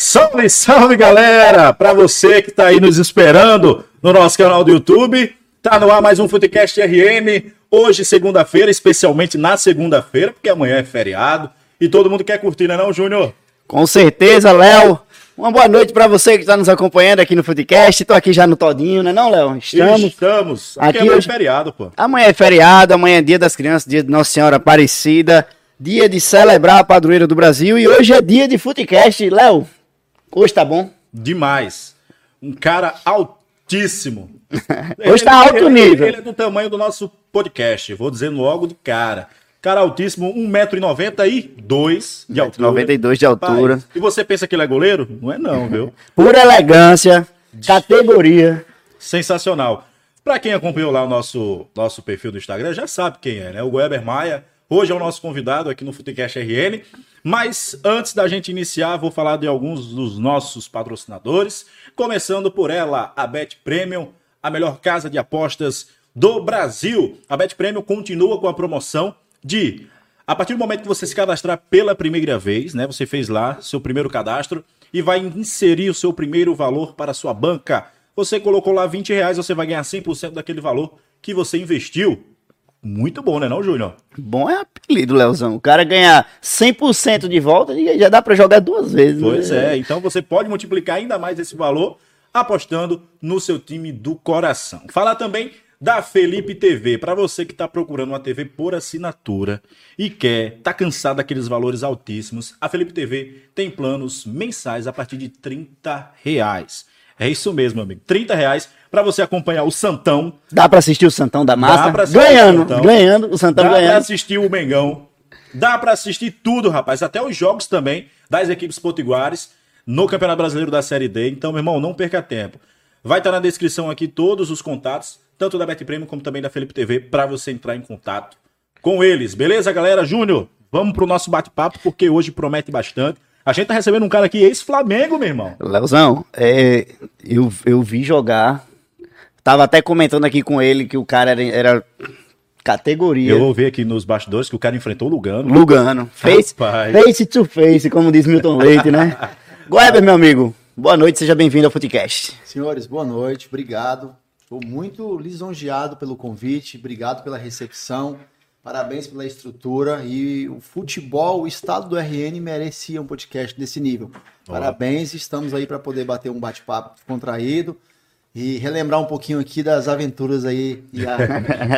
Salve, salve galera! Para você que está aí nos esperando no nosso canal do YouTube, tá no ar mais um Futecast RN. Hoje, segunda-feira, especialmente na segunda-feira, porque amanhã é feriado e todo mundo quer curtir, não é não, Júnior? Com certeza, Léo. Uma boa noite para você que está nos acompanhando aqui no Futecast. Estou aqui já no Todinho, né não, Léo? Estamos. Estamos. Aqui, aqui amanhã hoje... é feriado, pô. Amanhã é feriado, amanhã é dia das crianças, dia de Nossa Senhora Aparecida, dia de celebrar a padroeira do Brasil e hoje é dia de Futecast. Léo, hoje tá bom? Demais. Um cara altíssimo. hoje tá alto ele, nível. Ele, ele é do tamanho do nosso podcast, vou dizendo logo de cara. Cara altíssimo, 1,92m de altura. 92 de altura. Pai, e você pensa que ele é goleiro? Não é não, viu? Pura elegância, categoria. Sensacional. Para quem acompanhou lá o nosso, nosso perfil do Instagram, já sabe quem é, né? O Weber Maia. Hoje é o nosso convidado aqui no Futecast RN. Mas antes da gente iniciar, vou falar de alguns dos nossos patrocinadores. Começando por ela, a Bet Premium, a melhor casa de apostas do Brasil. A Bet Premium continua com a promoção de a partir do momento que você se cadastrar pela primeira vez, né? Você fez lá seu primeiro cadastro e vai inserir o seu primeiro valor para a sua banca. Você colocou lá 20 reais, você vai ganhar 100% daquele valor que você investiu. Muito bom, né não, Júnior? Bom é apelido, Leozão. O cara ganhar 100% de volta, já dá para jogar duas vezes. Pois né? é, então você pode multiplicar ainda mais esse valor apostando no seu time do coração. Fala também da Felipe TV. Para você que está procurando uma TV por assinatura e quer, tá cansado daqueles valores altíssimos, a Felipe TV tem planos mensais a partir de 30 reais. É isso mesmo, amigo. 30 reais para você acompanhar o Santão. Dá para assistir o Santão da Massa? ganhando, o ganhando, o Santão Dá ganhando. Dá para assistir o Mengão. Dá para assistir tudo, rapaz. Até os jogos também das equipes potiguares no Campeonato Brasileiro da Série D. Então, meu irmão, não perca tempo. Vai estar tá na descrição aqui todos os contatos tanto da Bet Premium como também da Felipe TV, para você entrar em contato com eles. Beleza, galera? Júnior, vamos pro nosso bate-papo, porque hoje promete bastante. A gente tá recebendo um cara aqui, ex-Flamengo, meu irmão. Leozão, é, eu, eu vi jogar. Tava até comentando aqui com ele que o cara era, era categoria. Eu ouvi aqui nos bastidores que o cara enfrentou o Lugano. Lugano. Face, face to face, como diz Milton Leite, né? Goeber, meu amigo, boa noite, seja bem-vindo ao Footcast. Senhores, boa noite, obrigado. Estou muito lisonjeado pelo convite, obrigado pela recepção, parabéns pela estrutura e o futebol, o estado do RN merecia um podcast desse nível. Parabéns, estamos aí para poder bater um bate-papo contraído e relembrar um pouquinho aqui das aventuras aí que a,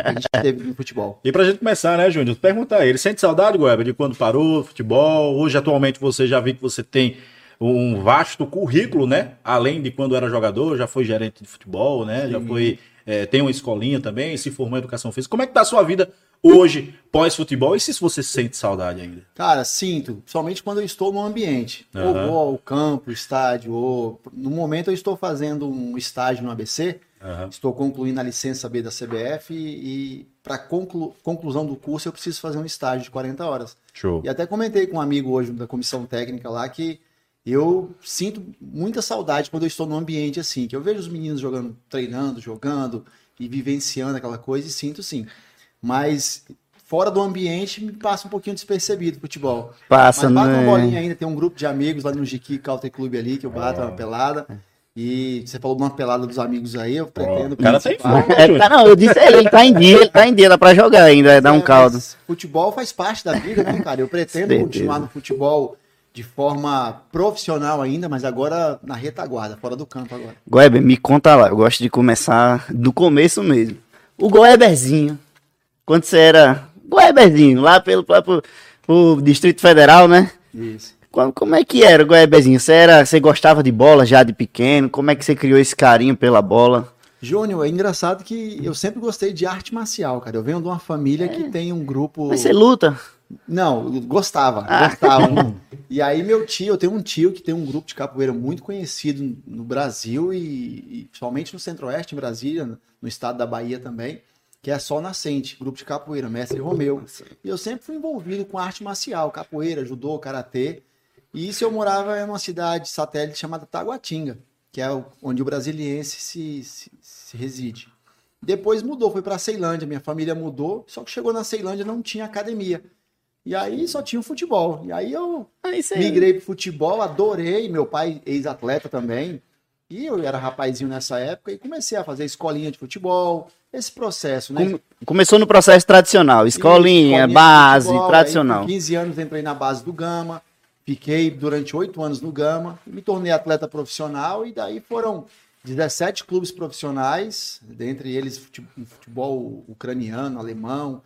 a gente teve no futebol. E para a gente começar, né, Júnior, pergunta a ele, sente saudade, Goeba, de quando parou o futebol? Hoje, atualmente, você já viu que você tem um vasto currículo, né? Além de quando era jogador, já foi gerente de futebol, né? Sim. Já foi. É, tem uma escolinha também, se formou em educação física. Como é que tá a sua vida hoje, pós-futebol? E se você sente saudade ainda? Cara, sinto, somente quando eu estou no ambiente. Uhum. Ou vou ao campo, estádio, ou. No momento eu estou fazendo um estágio no ABC. Uhum. Estou concluindo a licença B da CBF e, e para conclu, conclusão do curso eu preciso fazer um estágio de 40 horas. Show. E até comentei com um amigo hoje da comissão técnica lá que eu sinto muita saudade quando eu estou num ambiente assim, que eu vejo os meninos jogando, treinando, jogando e vivenciando aquela coisa e sinto sim. Mas fora do ambiente me passa um pouquinho despercebido o futebol. Passa, Mas bato né? uma bolinha ainda, tem um grupo de amigos lá no Jiqui Calter Clube ali, que eu bato é. uma pelada. E você falou de uma pelada dos amigos aí, eu pretendo. O cara tá em é, tá, Não, eu disse ele, ele tá em dia, ele tá em dia, dá pra jogar ainda, é, dar um caldo. Futebol faz parte da vida, né, cara? Eu pretendo continuar no futebol de forma profissional ainda, mas agora na retaguarda, fora do campo agora. Goeber, me conta lá, eu gosto de começar do começo mesmo. O Goeberzinho, quando você era Goeberzinho, lá pelo, pelo Distrito Federal, né? Isso. Como, como é que era, Goeberzinho? Você, era, você gostava de bola já de pequeno? Como é que você criou esse carinho pela bola? Júnior, é engraçado que eu sempre gostei de arte marcial, cara. Eu venho de uma família é. que tem um grupo. Mas você luta? Não, gostava, ah. gostava. e aí meu tio, eu tenho um tio que tem um grupo de capoeira muito conhecido no Brasil e, e principalmente no Centro-Oeste, em Brasília, no estado da Bahia também, que é Sol Nascente, grupo de capoeira, mestre Romeu. E eu sempre fui envolvido com arte marcial, capoeira, judô, karatê. E isso eu morava em uma cidade satélite chamada Taguatinga, que é onde o brasiliense se, se, se reside. Depois mudou, foi para Ceilândia, minha família mudou, só que chegou na Ceilândia não tinha academia. E aí só tinha o futebol. E aí eu Aí você- migrei pro futebol, adorei. Meu pai, ex-atleta também. E eu era rapazinho nessa época e comecei a fazer escolinha de futebol. Esse processo, né? Come- Começou no processo tradicional, escolinha, de base, futebol, aí tradicional. com 15 anos entrei na base do Gama, fiquei durante oito anos no Gama, me tornei atleta profissional e daí foram 17 clubes profissionais, dentre eles fute- futebol ucraniano, alemão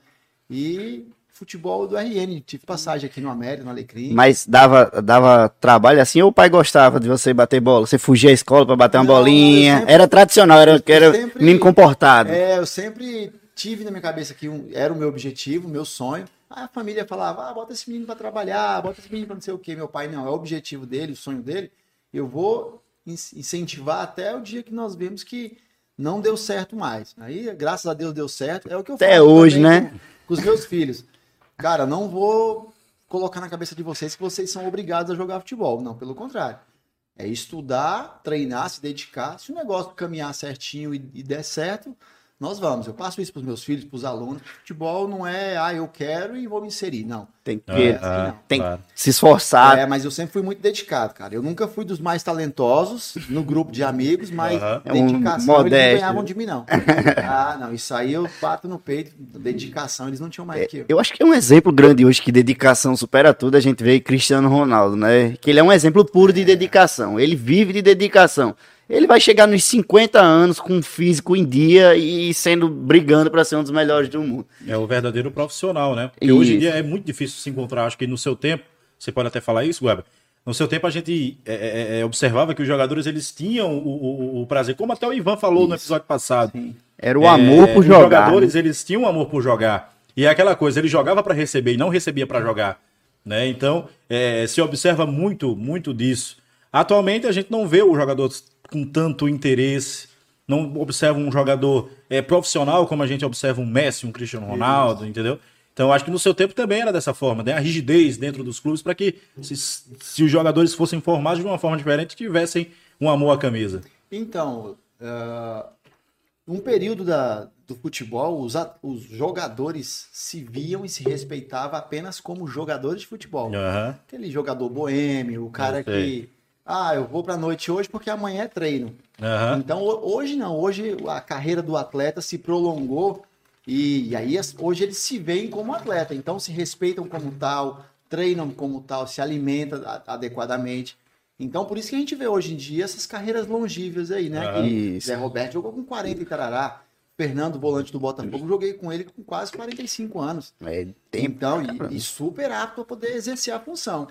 e futebol do RN. Tive passagem aqui no América, no Alecrim. Mas dava, dava trabalho assim ou o pai gostava de você bater bola? Você fugia à escola pra bater uma Não, bolinha? sempre- Era tradicional, era, era sempre- menino comportado. É, eu sempre tive na minha cabeça que um- era o meu objetivo, o meu sonho. A família falava, ah, bota esse menino para trabalhar, bota esse menino para não sei o quê. Meu pai, não, é o objetivo dele, o sonho dele. Eu vou in- incentivar até o dia que nós vemos que não deu certo mais. Aí, graças a Deus, deu certo. É o que eu Até hoje, também né? Com, com os meus filhos. Cara, não vou colocar na cabeça de vocês que vocês são obrigados a jogar futebol. Não, pelo contrário. É estudar, treinar, se dedicar. Se o negócio caminhar certinho e, e der certo, nós vamos. Eu passo isso para os meus filhos, para os alunos. Futebol não é, ah, eu quero e vou me inserir. Não. Tem que Ah, tem claro. que se esforçar. É, mas eu sempre fui muito dedicado, cara. Eu nunca fui dos mais talentosos no grupo de amigos, mas Aham. É um dedicação eles não ganhavam de mim, não. ah, não. Isso aí eu bato no peito. Dedicação, eles não tinham mais que eu. Eu acho que é um exemplo grande hoje que dedicação supera tudo. A gente vê Cristiano Ronaldo, né? Que ele é um exemplo puro de dedicação. Ele vive de dedicação. Ele vai chegar nos 50 anos com um físico em dia e sendo brigando para ser um dos melhores do mundo. É o verdadeiro profissional, né? Porque hoje em Isso. dia é muito difícil se encontrar. Acho que no seu tempo, você pode até falar isso, Weber. No seu tempo a gente é, é, é, observava que os jogadores eles tinham o, o- o prazer, como até o Ivan falou no episódio passado. Era o amor É, por Os jogar. jogadores né? eles tinham amor por jogar. E é aquela coisa, ele jogava para receber e não recebia para jogar, né? Então é, se observa muito, muito disso. Atualmente a gente não vê o jogador com tanto interesse, não observa um jogador é, profissional como a gente observa um Messi, um Cristiano Ronaldo, entendeu? Então acho que no seu tempo também era dessa forma, né? A rigidez dentro dos clubes para que se, se os jogadores fossem formados de uma forma diferente tivessem um amor à camisa. Então, ah, um período da, do futebol, os, os jogadores se viam e se respeitavam apenas como jogadores de futebol. Aham. Aquele jogador boêmio, o cara que. Ah, eu vou pra noite hoje porque amanhã é treino. Aham. Então, ho- hoje não. Hoje a carreira do atleta se prolongou e, e aí hoje eles se veem como atleta. Então, se respeitam como tal, treinam como tal, se alimentam a- adequadamente. Então, por isso que a gente vê hoje em dia essas carreiras longíveas aí, né? Ah, Que isso. Zé Roberto jogou com 40 e tarará. Fernando, volante do Botafogo, joguei com ele com quase 45 anos. É tempo. Então, e, e super apto para poder exercer a função.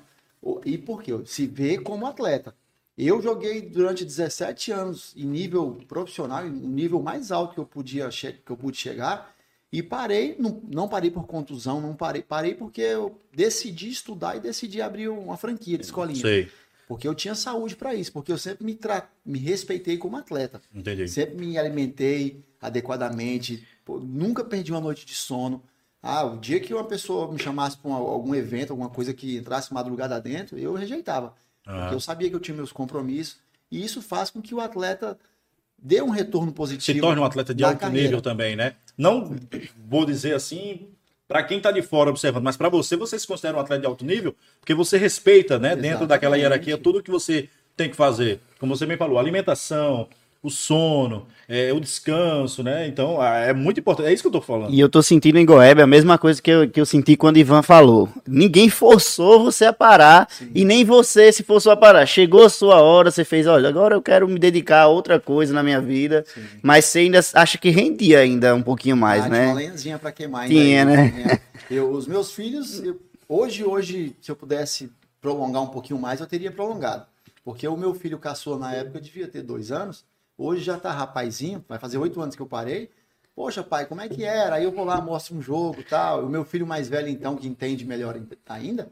E por quê? Se vê como atleta. Eu joguei durante 17 anos em nível profissional, em um nível mais alto que eu podia que eu pude chegar, e parei, não, não parei por contusão, não parei, parei porque eu decidi estudar e decidi abrir uma franquia de escolinha. Sei, Porque eu tinha saúde para isso, porque eu sempre me, tra... me respeitei como atleta. entendi. Sempre me alimentei adequadamente, nunca perdi uma noite de sono. Ah, o dia que uma pessoa me chamasse para algum evento, alguma coisa que entrasse madrugada dentro, eu rejeitava. Porque eu sabia que eu tinha meus compromissos. E isso faz com que o atleta dê um retorno positivo. se torne um atleta de alto carreira. nível também, né? Não vou dizer assim para quem tá de fora observando, mas para você, você se considera um atleta de alto nível porque você respeita, né, dentro Exatamente. daquela hierarquia, tudo que você tem que fazer. Como você bem falou, alimentação, o sono, é, o descanso, né? Então, é muito importante. É isso que eu tô falando. E eu tô sentindo em Goiaba a mesma coisa que eu, que eu senti quando Ivan falou. Ninguém forçou você a parar e nem você se forçou a parar. Chegou a sua hora, você fez, olha, agora eu quero me dedicar a outra coisa na minha vida. Mas você ainda acha que rendia ainda um pouquinho mais, Ah, né? Tinha uma lenhazinha para queimar ainda. Tinha, aí, né? tinha. Eu, os meus filhos, eu- hoje, hoje, se eu pudesse prolongar um pouquinho mais, eu teria prolongado. Porque o meu filho caçou na época, devia ter dois anos. Hoje já tá rapazinho, vai fazer oito anos que eu parei. Poxa, pai, como é que era? Aí eu vou lá, mostro um jogo e tal. O meu filho mais velho, então, que entende melhor ainda,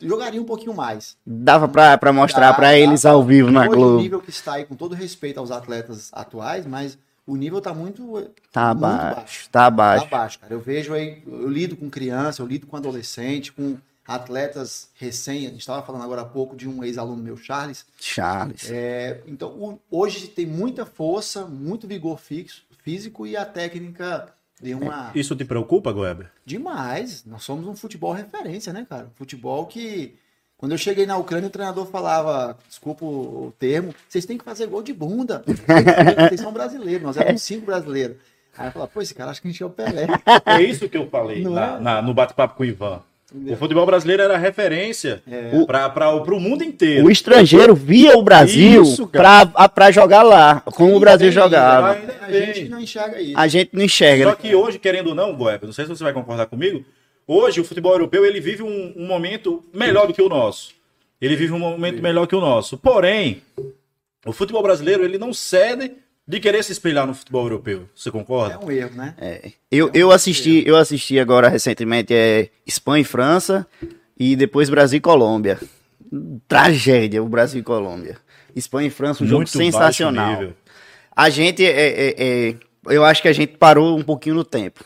jogaria um pouquinho mais. Dava pra mostrar dá, eles ao vivo na Hoje, O Globo. nível que está aí, com todo respeito aos atletas atuais, mas o nível tá muito, Tá muito abaixo, tá abaixo. Tá baixo, cara. Eu vejo aí, eu lido com criança, eu lido com adolescente, com atletas recém. A gente estava falando agora há pouco de um ex-aluno meu, Charles. Charles. É, então, o- hoje tem muita força, muito vigor fixo, físico e a técnica deu uma. Isso te preocupa, Goeber? Demais. Nós somos um futebol referência, né, cara? Futebol que. Quando eu cheguei na Ucrânia, o treinador falava, desculpa o termo, vocês têm que fazer gol de bunda. Vocês são brasileiros, nós éramos cinco brasileiros. Aí eu falava, pô, esse cara acha que a gente é o Pelé. É isso que eu falei Não na- é? na- no bate-papo com o Ivan. Entendeu? O futebol brasileiro era referência É. para o mundo inteiro. O estrangeiro via o Brasil Isso, pra, a- pra jogar lá, como o Brasil jogava. ainda A gente não enxerga isso. A gente não enxerga. Só né? que hoje, querendo ou não, Goeber, não sei se você vai concordar comigo, hoje o futebol europeu ele vive um, um momento melhor do que o nosso. Ele vive um momento melhor que o nosso. Porém, o futebol brasileiro ele não cede de querer se espelhar no futebol europeu. Você É concorda? um erro, né? É. Eu, eu assisti, eu assisti agora recentemente é, Espanha e França e depois Brasil e Colômbia. Tragédia o Brasil e Colômbia. Espanha e França, um jogo Muito baixo sensacional. A gente é, é- é- eu acho que a gente parou um pouquinho no tempo.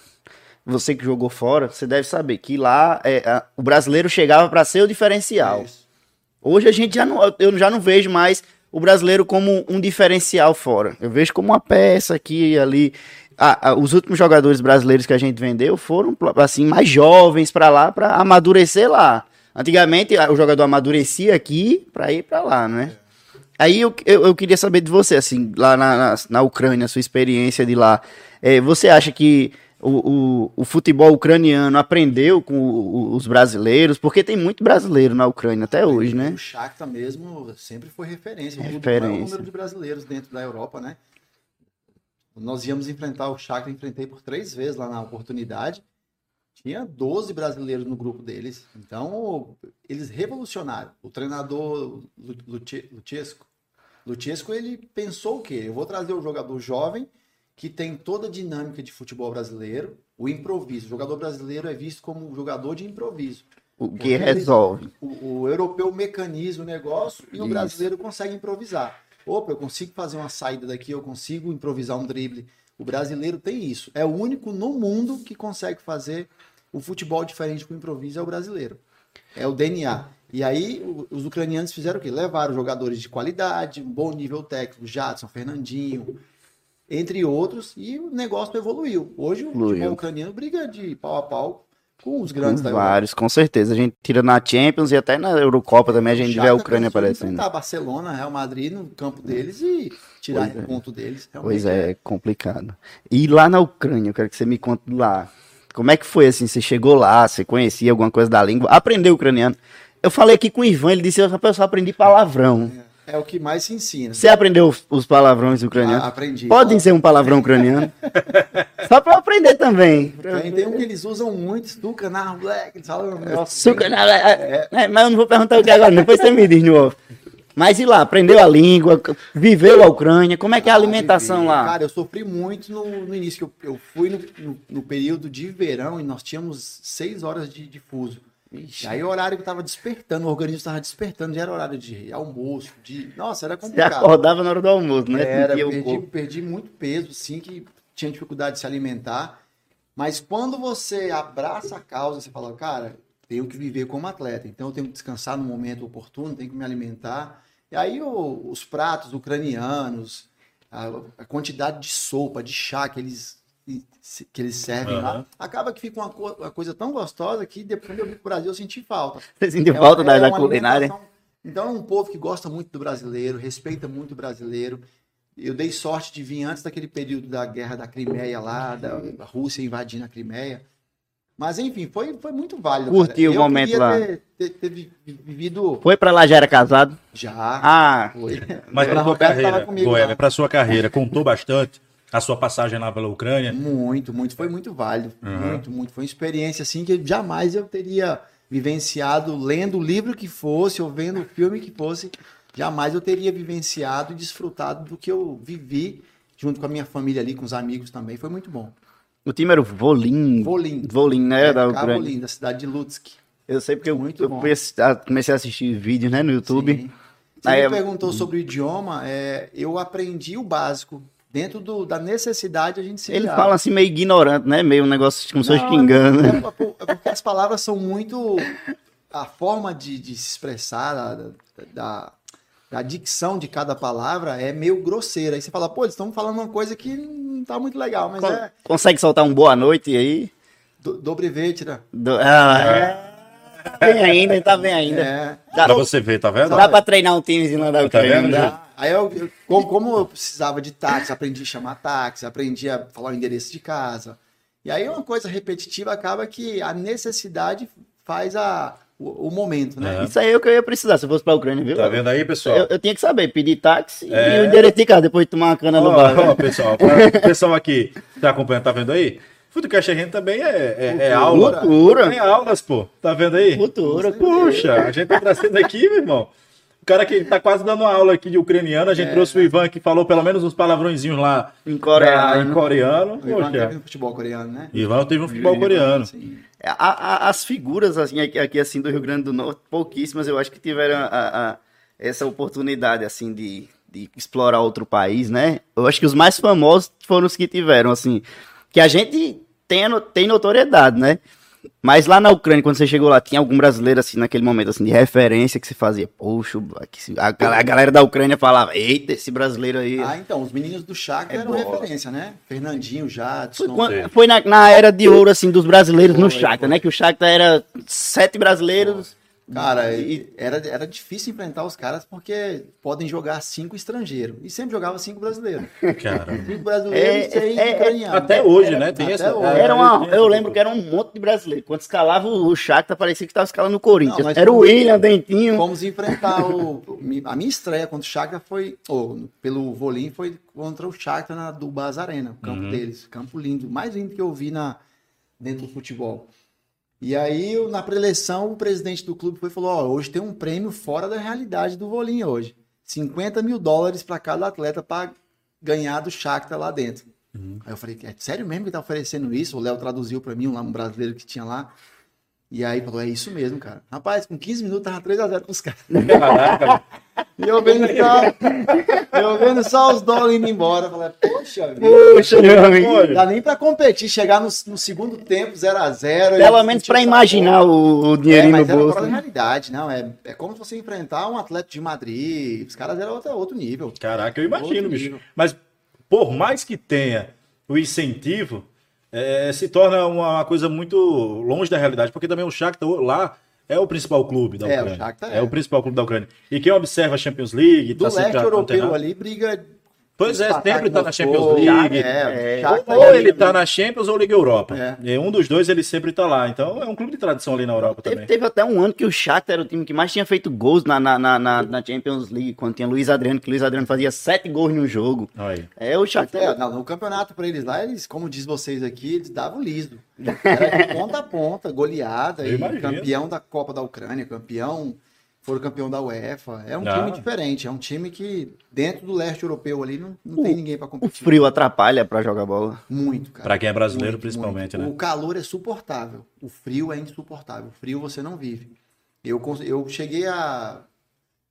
Você que jogou fora, você deve saber que lá é, a- o brasileiro chegava para ser o diferencial. É. Hoje a gente já não, eu já não vejo mais o brasileiro como um diferencial fora. Eu vejo como uma peça aqui e ali. Ah, os últimos jogadores brasileiros que a gente vendeu foram assim mais jovens para lá para amadurecer lá. Antigamente o jogador amadurecia aqui para ir para lá, né? Aí eu, eu, eu queria saber de você, assim, lá na, na, na Ucrânia, sua experiência de lá. É, você acha que o, o, o futebol ucraniano aprendeu com o- os brasileiros? Porque tem muito brasileiro na Ucrânia até hoje, né? O Shakhtar mesmo sempre foi referência. O Referência. número de brasileiros dentro da Europa, né? Nós íamos enfrentar o Shakhtar, enfrentei por três vezes lá na oportunidade. Tinha 12 brasileiros no grupo deles. Então, eles revolucionaram. O treinador Lu- Luche- Luchesco, Luchesco, ele pensou o quê? Eu vou trazer o jogador jovem que tem toda a dinâmica de futebol brasileiro, o improviso. O jogador brasileiro é visto como um jogador de improviso. O que resolve. O, o europeu mecaniza o negócio e o Isso. brasileiro consegue improvisar. Opa, eu consigo fazer uma saída daqui, eu consigo improvisar um drible. O brasileiro tem isso. É o único no mundo que consegue fazer o futebol diferente com improviso, é o brasileiro. É o DNA. E aí, o- os ucranianos fizeram o quê? Levaram jogadores de qualidade, um bom nível técnico, Jadson, Fernandinho, entre outros, e o negócio evoluiu. Hoje o futebol ucraniano briga de pau a pau com os Com grandes da Europa. vários, com certeza. A gente tira na Champions e até na Eurocopa também a gente vê a Ucrânia aparecendo. enfrentar Barcelona, Real Madrid no campo deles e tirar Pois é. ponto deles. Pois Realmente é, complicado. E lá na Ucrânia, eu quero que você me conte lá. Como é que foi assim? Você chegou lá, você conhecia alguma coisa da língua, aprendeu ucraniano. Eu falei aqui com o Ivan, ele disse eu só aprendi palavrão. É o que mais se ensina. Você aprendeu os- palavrões ucranianos? A- aprendi. Podem ser um palavrão ucraniano? Só eu aprender também. Tem, tem um que eles usam muito, Stuka na Black, eles falam Suca na- é, é, mas eu não vou perguntar o que agora, depois você me diz no off. Mas e lá, aprendeu a língua, viveu a Ucrânia, como é que é a alimentação lá? Cara, eu sofri muito no, no início, eu, eu fui no, no- no período de verão e nós tínhamos seis horas de, de fuso. E aí o horário que tava despertando, o organismo estava despertando, já era horário de almoço, de... Nossa, era Você complicado. acordava na hora do almoço, né? Era, perdi, perdi muito peso, sim, que tinha dificuldade de se alimentar. Mas quando você abraça a causa, você fala, cara, tenho que viver como atleta, então eu tenho que descansar no momento oportuno, tenho que me alimentar. E aí o- os pratos ucranianos, a, a quantidade de sopa, de chá que eles, que eles servem lá, Aham. acaba que fica uma, co- uma coisa tão gostosa que depois eu vim pro Brasil eu senti falta. Você sentiu É- falta da, é da culinária? Então é um povo que gosta muito do brasileiro, respeita muito o brasileiro. Eu dei sorte de vir antes daquele período da guerra da Crimeia lá, da Rússia invadindo a Crimeia. Mas enfim, foi, foi muito válido. Curtiu o momento lá. Ter, ter- ter vi- vivido Foi pra lá, já era casado? já. Ah, Foi. Mas A para sua carreira, comigo Goiânia, lá. para sua carreira, contou bastante a sua passagem lá pela Ucrânia. Muito, muito. Foi muito válido. Uhum. Muito, muito. Foi uma experiência assim que jamais eu teria vivenciado lendo o livro que fosse ou vendo o filme que fosse. Jamais eu teria vivenciado e desfrutado do que eu vivi junto com a minha família ali, com os amigos também. Foi muito bom. o time era o Volim. Volim. Volim, né? da É, Ucrânia. Volim, da cidade de Lutsk. Eu sei porque eu, Muito eu ah, comecei a assistir vídeos, né, no YouTube. Sim. Você Aí me eu- perguntou sobre o idioma. é, eu aprendi o básico. Dentro do- da necessidade, a gente se Ele fala assim meio ignorante, né? Meio um negócio como se fosse xingando. né? É, é- é porque as palavras são muito. A forma de, de se expressar, da, da, da dicção de cada palavra é meio grosseira. Aí você fala, pô, eles estão falando uma coisa que não tá muito legal, mas Con- é. Consegue soltar um boa noite aí? Do, Dobrevetira. Do- Ah, é. Vem ainda, tá bem ainda. É. Dá, Pra você ver, tá vendo? dá pra treinar um timezinho lá da Tá Ucrânia, vendo? não dá? Dá. Aí eu, eu- como, como eu precisava de táxi, aprendi a chamar táxi, aprendi a falar o endereço de casa. E aí uma coisa repetitiva acaba que a necessidade faz a, o, o momento, né? É. Isso aí é o que eu ia precisar se eu fosse pra Ucrânia, viu? Tá vendo aí, pessoal? Eu, eu tinha que saber pedir táxi É. e o endereço de casa depois de tomar uma cana no Ó, bar. ó, pessoal, pra- pessoal aqui tá acompanhando, tá vendo aí? Futecast RN também é, é, é aula. Cultura. Tem aulas, pô. Tá vendo aí? Cultura. Puxa, a gente tá trazendo aqui, meu irmão. O cara que tá quase dando uma aula aqui de ucraniano, a gente trouxe o Ivan que falou pelo menos uns palavrõezinhos lá Em coreano. né, em coreano. O Ivan teve no futebol coreano, né? Ivan teve um futebol coreano. Sim. A- a- as figuras assim, aqui, aqui, assim do Rio Grande do Norte, pouquíssimas, eu acho que tiveram a- a- essa oportunidade assim de, de explorar outro país, né? Eu acho que os mais famosos foram os que tiveram, assim, que a gente tem, tem notoriedade, né? Mas lá na Ucrânia, quando você chegou lá, tinha algum brasileiro, assim, naquele momento, assim, de referência que você fazia, poxa, a, a galera da Ucrânia falava, eita, esse brasileiro aí. Ah, então, os meninos do Shakhtar É eram bola. referência, né? Fernandinho, Foi, Jadson. quando- foi na, na era de ouro, assim, dos brasileiros no Shakhtar, né? Que o Shakhtar era sete brasileiros. Cara, E- era, era difícil enfrentar os caras porque podem jogar cinco estrangeiros. E sempre jogava cinco brasileiros. Cara. Cinco brasileiros É, e é, é, ucranianos. Até hoje, né? Tem Até essa. hoje. Era uma, eu lembro que era um monte de brasileiro. Quando escalava o Shakhtar, parecia que estava escalando o Corinthians. Não, era o William, Dentinho. Fomos enfrentar o. A minha estreia contra o Shakhtar foi. ou, pelo Volim foi contra o Shakhtar na, do Baz Arena, o campo deles. Campo lindo, mais lindo que eu vi na, dentro do futebol. E aí, na preleção, o presidente do clube foi e falou: Ó, hoje tem um prêmio fora da realidade do Volim hoje. 50 mil dólares para cada atleta para ganhar do Shakhtar lá dentro. Aí eu falei, é sério mesmo que tá oferecendo isso? O Léo traduziu para mim, um, lá, um brasileiro que tinha lá. E aí falou, é isso mesmo, cara. Rapaz, com 15 minutos tava 3x0 pros caras. Caraca, E eu vendo só, eu vendo só os dólares indo embora. Falei, poxa vida. Poxa, meu amigo. Dá nem pra competir, chegar no, no segundo tempo 0x0. Pelo menos pra imaginar o, o É, dinheirinho mas no bolso. fora da né? realidade, não. É, é como se você enfrentar um atleta de Madrid. Os caras eram outro, outro nível. Caraca, eu imagino, bicho. Mas por mais que tenha o incentivo, é, se torna uma coisa muito longe da realidade, porque também o Shakhtar lá é o principal clube da É, o Ucrânia. Shakhtar é. é. o principal clube da Ucrânia. E quem observa a Champions League, Do tá leste europeu antenado. ali, briga. Pois é, sempre tá na Champions League. É, É, Shakhtar Ou ali ele tá na Champions ou Liga Europa. É. E um dos dois ele sempre tá lá. Então é um clube de tradição ali na Europa Teve, também. teve até um ano que o Shakhtar era o time que mais tinha feito gols na, na, na, na- na Champions League, quando tinha Luiz Adriano, que Luiz Adriano fazia sete gols no jogo. Aí. É o É, Shakhtar. não, no campeonato pra eles lá, eles, como diz vocês aqui, eles davam liso. Era de ponta a ponta, goleada, e campeão da Copa da Ucrânia, campeão, foram campeão da UEFA. É um Ah. time diferente, é um time que dentro do leste europeu ali não, não tem ninguém pra O competir. frio atrapalha pra jogar bola. Muito, cara. Pra quem é brasileiro, Muito, principalmente, muito. né? O calor é suportável, o frio é insuportável. O frio você não vive. Eu, eu cheguei a,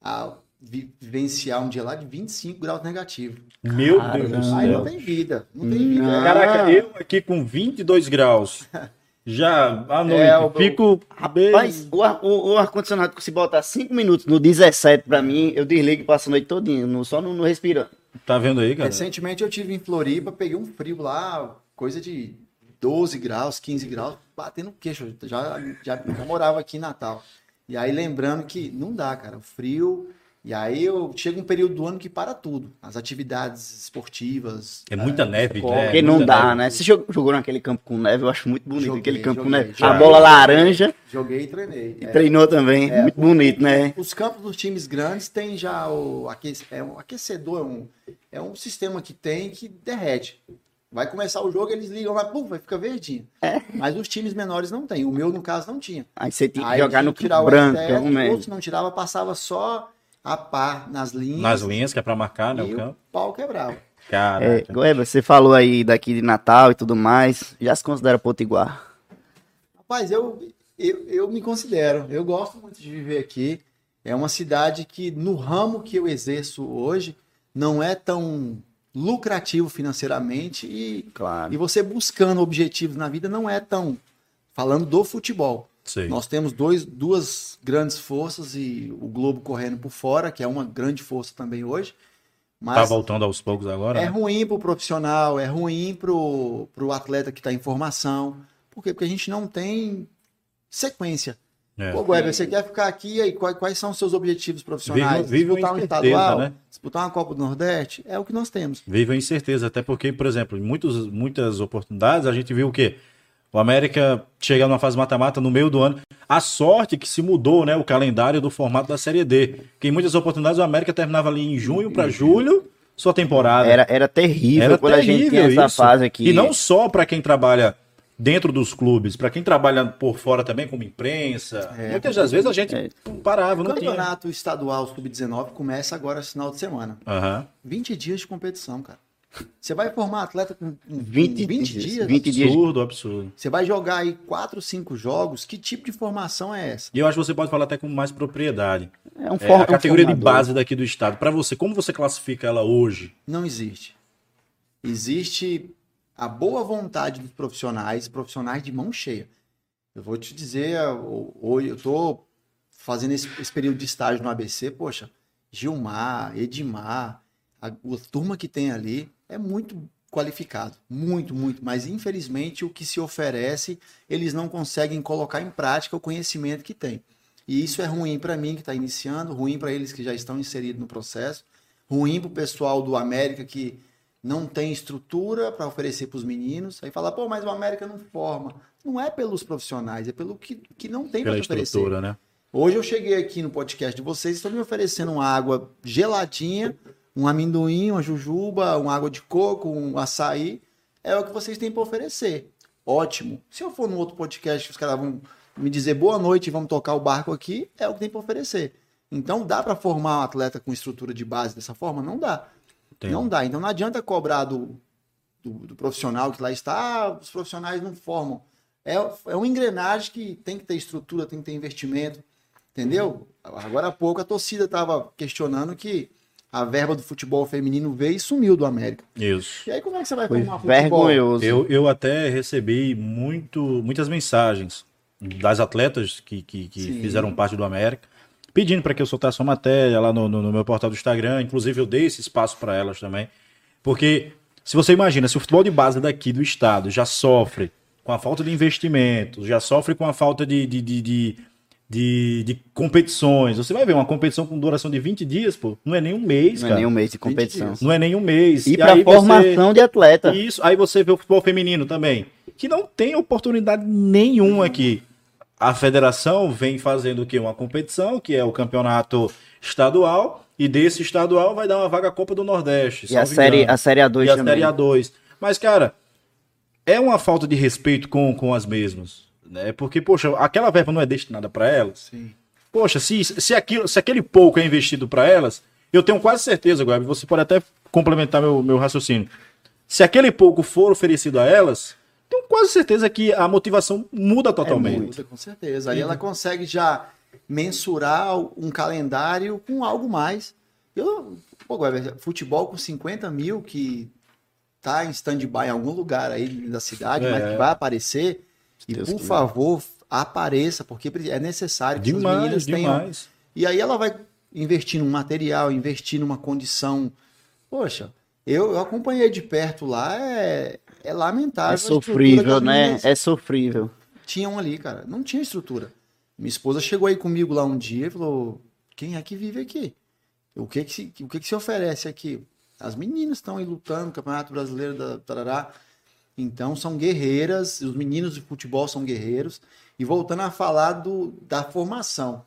a vi- vivenciar um dia lá de 25 graus negativos. Meu Deus do Caramba. Aí céu. não tem vida, não tem vida. Não. Caraca, eu aqui com 22 graus. Já à noite, É, o- fico. Rapaz, o, ar- o, o ar-condicionado que se botar 5 minutos no 17 pra mim, eu desligo e passo a noite todinha, no, só no, no respirando. Tá vendo aí, cara? Recentemente eu tive em Floripa, peguei um frio lá, coisa de 12 graus, 15 graus, batendo o queixo. Já, já, já morava aqui em Natal. E aí lembrando que não dá, cara, o frio. E aí eu chega um período do ano que para tudo. As atividades esportivas. É muita neve, Porque né? Porque não dá, neve. né? Você jogou, jogou naquele campo com neve, eu acho muito bonito Joguei, aquele campo com joguei, neve. joguei. A bola laranja, Joguei e treinei. e É. treinou também. muito bonito, né? Os campos dos times grandes tem já o aquece- é um aquecedor, é um, é um sistema que tem que derrete. Vai começar o jogo, eles ligam lá, pum, vai ficar verdinho. Mas os times menores não tem. O meu, no caso, não tinha. Aí você tinha que jogar no o branco, excesso, pelo ou se não tirava, passava só a par nas linhas. Nas linhas, que é pra marcar, né? e O o campo. pau quebrava. É, Caraca. Goiaba, você falou aí daqui de Natal e tudo mais. Já se considera potiguar? Rapaz, eu, eu, eu me considero. Eu gosto muito de viver aqui. É uma cidade que, no ramo que eu exerço hoje, não é tão lucrativo financeiramente e, Claro. e você buscando objetivos na vida não é tão. Falando do futebol. Sei. Nós temos dois, duas grandes forças e o Globo correndo por fora, que é uma grande força também hoje. Mas Tá voltando aos poucos agora. é né? ruim pro profissional, é ruim pro, pro atleta que está em formação. Por quê? Porque a gente não tem sequência. É. Pô, Weber, você quer ficar aqui aí? Quais, quais são os seus objetivos profissionais? Vive- vive disputar um estadual? né? Disputar uma Copa do Nordeste? É o que nós temos. Vive a incerteza, até porque, por exemplo, em muitos, muitas oportunidades a gente viu o quê? O América chega numa fase mata-mata no meio do ano. A sorte que se mudou, né, o calendário do formato da Série D. Que em muitas oportunidades o América terminava ali em junho para julho sua temporada. Era, era terrível Era quando a gente tinha terrível essa isso. fase aqui. E não só para quem trabalha dentro dos clubes, para quem trabalha por fora também, como imprensa. É. Muitas das vezes a gente É. parava, O não tinha. campeonato estadual sub-19 começa agora esse final de semana. Aham. 20 dias de competição, cara. Você vai formar atleta com com 20 20 dias, dias? 20 dias. Absurdo, absurdo. Você vai jogar aí 4, 5 jogos? Que tipo de formação é essa? E eu acho que você pode falar até com mais propriedade. É um É, for- a categoria um de base daqui do estado. Para você, como você classifica ela hoje? Não existe. Existe a boa vontade dos profissionais, profissionais de mão cheia. Eu vou te dizer, hoje eu tô fazendo esse, esse período de estágio no ABC, poxa, Gilmar, Edmar, a, a turma que tem ali é muito qualificado, muito, muito, mas infelizmente o que se oferece, eles não conseguem colocar em prática o conhecimento que tem. E isso é ruim para mim que está iniciando, ruim para eles que já estão inseridos no processo, ruim para o pessoal do América que não tem estrutura para oferecer para os meninos. Aí fala, pô, mas o América não forma. Não é pelos profissionais, é pelo que, que não tem para oferecer. estrutura, né? Hoje eu cheguei aqui no podcast de vocês e estão me oferecendo uma água geladinha, um amendoim, uma jujuba, uma água de coco, um açaí. É o que vocês têm para oferecer. Ótimo. Se eu for num outro podcast que os caras vão me dizer boa noite e vamos tocar o barco aqui, é o que tem para oferecer. Então dá para formar um atleta com estrutura de base dessa forma? Não dá. Tem. Não dá. Então não adianta cobrar do, do, do profissional que lá está, ah, os profissionais não formam. É, é uma engrenagem que tem que ter estrutura, tem que ter investimento. Entendeu? Agora há pouco a torcida estava questionando que a verba do futebol feminino veio e sumiu do América. Isso. E aí como é que você vai Foi formar futebol? vergonhoso. Eu, eu até recebi muito, muitas mensagens das atletas que, que, que fizeram parte do América, pedindo para que eu soltasse uma matéria lá no, no- no meu portal do Instagram. Inclusive, eu dei esse espaço para elas também. Porque, se você imagina, se o futebol de base daqui do estado já sofre com a falta de investimento, já sofre com a falta de, de, de, de, de- de competições. Você vai ver uma competição com duração de 20 dias, pô, não é nem um mês, Não é cara. nem um mês de competição. Não é nem um mês. E para aí você- formação de atleta. isso, aí você vê o futebol feminino também, que não tem oportunidade nenhuma aqui. A federação vem fazendo o quê? Uma competição, que é o campeonato estadual, e desse estadual vai dar uma vaga à Copa do Nordeste. E a série, engano. a série A2 e a também. Série A2. Mas, cara, é uma falta de respeito com, com as mesmas. Né? Porque, poxa, aquela verba não é destinada para elas. Sim. Poxa, se, se, aquilo, se aquele pouco é investido para elas, eu tenho quase certeza, Guab, você pode até complementar meu, meu raciocínio. Se aquele pouco for oferecido a elas, tenho quase certeza que a motivação muda totalmente. Muda, com certeza. Aí ela consegue já mensurar um calendário com algo mais. Eu, pô, futebol com 50 mil que tá em stand-by em algum lugar aí da cidade, É. mas que vai aparecer. E Deus por quiser. favor, apareça, porque é necessário que demais, meninas tenham. demais. E aí ela vai investir num material, investir numa condição. Poxa, eu, eu acompanhei de perto lá, é, é lamentável. É sofrível, as né? meninas É sofrível. tinham ali, cara. Não tinha estrutura. Minha esposa chegou aí comigo lá um dia e falou: quem é que vive aqui? O que que se, o que que se oferece aqui? As meninas estão aí lutando, Campeonato Brasileiro da Tarará. Então são guerreiras, os meninos de futebol são guerreiros. E voltando a falar do, da formação.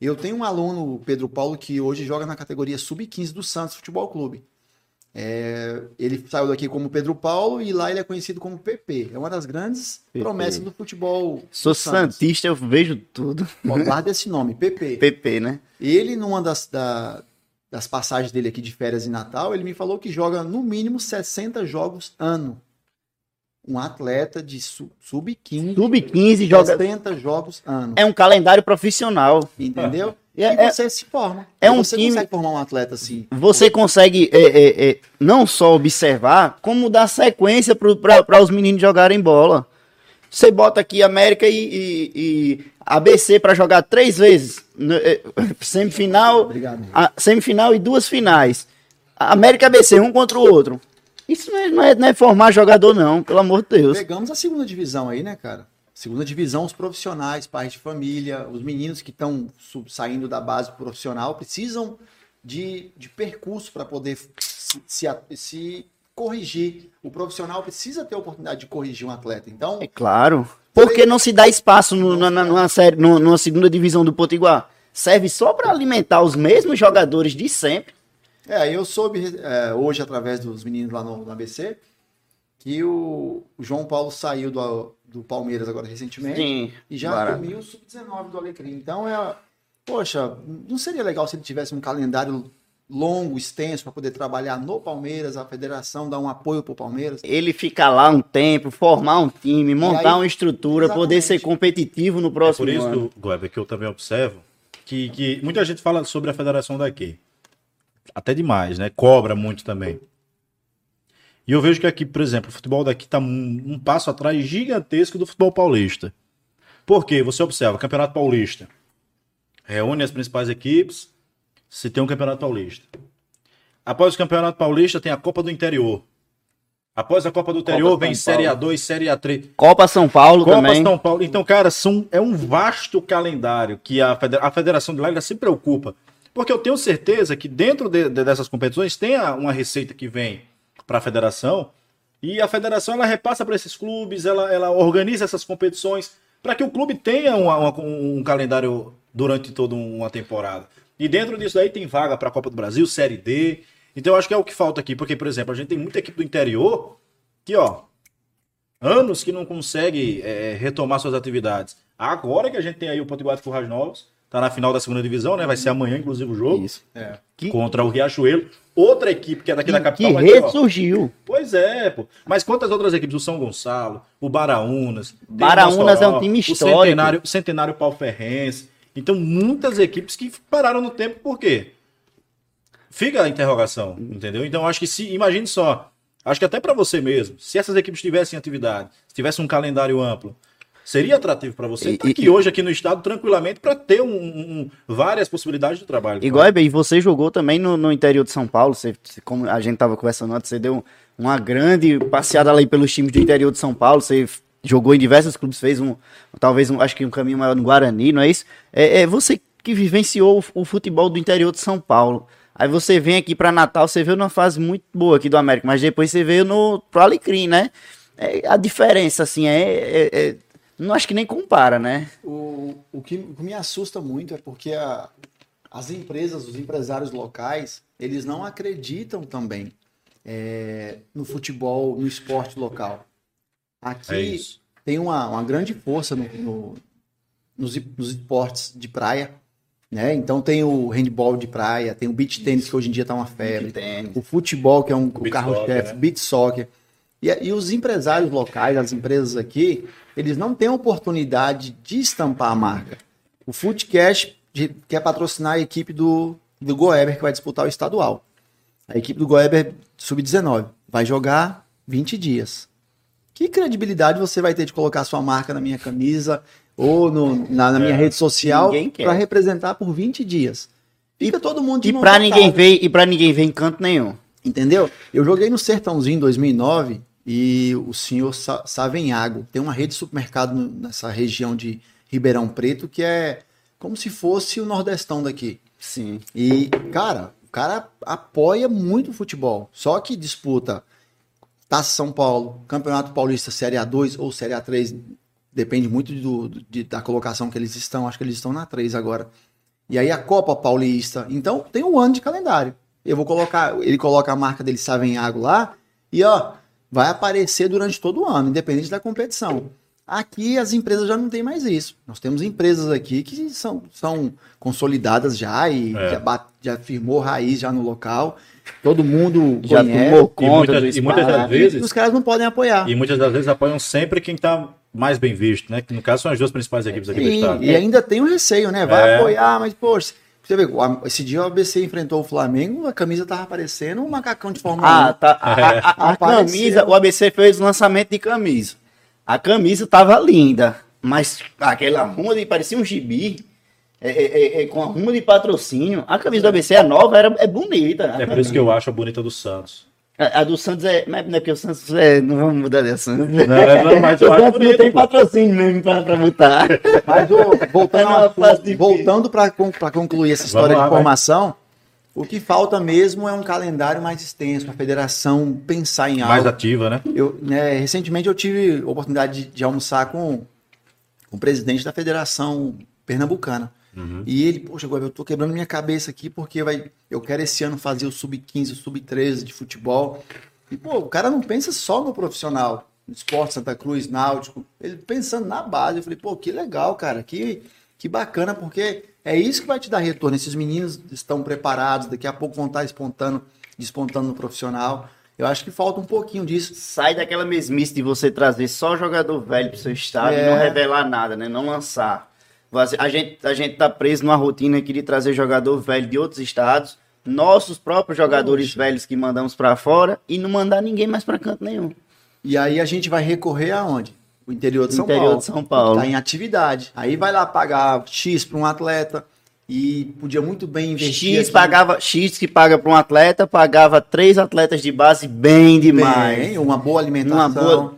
Eu tenho um aluno, Pedro Paulo, que hoje joga na categoria Sub-15 do Santos Futebol Clube. É, ele saiu daqui como Pedro Paulo e lá ele é conhecido como PP. É uma das grandes PP. promessas do futebol. Sou do santista, eu vejo tudo. Guarda esse nome, PP. PP, né? Ele, numa das, da- das passagens dele aqui de férias e Natal, ele me falou que joga no mínimo 60 jogos ano. Um atleta de su- sub-15, Sub-15 joga. 60 jogos ano. É um calendário profissional. Entendeu? É- e é- você se forma. é E um você time- consegue formar um atleta assim. Você consegue é, é, é, não só observar, como dar sequência para os meninos jogarem bola. Você bota aqui América e, e- e ABC para jogar três vezes. é, Semifinal, Obrigado. a semifinal e duas finais. América ABC, um contra o outro. Isso não é, não é, não é formar jogador, não, pelo amor de Deus. Pegamos a segunda divisão aí, né, cara? Segunda divisão, os profissionais, pais de família, os meninos que estão saindo da base profissional precisam de, de percurso para poder se, se, se, corrigir. O profissional precisa ter a oportunidade de corrigir um atleta. Então, é claro. Por que não se dá espaço no, na, numa, série, numa segunda divisão do Potiguar? Serve só para alimentar os mesmos jogadores de sempre. É, eu soube é, hoje, através dos meninos lá no, no ABC, que o, o João Paulo saiu do, do Palmeiras agora recentemente Sim, e já assumiu o sub-19 do Alecrim. Então é, poxa, não seria legal se ele tivesse um calendário longo, extenso, para poder trabalhar no Palmeiras, a federação dar um apoio para o Palmeiras. Ele ficar lá um tempo, formar um time, montar aí, uma estrutura, exatamente. poder ser competitivo no próximo ano. É por isso, Goeber, que eu também observo que, que muita gente fala sobre a federação daqui. Até demais, né? Cobra muito também. E eu vejo que aqui, por exemplo, o futebol daqui está um, um, passo atrás gigantesco do futebol paulista. Por quê? Você observa, Campeonato Paulista reúne as principais equipes, se tem um Campeonato Paulista. Após o Campeonato Paulista, tem a Copa do Interior. Após a Copa do Interior, Copa vem Série A2, Série A3. Copa São Paulo Copa também. São Paulo. Então, cara, são, é um vasto calendário que a, federa a Federação de lá se preocupa. Porque eu tenho certeza que dentro de, de, dessas competições tem a, uma receita que vem para a federação e a federação ela repassa para esses clubes, ela, ela organiza essas competições para que o clube tenha uma, uma, um calendário durante toda uma temporada. E dentro disso aí tem vaga para a Copa do Brasil, Série D. Então eu acho que é o que falta aqui, porque, por exemplo, a gente tem muita equipe do interior que, ó, anos que não consegue é, retomar suas atividades. Agora que a gente tem aí o Potiguar de Currais Novos, tá na final da segunda divisão, né? Vai ser amanhã, inclusive, o jogo. Isso. É. Contra o Riachuelo. Outra equipe que é daqui que, da capital. Que ressurgiu. Pois é, pô. Mas quantas outras equipes? O São Gonçalo, o Baraunas. Baraunas é um time histórico. O Centenário, o Centenário Palferrense. Então, muitas equipes que pararam no tempo, por quê? Fica a interrogação, entendeu? Então, acho que se. Imagine só. Acho que até para você mesmo, se essas equipes tivessem atividade, se tivesse um calendário amplo, seria atrativo para você estar aqui hoje aqui no estado tranquilamente para ter um, um, várias possibilidades de trabalho. Igual bem, você jogou também no, no, interior de São Paulo, você, como a gente estava conversando antes, você deu uma grande passeada ali pelos times do interior de São Paulo, você jogou em diversos clubes, fez um, talvez um, acho que um caminho maior no Guarani, não é isso? É, é você que vivenciou o, o, futebol do interior de São Paulo. Aí você vem aqui para Natal, você veio numa fase muito boa aqui do América, mas depois você veio no pro Alecrim, né? É, a diferença, assim, é, é, é, Não acho que nem compara, né? O, o, que, o que me assusta muito é porque a, as empresas, os empresários locais, eles não acreditam também é, no futebol, no esporte local. Aqui é tem uma, uma grande força no, no, nos, nos esportes de praia. Né? Então tem o handball de praia, tem o beach tênis, que hoje em dia está uma febre, o futebol, que é um carro-chefe, né? beach soccer. E, e, os empresários locais, as empresas aqui, eles não têm oportunidade de estampar a marca. O Footcash quer patrocinar a equipe do, do Goeber, que vai disputar o estadual. A equipe do Goeber sub-19 vai jogar 20 dias. Que credibilidade você vai ter de colocar sua marca na minha camisa ou no, na, na minha é, rede social para representar por 20 dias? Fica todo mundo de E para ninguém ver e para ninguém ver em canto nenhum. Entendeu? Eu joguei no Sertãozinho em 2009 e o senhor Savenhago tem uma rede de supermercado nessa região de Ribeirão Preto que é como se fosse o Nordestão daqui. Sim. E, cara, o cara apoia muito o futebol. Só que disputa Taça São Paulo, Campeonato Paulista Série A2 ou Série A3, depende muito do, de, da colocação que eles estão, acho que eles estão na 3 agora. E aí a Copa Paulista. Então tem um ano de calendário. Eu vou colocar, ele coloca a marca dele Savenhago lá e ó, vai aparecer durante todo o ano, independente da competição. Aqui as empresas já não têm mais isso. Nós temos empresas aqui que são, são consolidadas já e é. já, já firmou raiz já no local. Todo mundo já conhece. tomou conta e muitas, e muitas das vezes os caras não podem apoiar. E muitas das vezes apoiam sempre quem está mais bem visto, né? Que no caso são as duas principais equipes aqui e, do estado. E ainda tem o um receio, né? Vai é. apoiar, mas poxa, você vê, esse dia o ABC enfrentou o Flamengo, a camisa tava aparecendo um macacão de Fórmula ah, 1. Tá, a, a, a, a camisa, o ABC fez o lançamento de camisa. A camisa tava linda, mas aquela ruma parecia um gibi. é, é, é, com a ruma de patrocínio. A camisa do ABC é nova, era, é bonita. É por isso que eu acho a bonita do Santos. A, a do Santos é. Não é não é porque o Santos é. Não vamos mudar de assunto. Não, não, mas O eu acho Santos não tem pô. patrocínio mesmo pra, pra botar. Mas voltando, É assunto, voltando para concluir essa história lá, de vai. formação, o que falta mesmo é um calendário mais extenso para a federação pensar em algo. Mais ativa, né? Eu, né, recentemente eu tive a oportunidade de, de almoçar com o presidente da Federação Pernambucana. Uhum. E ele, poxa, agora eu tô quebrando minha cabeça aqui porque vai, eu quero esse ano fazer o sub-15, o sub-13 de futebol. E, pô, o cara não pensa só no profissional, no esporte Santa Cruz, náutico, ele pensando na base. Eu falei, pô, que legal, cara, que, que bacana, porque é isso que vai te dar retorno. Esses meninos estão preparados, daqui a pouco vão estar despontando, despontando no profissional. Eu acho que falta um pouquinho disso. Sai daquela mesmice de você trazer só jogador velho pro seu estado e É. não revelar nada, né? Não lançar. A gente, a gente tá preso numa rotina aqui de trazer jogador velho de outros estados, nossos próprios jogadores velhos que mandamos pra fora e não mandar ninguém mais pra canto nenhum. E aí a gente vai recorrer aonde? O interior de São Interior Paulo. de São Paulo. Está em atividade. Aí vai lá pagar X para um atleta e podia muito bem investir. X aqui pagava X que paga para um atleta, pagava três atletas de base bem demais. bem, uma boa alimentação. Uma boa-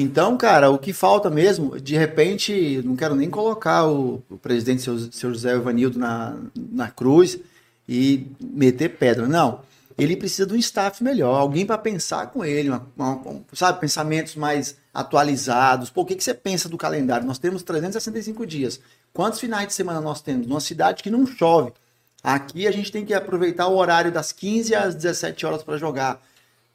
Então, cara, o que falta mesmo, de repente, não quero nem colocar o, o presidente, seu, seu José Evanildo, na, na cruz e meter pedra. Não. Ele precisa de um staff melhor, alguém para pensar com ele, uma- uma- sabe, pensamentos mais atualizados. O que, que você pensa do calendário? Nós temos 365 dias. Quantos finais de semana nós temos? Numa cidade que não chove. Aqui a gente tem que aproveitar o horário das 15 às 17 horas para jogar.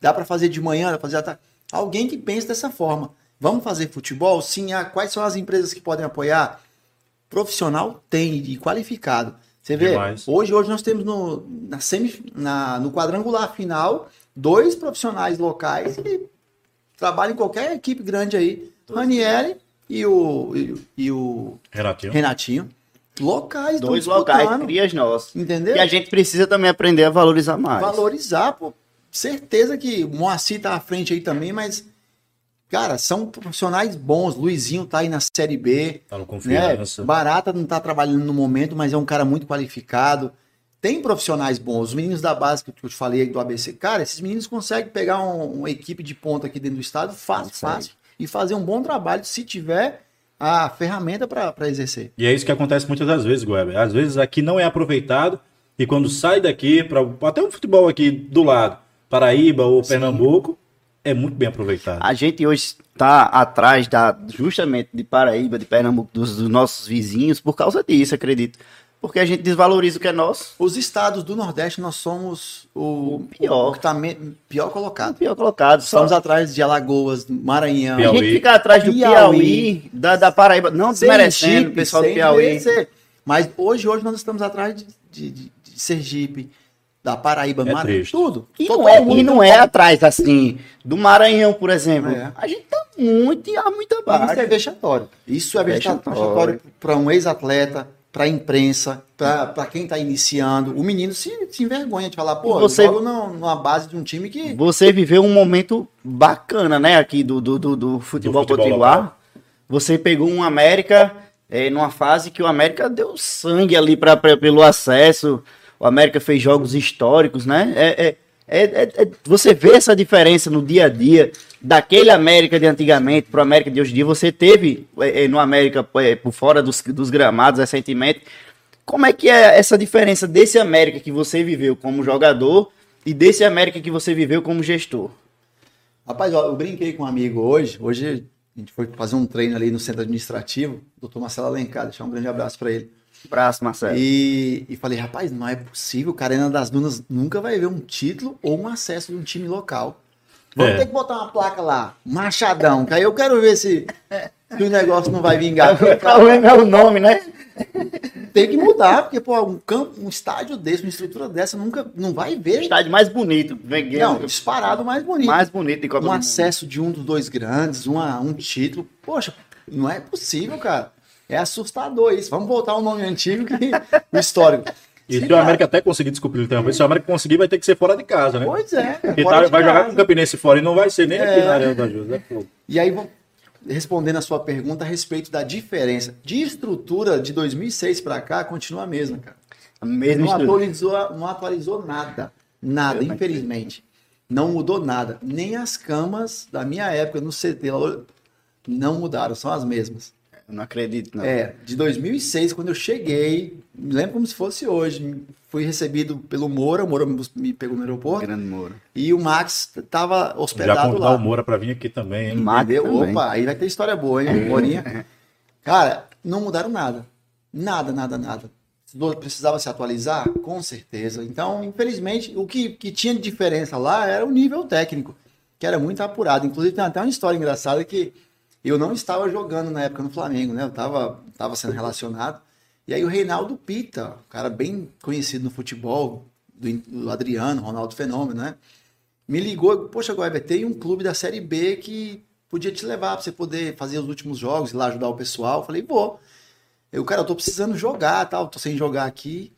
Dá para fazer de manhã, dá pra fazer à tarde. Alguém que pense dessa forma. Vamos fazer futebol? Sim. Ah, quais são as empresas que podem apoiar? Profissional tem e qualificado. Você vê, Demais. hoje, hoje nós temos no, na semi, na, no quadrangular final dois profissionais locais que trabalham em qualquer equipe grande aí. Ranieri e o, e, e o Renatinho. Renatinho. Locais, Dois locais, crias nossas. Entendeu? E a gente precisa também aprender a valorizar mais. valorizar, pô. Certeza que o Moacir tá à frente aí também, mas, cara, são profissionais bons. Luizinho tá aí na Série B. Tá no Né? confiança. Barata não tá trabalhando no momento, mas é um cara muito qualificado. Tem profissionais bons. Os meninos da base que eu te falei do ABC, cara, esses meninos conseguem pegar um- uma equipe de ponta aqui dentro do estado fácil, fácil. E fazer um bom trabalho se tiver a ferramenta para exercer. E é isso que acontece muitas das vezes, Goeber. Às vezes aqui não é aproveitado e quando sai daqui, para até um futebol aqui do lado, Paraíba ou Pernambuco, é muito bem aproveitado. A gente hoje está atrás da, justamente de Paraíba, de Pernambuco, dos, dos nossos vizinhos, por causa disso, acredito. Porque a gente desvaloriza o que é nosso. Os estados do Nordeste, nós somos o, O pior. o que tá me- pior colocado. Pior colocado. Só Estamos atrás de Alagoas, Maranhão. a Piauí. gente fica atrás do Piauí. Piauí, da, da Paraíba, não desmerecendo o pessoal do Piauí. Mas hoje, hoje nós estamos atrás de, de- de- de Sergipe, da Paraíba, É Maranhão, tudo. E Todo não, é, mundo e não é atrás, assim, do Maranhão, por exemplo. É. A gente tá muito, há muito Isso é vexatório. Isso é Vexatório. vexatório para um ex-atleta, para a imprensa, para quem está iniciando. O menino se, se envergonha de falar, pô, E você- eu jogo num- numa base de um time que. Você viveu um momento bacana, né, aqui do, do, do, do futebol, Do futebol potiguar. Você pegou um América é, numa fase que o América deu sangue ali pra, pra- pelo acesso. O América fez jogos históricos, né? É, é, é, é- é- você vê essa diferença no dia a dia daquele América de antigamente pro América de hoje em dia. Você teve é, é, no América por fora dos, dos gramados recentemente. Como é que é essa diferença desse América que você viveu como jogador e desse América que você viveu como gestor? Rapaz, ó, eu brinquei com um amigo hoje. Hoje a gente foi fazer um treino ali no centro administrativo, doutor Marcelo Alencar, deixar um grande abraço para ele. Braço, Marcelo. E, e falei, rapaz, não é possível, o Arena das Dunas nunca vai ver um título ou um acesso de um time local. Vamos É. ter que botar uma placa lá, Machadão, que aí eu quero ver se, se o negócio não vai vingar. O problema é o nome, né? tem que mudar, porque pô, um campo, um estádio desse, uma estrutura dessa, nunca não vai ver. Estádio mais bonito. Vem Não, disparado mais bonito. mais bonito de Copa um acesso de um dos dois grandes, uma, um título. Poxa, não é possível, cara. É assustador isso. Vamos voltar ao nome antigo que o histórico. E se o América até conseguir desculpar ele também, se o América conseguir, vai ter que ser fora de casa, né? Pois é. Porque tá- vai jogar com o Campinense fora e não vai ser nem aqui É. na Arena da Jus, né? E aí, respondendo a sua pergunta a respeito da diferença de estrutura de 2006 para cá, continua a mesma, cara. A mesma Não estrutura. atualizou, não atualizou nada. Nada, infelizmente. Não mudou nada. Nem as camas da minha época no CT não mudaram, são as mesmas. Eu não acredito, não. É, de 2006, quando eu cheguei, me lembro como se fosse hoje. Fui recebido pelo Moura, o Moura me pegou no aeroporto. Grande Moura. E o Max estava Já hospedado convidar lá. o Moura pra vir aqui também, hein? Max Entendeu? também. Opa, aí vai ter história boa, hein, Morinha? Cara, não mudaram nada. Nada, nada, nada. Precisava se atualizar? Com certeza. Então, infelizmente, o que, que tinha de diferença lá era o nível técnico, que era muito apurado. Inclusive, tem até uma história engraçada que eu não estava jogando na época no Flamengo, né? Eu estava tava sendo relacionado. E aí o Reinaldo Pita, um cara bem conhecido no futebol, do, do Adriano, Ronaldo Fenômeno, né? me ligou, poxa, Goiaba, tem um clube da Série B que podia te levar pra você poder fazer os últimos jogos, ir lá ajudar o pessoal. Eu falei, vou. Eu, cara, eu tô precisando jogar, tal, tô sem jogar aqui.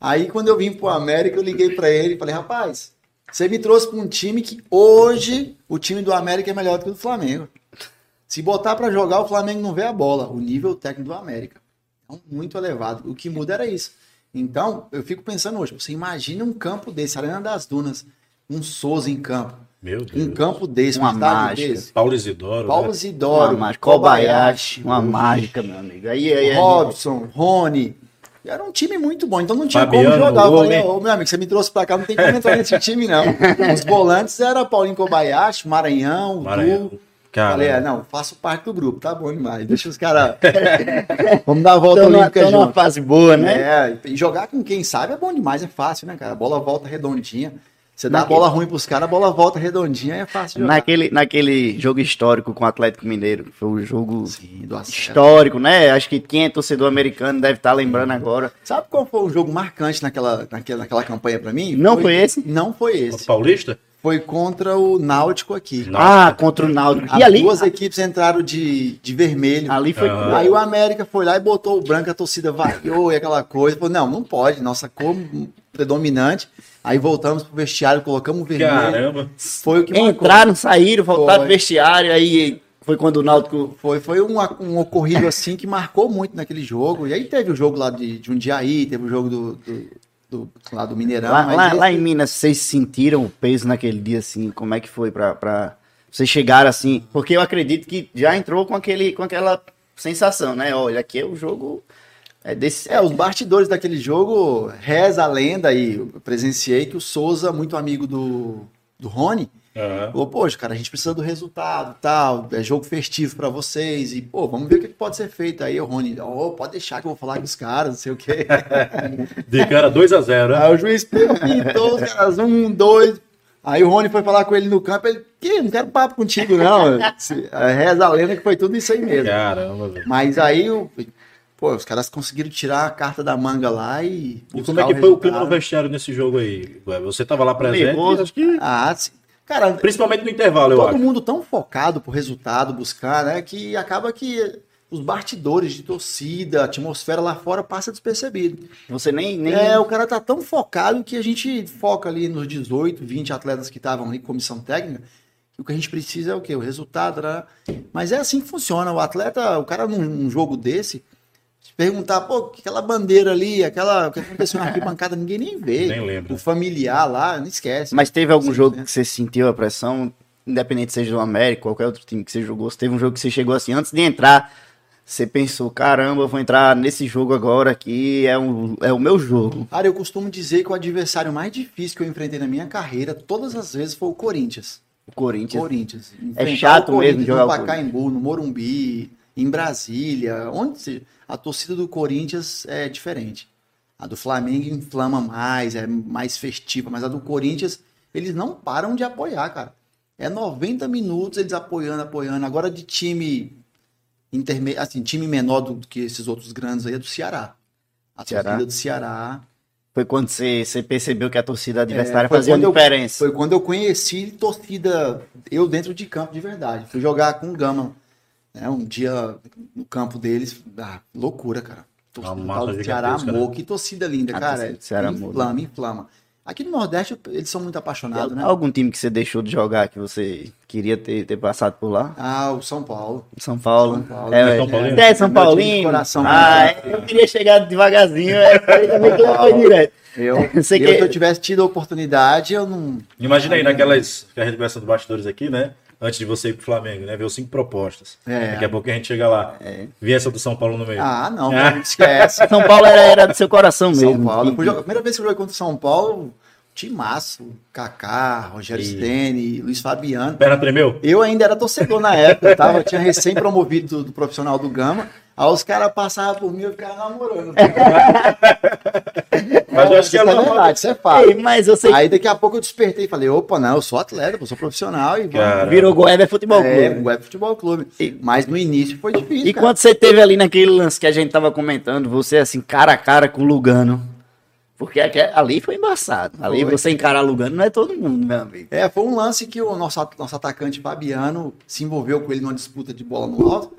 Aí, quando eu vim pro América, eu liguei pra ele e falei, rapaz, você me trouxe pra um time que hoje o time do América é melhor do que o do Flamengo. Se botar pra jogar, o Flamengo não vê a bola. O nível técnico do América. Então, muito elevado. O que muda era isso. Então, eu fico pensando hoje, você imagina um campo desse, Arena das Dunas, um Souza em campo. Meu Deus. Um campo desse, um Uma mágica. desse. Paulo Isidoro. Paulo né? Uma Zidoro, mágica. Kobayashi, uma mágica, meu amigo. Aí, aí, aí, Robson, Rony. Era um time muito bom, então não tinha Fabiano, como jogar. Eu falei, ô meu amigo, você me trouxe pra cá, não tem como entrar nesse time, não. Os volantes era Paulinho Kobayashi, Maranhão, Maranhão. Du. Cara, Falei, é, não, faço parte do grupo, tá bom demais. Deixa os caras. Vamos dar a volta Tô numa, olímpica numa junto. fase boa, né? É, e jogar com quem sabe é bom demais, é fácil, né, cara? A bola volta redondinha. Você dá a bola ruim pros caras, a bola volta redondinha, é fácil jogar. Naquele, naquele jogo histórico com o Atlético Mineiro, que foi um jogo Sim, histórico, né? Acho que quem é torcedor americano deve estar lembrando agora. Sabe qual foi o jogo marcante naquela, naquela, naquela campanha pra mim? Não foi esse? Não foi O esse. Paulista? Foi contra o Náutico aqui. Ah, contra o Náutico. As E ali, duas equipes entraram de, de vermelho. ali foi. Ah. Aí o América foi lá e botou o branco, a torcida vaiou e aquela coisa. Falou, não, não pode, nossa cor predominante. Aí voltamos pro vestiário, colocamos o vermelho. Caramba. Foi o que marcou. Entraram, saíram, voltaram Foi. pro vestiário, aí foi quando o Náutico. Foi, foi um, um ocorrido assim que marcou muito naquele jogo. E aí teve o jogo lá de Jundiaí, teve o jogo do, do, do- lá do Mineirão. Lá, lá, esse- lá em Minas, vocês sentiram o peso naquele dia, assim? Como é que foi pra, pra vocês chegaram assim? Porque eu acredito que já entrou com, aquele, com aquela sensação, né? Olha, aqui é o jogo. É desse. É, os bastidores daquele jogo, reza a lenda aí, eu presenciei que o Souza, muito amigo do, do Rony, Aham. falou, poxa, cara, a gente precisa do resultado tal, é jogo festivo pra vocês, e, pô, vamos ver o que pode ser feito aí, o Rony, oh, pode deixar que eu vou falar com os caras, não sei o quê. De cara 2x0, né? aí o juiz pintou os caras, um, dois, aí o Rony foi falar com ele no campo, ele, que, não quero papo contigo não, é, reza a lenda que foi tudo isso aí mesmo. Caramba, velho. Mas aí, o- pô, os caras conseguiram tirar a carta da manga lá e. E como é que foi o clima no vestiário nesse jogo aí? Você tava lá presente? Nervoso. acho que- Ah, sim. Cara, Principalmente no intervalo, eu todo acho. mundo tão focado pro resultado, buscar, né? Que acaba que os bastidores de torcida, a atmosfera lá fora passa despercebido. Você nem. nem... É, o cara tá tão focado que a gente foca ali nos 18, 20 atletas que estavam ali, comissão técnica, que o que a gente precisa é o quê? O resultado, né? Mas é assim que funciona. O atleta, o cara num, num jogo desse, se perguntar, pô, aquela bandeira ali, aquela, o que aconteceu na arquibancada, ninguém nem vê. Nem lembra. O familiar lá, não esquece. Mas teve algum Sim, jogo né? que você sentiu a pressão, independente seja do América, qualquer outro time que você jogou, se teve um jogo que você chegou assim, antes de entrar, você pensou, caramba, eu vou entrar nesse jogo agora aqui, é, um, é o meu jogo. Cara, eu costumo dizer que o adversário mais difícil que eu enfrentei na minha carreira, todas as vezes, foi o Corinthians. O Corinthians. Corinthians. É chato o mesmo Corinthians jogar no Pacaembu, no Morumbi, em Brasília, onde se- a torcida do Corinthians é diferente. A do Flamengo inflama mais, é mais festiva, mas a do Corinthians, eles não param de apoiar, cara. É 90 minutos eles apoiando, apoiando. Agora de time interme... assim, time menor do que esses outros grandes aí é do Ceará. A Ceará. torcida do Ceará Foi quando você, você percebeu que a torcida adversária É, fazia quando eu- diferença. Foi quando eu conheci torcida, eu dentro de campo de verdade. Fui jogar com o Gama. Né, um dia no campo deles, ah, loucura, cara. Torcida do Ceará gigantesca, amor, né? que torcida linda, A cara. torcida do Ceará amor, inflama, inflama. Aqui no Nordeste eles são muito apaixonados, né? Algum time que você deixou de jogar que você queria ter, ter passado por lá? Ah, o São Paulo. São Paulo. São Paulo. É, É São Paulino? é, São de Paulinho. coração. ah, eu queria chegar devagarzinho. É, também que eu fui direto. Eu, Eu sei eu, que- se eu tivesse tido a oportunidade, eu não. Imagina aí naquelas que a gente conversa dos bastidores aqui, né? Antes de você ir pro Flamengo, né? Ver os cinco propostas. É. Daqui a pouco a gente chega lá. Vi essa do São Paulo no meio. Ah, não, não esquece. São Paulo era, era do seu coração São mesmo. Paulo. Jogar- A primeira vez que eu joguei contra o São Paulo, timaço. Kaká, Rogério E- Stene, Luiz Fabiano. Perna tremeu? Eu ainda era torcedor na época, eu tava, eu tinha recém-promovido do, do profissional do Gama. Aí os caras passavam por mim e eu ficava namorando. Mas eu acho que é é normal. verdade, isso é fato. Ei, mas eu sei Aí daqui a pouco eu despertei e falei, opa, não, eu sou atleta, eu sou profissional e Cara. virou Goiaba Futebol É, Clube. Web Futebol Clube. Mas no início foi difícil, E cara. quando você teve ali naquele lance que a gente tava comentando, você assim, cara a cara com o Lugano. Porque aque- ali foi embaçado. Ali Foi. você encarar Lugano não é todo mundo, meu amigo. É, foi um lance que o nosso, nosso atacante Fabiano se envolveu com ele numa disputa de bola no alto.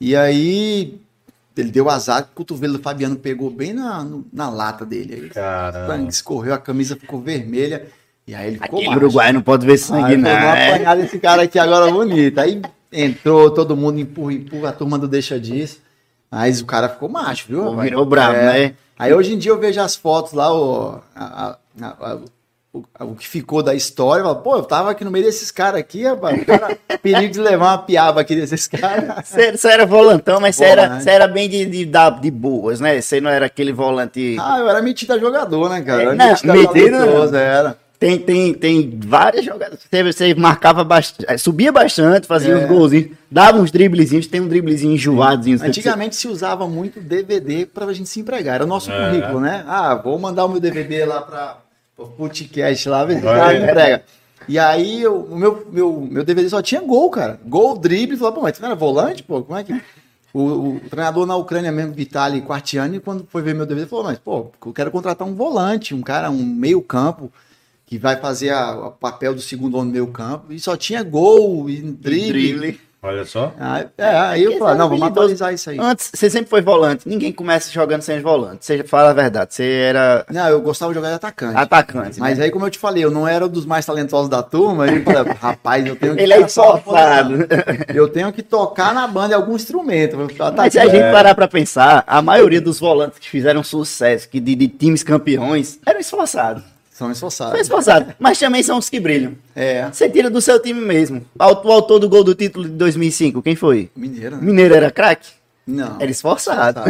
E aí ele deu azar, o cotovelo do Fabiano pegou bem na, no- na lata dele. Aí Caramba. escorreu, a camisa ficou vermelha. E aí ele ficou macho. Uruguai não pode ver sangue, Aí não. foi uma é. apanhada esse cara aqui agora bonito. Aí entrou, todo mundo empurra, empurra, a turma do deixa disso. Mas o cara ficou macho, viu? Virou bravo, É. né? Aí hoje em dia eu vejo as fotos lá, o, a- a- a- o, o que ficou da história. Eu falo, Pô, eu tava aqui no meio desses caras aqui, rapaz. O cara, perigo de levar uma piaba aqui desses caras. Você, você era volantão, mas você era, você era bem de, de, de boas, né? Você não era aquele volante. Ah, eu era metido a jogador, né, cara? É, era não, metido metido era. Tem, tem, tem várias jogadas. Você, você marcava bastante, subia bastante, fazia É. uns golzinhos, dava uns driblezinhos, tem um driblezinho enjoadozinho. Antigamente se usava muito DVD pra gente se empregar. Era o nosso É. currículo, né? Ah, vou mandar o meu DVD lá pra o podcast lá, ver cara me emprega. E aí eu- o meu, meu, meu DVD só tinha gol, cara. Gol, drible. Falei, pô, mas tu não era volante, pô? Como é que. O, o treinador na Ucrânia mesmo, Vitaly Quartiani, quando foi ver meu DVD, falou, mas, pô, eu quero contratar um volante, um cara, um meio-campo, que vai fazer o papel do segundo homem do meio-campo. E só tinha gol e drible. drible. Olha só. Aí, é, aí eu você não, vamos atualizar isso aí. Antes, você sempre foi volante. Ninguém começa jogando sem volante. Você fala a verdade. Você era Não, eu gostava de jogar de atacante. atacante. Mas né? aí, como eu te falei, eu não era um dos mais talentosos da turma. Aí eu falei, rapaz, eu tenho que Ele é esforçado. Eu tenho que tocar na banda algum instrumento. Falei, Mas se a gente parar pra pensar, a maioria dos volantes que fizeram sucesso, que de, de times campeões, eram esforçados. São São esforçados. esforçados. Mas também são os que brilham. É, Você tira do seu time mesmo. O autor do gol do título de 2005, quem foi? mineiro, né? Mineiro era craque? Não. Era esforçado.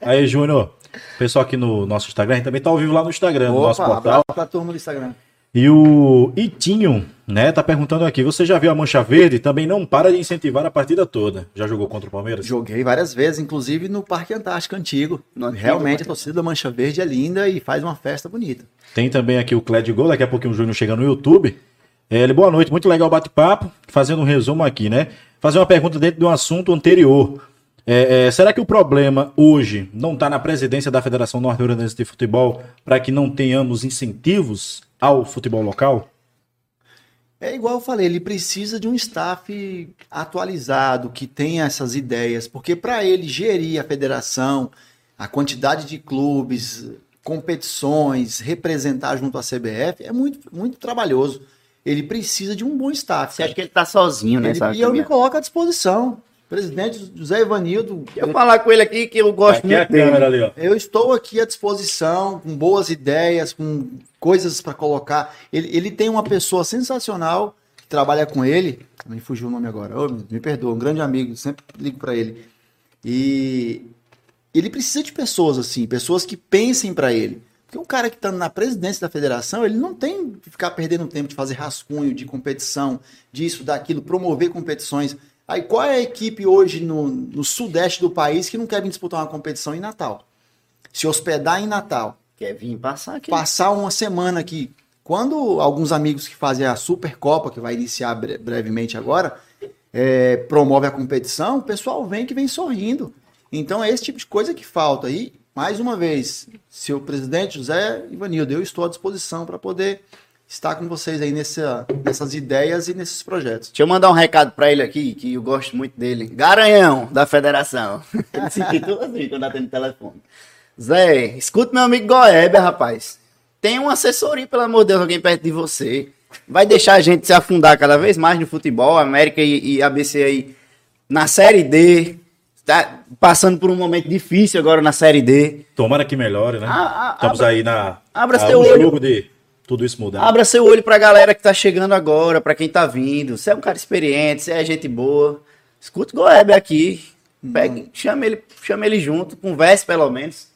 Aí, Júnior. Pessoal aqui no nosso Instagram, a gente também tá ao vivo lá no Instagram, no nosso Opa, portal. pra turma do Instagram. E o Itinho, né, tá perguntando aqui: você já viu a Mancha Verde? Também não para de incentivar a partida toda. Já jogou contra o Palmeiras? Joguei várias vezes, inclusive no Parque Antártico Antigo. Realmente, a torcida da Mancha Verde é linda e faz uma festa bonita. Tem também aqui o Cled Gol, daqui a pouquinho o Júnior chega no YouTube. Ele, boa noite, muito legal o bate-papo. Fazendo um resumo aqui, né? Fazer uma pergunta dentro de um assunto anterior. É, é, será que o problema hoje não está na presidência da Federação Norte-Americana de Futebol para que não tenhamos incentivos ao futebol local? É igual eu falei, ele precisa de um staff atualizado, que tenha essas ideias, porque para ele gerir a federação, a quantidade de clubes, competições, representar junto à CBF, é muito, muito trabalhoso. Ele precisa de um bom staff. Você acha que ele tá sozinho Ele- nessa e eu me coloco à disposição. Presidente José Ivanildo, Eu falar com ele aqui que eu gosto aqui é a muito dele. câmera ali, ó. eu estou aqui à disposição, com boas ideias, com coisas para colocar. Ele, ele tem uma pessoa sensacional que trabalha com ele. Me fugiu o nome agora. Me me perdoa, um grande amigo, sempre ligo para ele. E ele precisa de pessoas assim, pessoas que pensem para ele. Porque um cara que está na presidência da federação, ele não tem que ficar perdendo tempo de fazer rascunho de competição, disso, daquilo, promover competições. Aí qual é a equipe hoje no, no sudeste do país que não quer vir disputar uma competição em Natal? Se hospedar em Natal, Quer vir passar aqui? passar uma semana aqui. Quando alguns amigos que fazem a Supercopa, que vai iniciar bre- brevemente agora, é, promove a competição, o pessoal vem que vem sorrindo. Então é esse tipo de coisa que falta. aí mais uma vez, seu presidente José Ivanildo, eu estou à disposição para poder estar com vocês aí nessa, nessas ideias e nesses projetos. Deixa eu mandar um recado pra ele aqui, que eu gosto muito dele. Garanhão, da federação. Ele se intitula assim quando atende o telefone. Zé, escuta meu amigo Goebia, rapaz. Tem uma assessoria, pelo amor de Deus, alguém perto de você. Vai deixar a gente se afundar cada vez mais no futebol. América e, e ABC aí na Série D. Tá passando por um momento difícil agora na Série D. Tomara que melhore, né? Ah, ah, Estamos abra- aí na. abra a seu um olho. jogo de tudo isso mudar. Abra seu olho pra galera que tá chegando agora, pra quem tá vindo. Você é um cara experiente, você é gente boa. Escuta o Goeb aqui. Pegue, chama, ele, chama ele junto, converse pelo menos.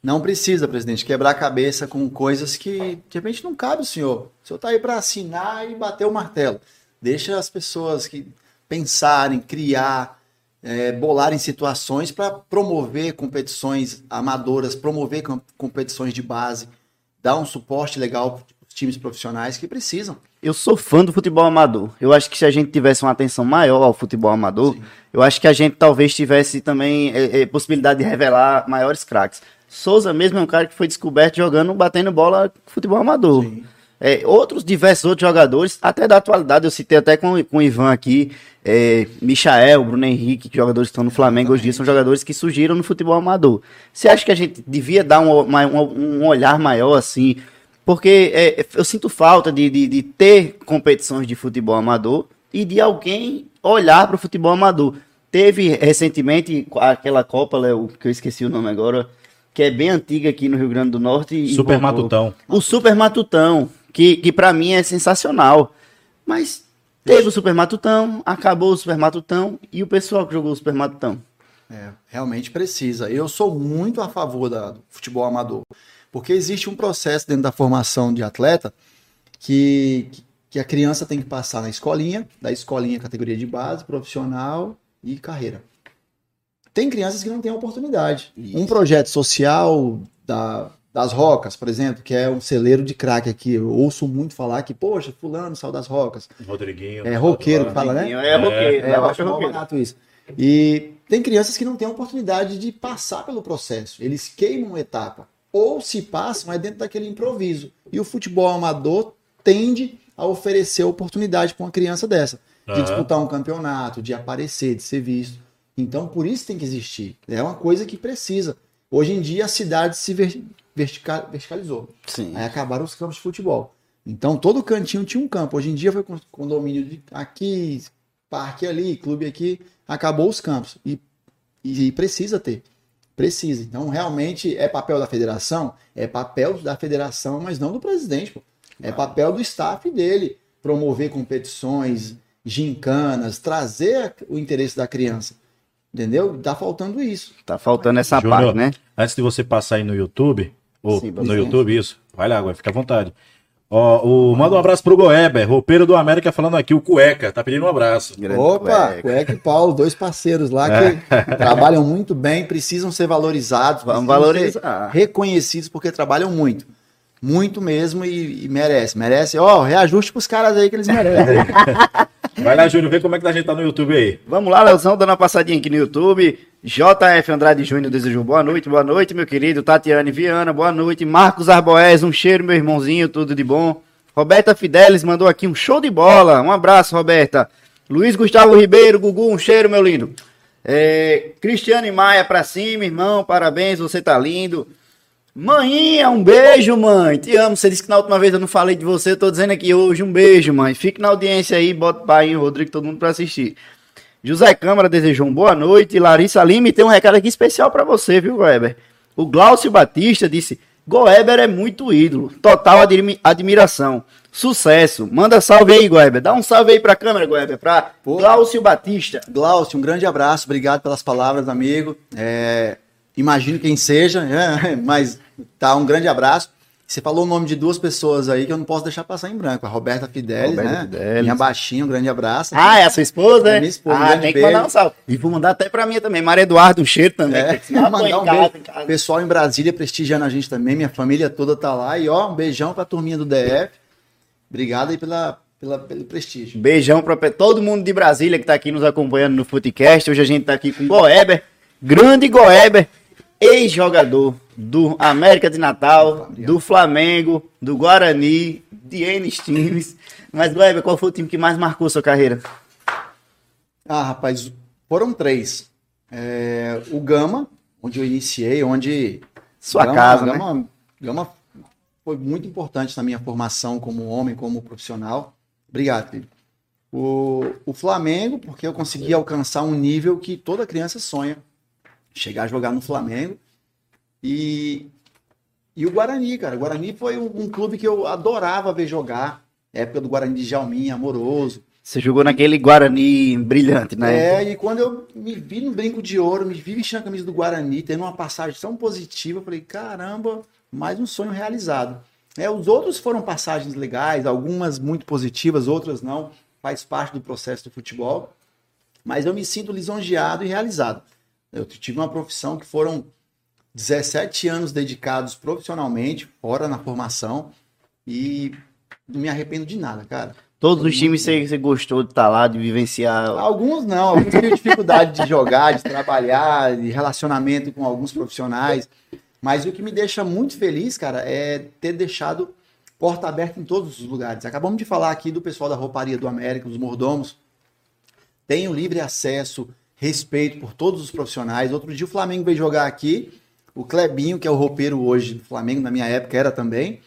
Não precisa, presidente, quebrar a cabeça com coisas que de repente não cabe o senhor. O senhor está aí para assinar e bater o martelo. Deixa as pessoas que pensarem, criar, é, bolarem situações para promover competições amadoras, promover com- competições de base, dar um suporte legal para os times profissionais que precisam. Eu sou fã do futebol amador. Eu acho que se a gente tivesse uma atenção maior ao futebol amador, eu acho que a gente talvez tivesse também eh, eh, possibilidade de revelar maiores craques. Souza mesmo é um cara que foi descoberto jogando, batendo bola futebol amador. É, outros diversos outros jogadores, até da atualidade, eu citei até com, com o Ivan aqui, é, Michael, Bruno Henrique, que jogadores que estão no Flamengo hoje em dia, são jogadores que surgiram no futebol amador. Você acha que a gente devia dar um, uma- um- olhar maior assim? Porque é, eu sinto falta de, de, de ter competições de futebol amador e de alguém olhar para o futebol amador. Teve recentemente aquela Copa, Léo, que eu esqueci o nome agora, que é bem antiga aqui no Rio Grande do Norte. Super. Matutão. O Super Matutão, que, que para mim é sensacional. Mas teve o Super Matutão, acabou o Super Matutão e o pessoal que jogou o Super Matutão. É, realmente precisa. Eu sou muito a favor da- do futebol amador, porque existe um processo dentro da formação de atleta que, que a criança tem que passar na escolinha, da escolinha categoria de base, profissional e carreira. Tem crianças que não têm oportunidade. Isso. Um projeto social da, das Rocas, por exemplo, que é um celeiro de craque aqui, eu ouço muito falar que, poxa, fulano saiu das Rocas. Rodriguinho. É roqueiro que fala, né? É roqueiro, É, é, eu roqueiro. acho mó barato isso. E tem crianças que não têm a oportunidade de passar pelo processo. Eles queimam uma etapa. Ou se passam, é dentro daquele improviso. E o futebol amador tende a oferecer oportunidade para uma criança dessa. De Aham. disputar um campeonato, de aparecer, de ser visto. Então, por isso tem que existir. É uma coisa que precisa. Hoje em dia, a cidade se ver- vertica- verticalizou. Sim. Aí acabaram os campos de futebol. Então todo cantinho tinha um campo. Hoje em dia foi con- condomínio de aqui, parque ali, clube aqui. Acabou os campos. E, e precisa ter. Precisa. Então realmente é papel da federação? É papel da federação, mas não do presidente. Pô. É papel do staff dele. Promover competições, gincanas, trazer o interesse da criança. Entendeu? Tá faltando isso. Tá faltando essa Júnior, parte, né? Antes de você passar aí no YouTube, ou Sim, no. YouTube, isso. Vai lá, agora, fica à vontade. Ó, o, manda um abraço pro Goeber, roupeiro do América, falando aqui, o Cueca, tá pedindo um abraço. Grande Opa, cueca. Cueca e Paulo, dois parceiros lá que trabalham muito bem, precisam ser valorizados, Vamos precisam valorizar. ser reconhecidos porque trabalham muito. Muito mesmo e, e merece. Merece, ó, reajuste pros caras aí que eles merecem. Vai lá, Júnior, vê como é que a gente tá no YouTube aí. Vamos lá, Leozão, dando uma passadinha aqui no YouTube. JF Andrade Júnior desejou boa noite, boa noite, meu querido. Tatiane Viana, boa noite. Marcos Arboés, um cheiro, meu irmãozinho, tudo de bom. Roberta Fidelis mandou aqui um show de bola. Um abraço, Roberta. Luiz Gustavo Ribeiro, Gugu, um cheiro, meu lindo. É, Cristiane Maia pra cima, irmão, parabéns, você tá lindo. Mãinha, um beijo, mãe. Te amo. Você disse que na última vez eu não falei de você, eu tô dizendo aqui hoje um beijo, mãe. Fique na audiência aí, bota o pai, o Rodrigo, todo mundo pra assistir. José Câmara desejou uma boa noite. Larissa Lima e tem um recado aqui especial pra você, viu, Goeber? O Glaucio Batista disse: Goeber é muito ídolo. Total admi- admiração. Sucesso. Manda salve aí, Goeber. Dá um salve aí pra câmera, Goeber. Pra Pô. Glaucio Batista. Glaucio, um grande abraço, obrigado pelas palavras, amigo. É, imagino quem seja, é, mas tá, um grande abraço. Você falou o nome de duas pessoas aí que eu não posso deixar passar em branco. A Roberta Fidelis, Roberta né? Fidelis. Minha baixinha, um grande abraço. Ah, é a sua esposa, É né? minha esposa, ah, tem que beijo. mandar um salve. E vou mandar até pra mim também. Maria Eduardo, um cheiro também. É, mandar um beijo. casa. Pessoal em Brasília prestigiando a gente também, minha família toda tá lá. E ó, um beijão pra turminha do DF. Obrigado aí pela, pela, pelo prestígio. Beijão pra todo mundo de Brasília que tá aqui nos acompanhando no Footcast. Hoje a gente tá aqui com Goeber, grande Goeber, ex-jogador do América de Natal, do Flamengo, do Guarani, de N times. Mas, Goeber, qual foi o time que mais marcou sua carreira? Ah, rapaz, foram três. É, o Gama, onde eu iniciei, onde. Sua Gama, casa, né? Gama, Gama foi muito importante na minha formação como homem, como profissional. Obrigado, filho. O, o Flamengo, porque eu consegui alcançar um nível que toda criança sonha. Chegar a jogar no Flamengo. E, e o Guarani, cara. O Guarani foi um, um clube que eu adorava ver jogar. Época do Guarani de Jalminha, amoroso. Você jogou naquele Guarani brilhante, né? É, e quando eu me vi no brinco de ouro, me vi vestindo a camisa do Guarani, tendo uma passagem tão positiva, eu falei, caramba, mais um sonho realizado. É, os outros foram passagens legais, algumas muito positivas, outras não, faz parte do processo do futebol, mas eu me sinto lisonjeado e realizado. Eu tive uma profissão que foram 17 anos dedicados profissionalmente, fora na formação, e não me arrependo de nada, cara. Todos os times você, você gostou de estar lá, de vivenciar. Alguns não, alguns tinham dificuldade de jogar, de trabalhar, de relacionamento com alguns profissionais. Mas o que me deixa muito feliz, cara, é ter deixado porta aberta em todos os lugares. Acabamos de falar aqui do pessoal da Rouparia do América, dos mordomos. Tenho livre acesso, respeito por todos os profissionais. Outro dia o Flamengo veio jogar aqui. O Clebinho, que é o roupeiro hoje do Flamengo, na minha época era também.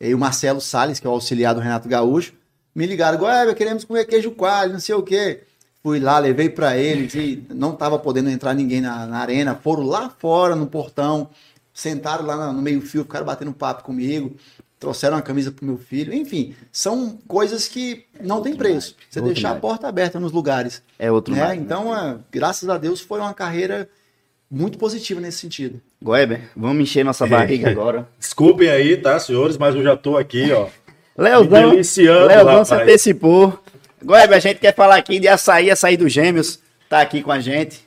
E o Marcelo Salles, que é o auxiliar do Renato Gaúcho me ligaram, Goiaba, queremos comer queijo coalho, não sei o quê. Fui lá, levei para eles e não tava podendo entrar ninguém na, na, arena. Foram lá fora, no portão, sentaram lá no meio-fio, ficaram batendo papo comigo, trouxeram uma camisa pro meu filho. Enfim, são coisas que não tem preço. Você deixar a porta aberta nos lugares. É outro né? Então, é, graças a Deus, foi uma carreira muito positiva nesse sentido. Goeber, vamos encher nossa barriga agora. Desculpem aí, tá, senhores, mas eu já tô aqui, ó. Leozão, Leozão se antecipou. Agora a gente quer falar aqui de açaí, açaí dos gêmeos. Tá aqui com a gente.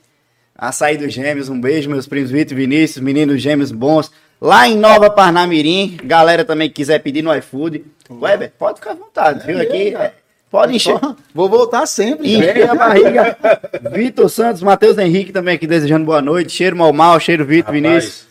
Açaí dos gêmeos, um beijo, meus primos Vitor e Vinícius, meninos gêmeos bons. Lá em Nova Parnamirim, galera também que quiser pedir no iFood. Weber, pode ficar à vontade, é viu? Aqui, é, pode encher. Vou voltar sempre. Encher a barriga. Vitor Santos, Matheus Henrique também aqui desejando boa noite. Cheiro mal mal, cheiro Vitor, Vinícius.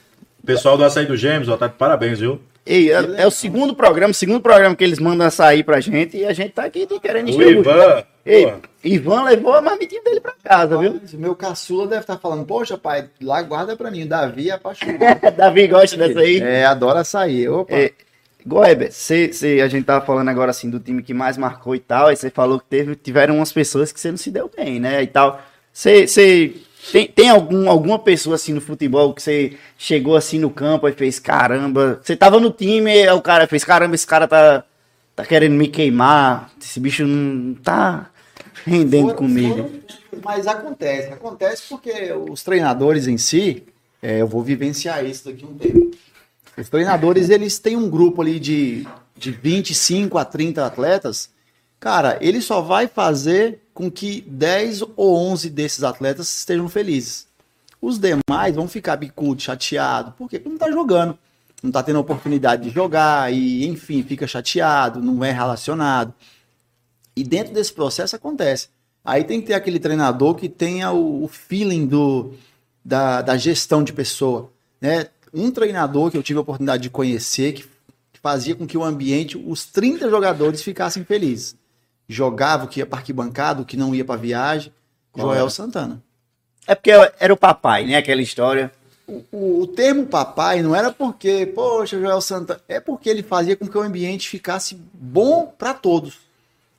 Pessoal do Açaí dos Gêmeos, ó, tá de parabéns, viu? Ei, é, é, o segundo programa, segundo programa que eles mandam sair pra gente e a gente tá aqui querendo encher o Ivan. Ei, Ivan levou a marmitinha dele pra casa, viu? O meu caçula deve estar tá falando, poxa, pai, lá guarda pra mim. Davi é apaixonado. Davi gosta dessa aí? É, adora sair. Opa. É, Goeber, cê, cê, a gente tava falando agora assim do time que mais marcou e tal, aí você falou que teve, tiveram umas pessoas que você não se deu bem, né? E tal. Você tem, tem algum, alguma pessoa assim no futebol que você chegou assim no campo e fez caramba? Você tava no time e o cara fez caramba, esse cara tá, tá querendo me queimar, esse bicho não tá rendendo foram, comigo. Foram, mas acontece, acontece porque os treinadores em si, é, eu vou vivenciar isso daqui um tempo. Os treinadores, eles têm um grupo ali de, de 25 a 30 atletas. Cara, ele só vai fazer com que 10 ou 11 desses atletas estejam felizes. Os demais vão ficar bicudo, chateado, porque não está jogando, não está tendo oportunidade de jogar e, enfim, fica chateado, não é relacionado. E dentro desse processo acontece. Aí tem que ter aquele treinador que tenha o, feeling do, da, da gestão de pessoa. Né? Um treinador que eu tive a oportunidade de conhecer, que fazia com que o ambiente, os 30 jogadores ficassem felizes jogava, o que ia para arquibancada, o que não ia para viagem. Qual Joel era? Santana. É porque era o papai, né? Aquela história. O, o, o, termo papai não era porque, poxa, Joel Santana. É porque ele fazia com que o ambiente ficasse bom para todos.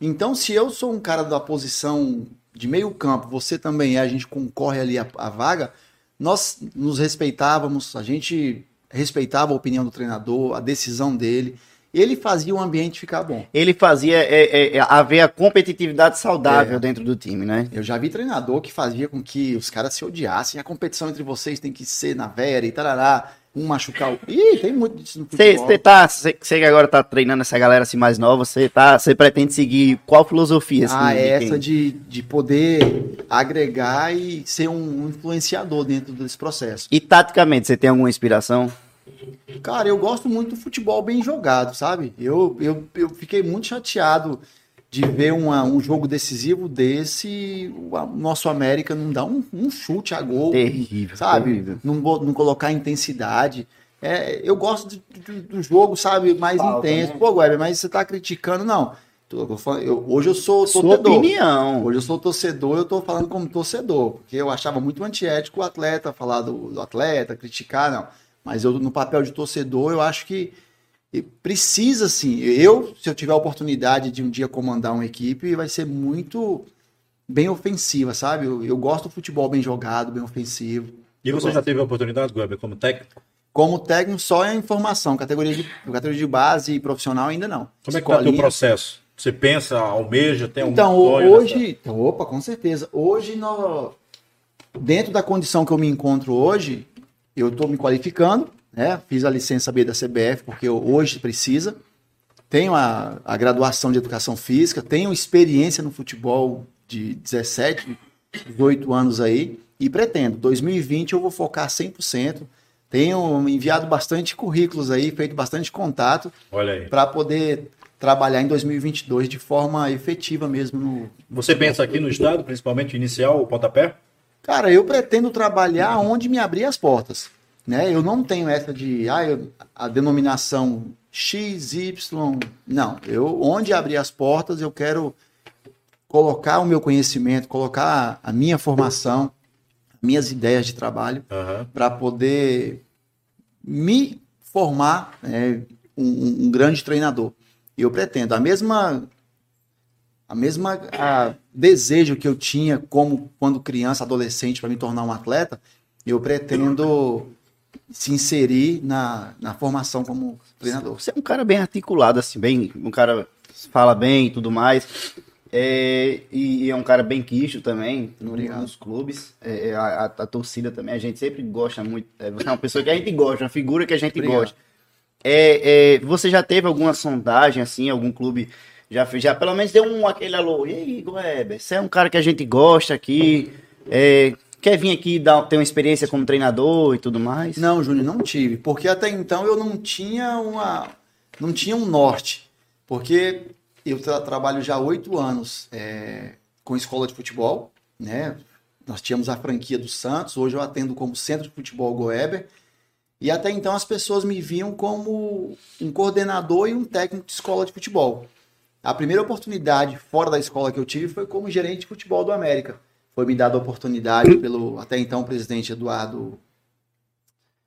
Então, se eu sou um cara da posição de meio campo, você também é, a gente concorre ali a, a vaga, nós nos respeitávamos, a gente respeitava a opinião do treinador, a decisão dele ele fazia o ambiente ficar bom. Ele fazia é, é, é, haver a competitividade saudável é. dentro do time, né? Eu já vi treinador que fazia com que os caras se odiassem. A competição entre vocês tem que ser na vera e tarará. Um machucar o. Ih, tem muito disso no futebol. Você tá. Você agora tá treinando essa galera assim mais nova, você tá. Pretende seguir qual filosofia? Assim, ah, é essa de, de poder agregar e ser um influenciador dentro desse processo. E taticamente, você tem alguma inspiração? Cara, eu gosto muito do futebol bem jogado, sabe? Eu, eu, eu fiquei muito chateado de ver uma, um jogo decisivo desse, o nosso América não dá um, um chute a gol. Terrível. Sabe? Terrível. Não, não colocar intensidade. É, eu gosto de, de, do jogo, sabe, mais Falta, intenso. Né? Pô, Guilherme, mas você tá criticando, não. Eu, hoje eu sou Sua torcedor. opinião. Hoje eu sou torcedor, eu tô falando como torcedor. Porque eu achava muito antiético o atleta falar do, do atleta, criticar, não. Mas eu, no papel de torcedor, eu acho que E precisa sim. Eu, se eu tiver a oportunidade de um dia comandar uma equipe, vai ser muito bem ofensiva, sabe? Eu, eu gosto do futebol bem jogado, bem ofensivo. E você já teve a oportunidade, Weber, como técnico? Como técnico, só é informação. Categoria de, categoria de base e profissional ainda não. Como é que tá o processo? Você pensa, almeja, tem então, um sonho hoje, nessa... opa, com certeza. Hoje, no, dentro da condição que eu me encontro hoje, eu estou me qualificando, né? Fiz a licença B da CBF, porque hoje precisa. Tenho a, a graduação de educação física, tenho experiência no futebol de 17, 18 anos aí, e pretendo. 2020 eu vou focar 100%. Tenho enviado bastante currículos aí, feito bastante contato para poder trabalhar em 2022 de forma efetiva mesmo. No... Você pensa aqui no estado, principalmente inicial, o pontapé? Cara, eu pretendo trabalhar onde me abrir as portas. Né? Eu não tenho essa de ah, eu, a denominação X, Y. Não, eu onde abrir as portas eu quero colocar o meu conhecimento, colocar a minha formação, minhas ideias de trabalho uhum. para poder me formar né, um, um, grande treinador. E eu pretendo a mesma a mesma a desejo que eu tinha como quando criança, adolescente para me tornar um atleta, eu pretendo se inserir na, na formação como treinador. Você é um cara bem articulado, assim, bem, um cara fala bem e tudo mais. É, e, é um cara bem quisto também no, nos clubes. É, é, a, a, torcida também, a gente sempre gosta muito. É, você é uma pessoa que a gente gosta, uma figura que a gente Obrigado. gosta. É, é, você já teve alguma sondagem, assim, algum clube já já pelo menos deu um aquele alô. E aí, Weber, você é um cara que a gente gosta aqui. É, quer vir aqui dar, ter uma experiência como treinador e tudo mais? Não, Júnior, não tive. Porque até então eu não tinha uma. não tinha um norte. Porque eu tra trabalho já oito anos é, com escola de futebol, né? Nós tínhamos a franquia do Santos, hoje eu atendo como Centro de Futebol Goeber. E até então as pessoas me viam como um coordenador e um técnico de escola de futebol. A primeira oportunidade fora da escola que eu tive foi como gerente de futebol do América foi me dada a oportunidade pelo até então presidente Eduardo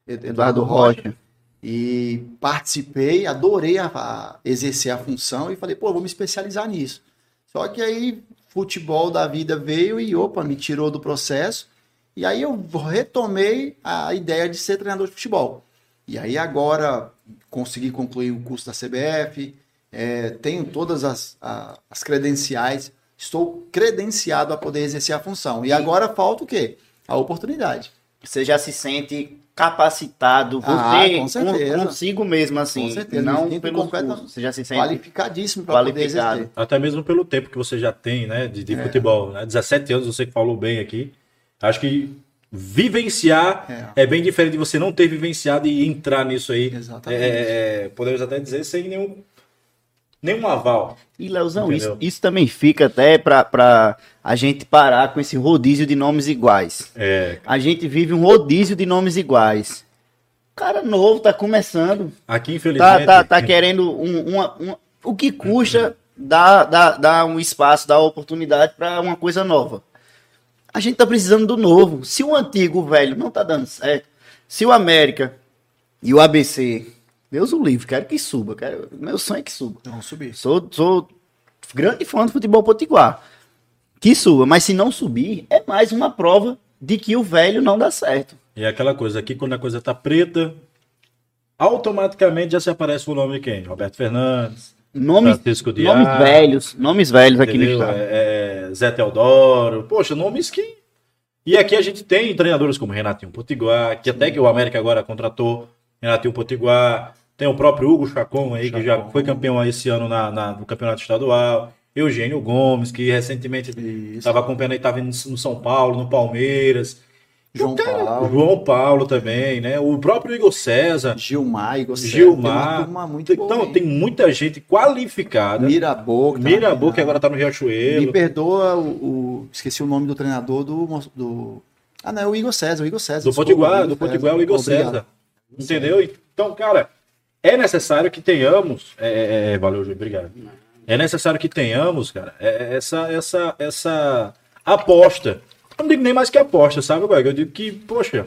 Eduardo, Eduardo Rocha. E participei, adorei a, a, exercer a função e falei, pô, vou me especializar nisso. Só que aí futebol da vida veio e opa, me tirou do processo. E aí eu retomei a ideia de ser treinador de futebol. E aí agora consegui concluir o curso da CBF, é, tenho todas as, a, as credenciais estou credenciado a poder exercer a função. E agora falta o quê? A oportunidade. Você já se sente capacitado, ah, você ah, com certeza. consigo mesmo assim, com certeza. não pelo curso, você já se sente qualificadíssimo para poder exercer. Até mesmo pelo tempo que você já tem, né, de, de é. futebol, né? 17 anos você falou bem aqui. Acho que vivenciar é. é. bem diferente de você não ter vivenciado e entrar nisso aí. Exatamente. É, é podemos até dizer sem nenhum nenhum aval. E, Leozão, isso, isso, também fica até para a gente parar com esse rodízio de nomes iguais. É. A gente vive um rodízio de nomes iguais. Cara novo, tá começando. Aqui, infelizmente. Tá, tá, tá querendo um, uma, uma, o que custa dar, dar, dar um espaço, dar oportunidade para uma coisa nova. A gente tá precisando do novo. Se o antigo, o velho, não tá dando certo, se o América e o ABC Deus o livre, quero que suba. Quero... Meu sonho é que suba. Vamos subir. Sou, sou grande fã do futebol potiguar. Que suba, mas se não subir, é mais uma prova de que o velho não dá certo. E é aquela coisa aqui, quando a coisa tá preta, automaticamente já se aparece o nome de quem? Roberto Fernandes, nomes, Francisco Dias, Nomes velhos, nomes velhos aqui entendeu? no estado. É, é, Zé Teodoro, poxa, nomes que... E aqui a gente tem treinadores como Renatinho Potiguar, que até que o América agora contratou Renatinho Potiguar, tem o próprio Hugo Chacon aí, Chacon. que já foi campeão esse ano na, na, no campeonato estadual. Eugênio Gomes, que recentemente estava acompanhando aí, estava no São Paulo, no Palmeiras. João cara, Paulo. João Paulo também, né? O próprio Igor César. Gilmar, Igor César. Gilmar. Tem muito então, tem muita gente qualificada. Mirabô. Que tá Mirabô, que agora tá no Riachuelo. Me perdoa o, o, Esqueci o nome do treinador do. do... Ah, não, é o Igor César, o Igor César. Do Potiguar, do Potiguar, o Igor Obrigado. César. Entendeu? Então, cara, é necessário que tenhamos. É, é, é valeu, Júlio, obrigado. É necessário que tenhamos, cara, é, essa, essa, essa aposta. Eu não digo nem mais que aposta, sabe, Greg? Eu digo que, poxa,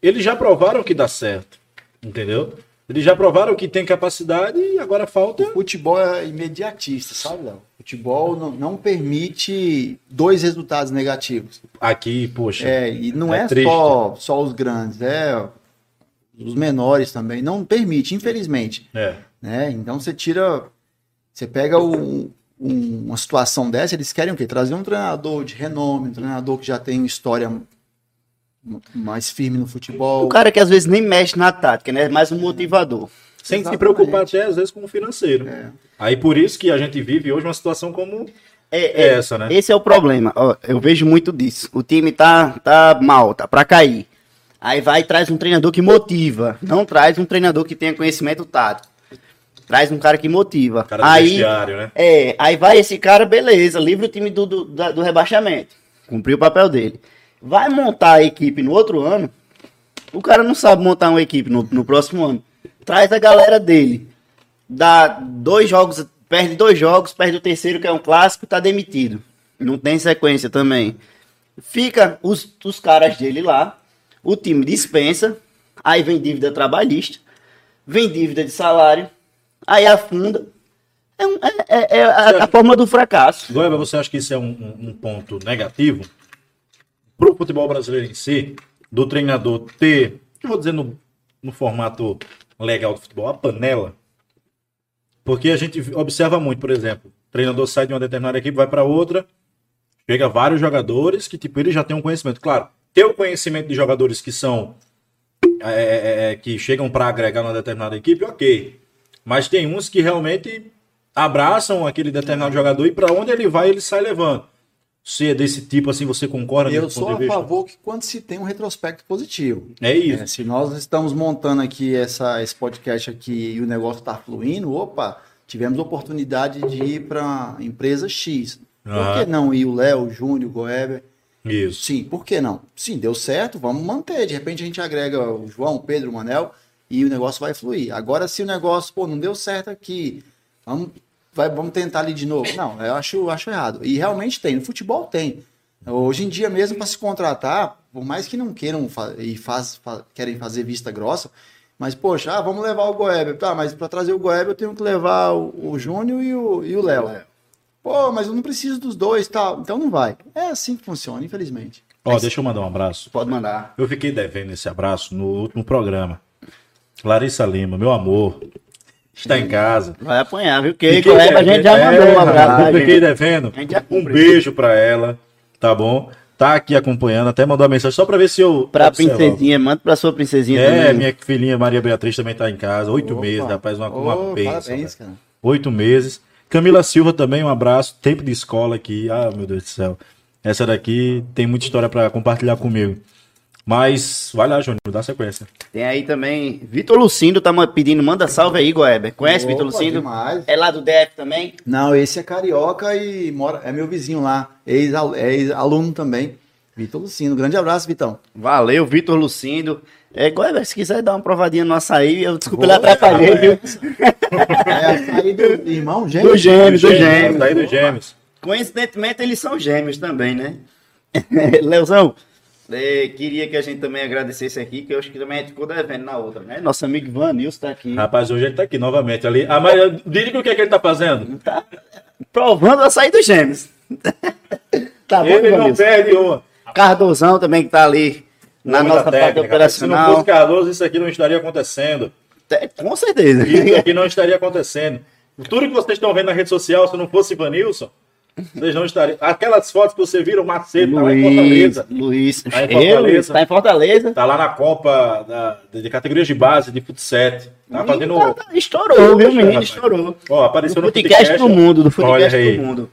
eles já provaram que dá certo. Entendeu? Eles já provaram que tem capacidade e agora falta. O futebol é imediatista, sabe, Léo? O futebol não, não permite dois resultados negativos. Aqui, poxa. É, e não É é, só, só os grandes, é os menores também. Não permite, infelizmente. É. né? Então você tira. Você pega o- um- uma situação dessa, eles querem o quê? Trazer um treinador de renome, um treinador que já tem uma história mais firme no futebol. O cara que às vezes nem mexe na tática, né? É mais um motivador. Sem se Exatamente. preocupar até, às vezes, com o financeiro. É. Aí por isso que a gente vive hoje uma situação como É, é essa, né? Esse é o problema. Ó, eu vejo muito disso. O time tá, tá mal, tá pra cair. Aí vai e traz um treinador que motiva. Não traz um treinador que tenha conhecimento tático. Traz um cara que motiva. Cara aí, né? é, aí vai esse cara, beleza, livra o time do, do, do rebaixamento. Cumpriu o papel dele. Vai montar a equipe no outro ano. O cara não sabe montar uma equipe no, no próximo ano. Traz a galera dele. Dá dois jogos, perde dois jogos, perde o terceiro, que é um clássico, tá demitido. Não tem sequência também. Fica os, os caras dele lá, o time dispensa, aí vem dívida trabalhista, vem dívida de salário, aí afunda. É, um- é- é- é a, a forma do fracasso. Goiaba, você acha que isso é um, um- ponto negativo para o futebol brasileiro em si, do treinador ter, eu vou dizer no, no formato legal do futebol, a panela? Porque a gente observa muito, por exemplo, o treinador sai de uma determinada equipe, vai para outra, chega vários jogadores que, tipo, ele já tem um conhecimento. Claro, ter o conhecimento de jogadores que são, é, é, é, que chegam para agregar numa determinada equipe, ok. Mas tem uns que realmente abraçam aquele determinado jogador e para onde ele vai, ele sai levando. Se é desse tipo assim, você concorda Eu sou a favor que quando se tem um retrospecto positivo. É isso. É, se nós estamos montando aqui essa, esse podcast aqui e o negócio está fluindo, opa, tivemos oportunidade de ir para empresa X. Por que não ir o Léo, o Júnior, o Goeber? Isso. Sim, por que não? Sim, deu certo, vamos manter. De repente a gente agrega o João, o Pedro, o Manel e o negócio vai fluir. Agora, se o negócio, pô, não deu certo aqui, vamos, vai, vamos tentar ali de novo. Não, eu acho, acho errado. E realmente tem, no futebol tem. Hoje em dia mesmo, para se contratar, por mais que não queiram e faz, fa- querem fazer vista grossa, mas, poxa, ah, vamos levar o Goeber. Tá, mas para trazer o Goeber eu tenho que levar o, o Júnior e o e o Léo. Pô, mas eu não preciso dos dois, tal. Então não vai. É assim que funciona, infelizmente. Ó, deixa eu mandar um abraço. Pode mandar. Eu fiquei devendo esse abraço no último programa. Larissa Lima, meu amor, está em casa. Vai apanhar, viu? Que Fiquei a gente já mandou um É, abraço. eu pra fiquei devendo. A Um beijo pra ela, tá bom? Tá aqui acompanhando, até mandou uma mensagem só pra ver se eu. Pra observar. princesinha, manda pra sua princesinha É, também. minha filhinha Maria Beatriz também tá em casa. Oito Opa. meses, rapaz, uma, uma Ô, bênção, Parabéns, velho. cara. Oito meses. Camila Silva também, um abraço. Tempo de escola aqui. Ah, meu Deus do céu. Essa daqui tem muita história pra compartilhar comigo. Mas, vai lá, Júnior, dá sequência. Tem aí também. Vitor Lucindo tá pedindo, manda salve aí, Goeber. Conhece Opa, Vitor Lucindo? demais. É lá do DF também? Não, esse é carioca e mora, é meu vizinho lá, é ex-aluno também. Vitor Lucino. Grande abraço, Vitão. Valeu, Vitor Lucindo. É, Goeber, se quiser dar uma provadinha no açaí, eu desculpa Vou, ele atrapalhei, viu? É açaí do irmão gêmeo. Do gêmeos, do gêmeos. Tá aí do Gêmeos. Coincidentemente, eles são gêmeos também, né? Leozão, é, queria que a gente também agradecesse aqui, que eu acho que também a gente ficou devendo na outra, né? Nosso amigo Ivan Nilson tá aqui. Rapaz, hoje ele tá aqui novamente ali. Ah, mas diga o que, é que ele tá fazendo. Tá provando o açaí dos gêmeos. tá bom, ele Ivan não Nilson? perde uma. Cardozão também que tá ali na nossa parte técnica. Se não operacional. fosse Cardoso, isso aqui não estaria acontecendo. É, Com certeza. Isso aqui não estaria acontecendo. Tudo que vocês estão vendo na rede social, se não fosse Ivanilson, vocês não estariam. Aquelas fotos que você viram, o Macedo, tá lá em Luiz, Fortaleza. Luiz, Tá em Eu, Fortaleza. tá em Fortaleza. Tá lá na Copa da- de categorias de base, de futsal. Tá fazendo. Tá- tá- estourou, viu, menino? Estourou. Ó, apareceu no podcast do mundo, do Olha podcast aí. do mundo.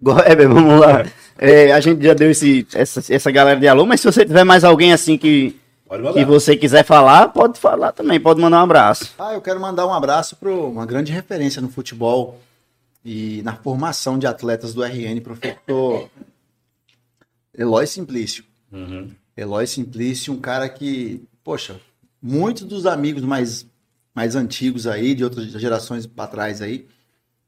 Goeber, vamos lá. É, a gente já deu esse, essa, essa galera de alô, mas se você tiver mais alguém assim que, que você quiser falar, pode falar também, pode mandar um abraço. Ah, eu quero mandar um abraço para uma grande referência no futebol e na formação de atletas do RN, professor Eloy Simplício. Uhum. Eloy Simplício, um cara que, poxa, muitos dos amigos mais, mais antigos aí, de outras gerações para trás aí,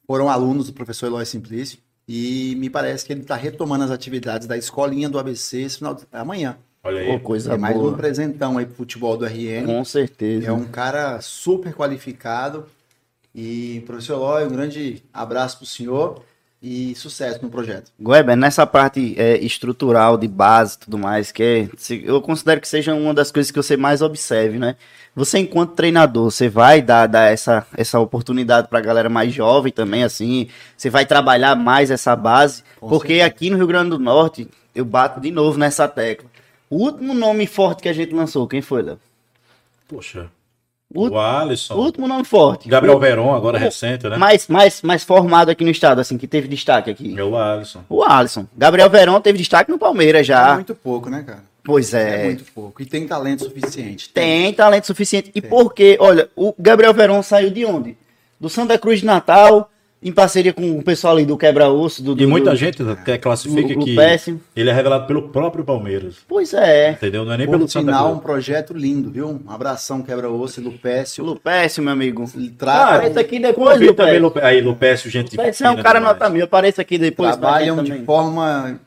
foram alunos do professor Eloy Simplício. E me parece que ele está retomando as atividades da escolinha do ABC esse final de, amanhã. Olha aí. Pô, coisa É mais boa. um presentão aí pro futebol do RN. Com certeza. É um cara super qualificado. E, professor Eloy, um grande abraço pro senhor e sucesso no projeto. Weber, nessa parte é, estrutural de base e tudo mais, que é, se- eu considero que seja uma das coisas que você mais observe, né? Você, enquanto treinador, você vai dar, dar essa, essa oportunidade pra galera mais jovem também, assim, você vai trabalhar mais essa base, Com porque certeza. aqui no Rio Grande do Norte, eu bato de novo nessa tecla. O último nome forte que a gente lançou, quem foi, Léo? Poxa. O, O Alisson. o último nome forte. Gabriel O- Veron, agora o- recente, né? mais, mais, mais formado aqui no estado, assim, que teve destaque aqui. É o Alisson. O Alisson. Gabriel Verón teve destaque no Palmeiras É já. muito pouco, né, cara? Pois É, é. muito pouco. E tem talento suficiente. Tem talento suficiente. E porque, olha, o Gabriel Verón saiu de onde? Do Santa Cruz de Natal, em parceria com o pessoal ali do Quebra-Osso. Do, do, E muita do- gente que classifica o- o que Péssimo. ele é revelado pelo próprio Palmeiras. Pois é. Entendeu? Não é nem Por pelo Santa final, um Cruz. projeto lindo, viu? Um abração, quebra-osso e Lupécio. Lupécio, meu amigo. Ele Ah, Aparece aqui depois, Convida também Lupécio. Aí, Lupécio, gente. Lupécio é um cara nota mil. Aparece aqui depois. trabalham de forma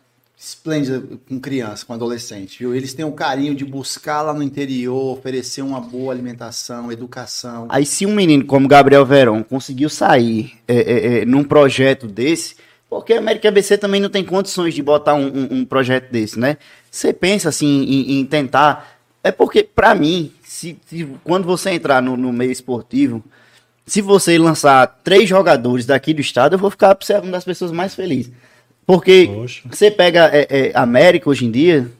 esplêndida com criança, com adolescente, viu? Eles têm o carinho de buscar lá no interior, oferecer uma boa alimentação, educação. Aí se um menino como Gabriel Verón conseguiu sair é, é, é, num projeto desse, porque a América ABC também não tem condições de botar um, um- um projeto desse, né? Você pensa assim em, em tentar. É porque, pra mim, se, se- quando você entrar no, no meio esportivo, se você lançar três jogadores daqui do estado, eu vou ficar sendo uma das pessoas mais felizes. Porque Poxa. você pega é, é, América hoje em dia,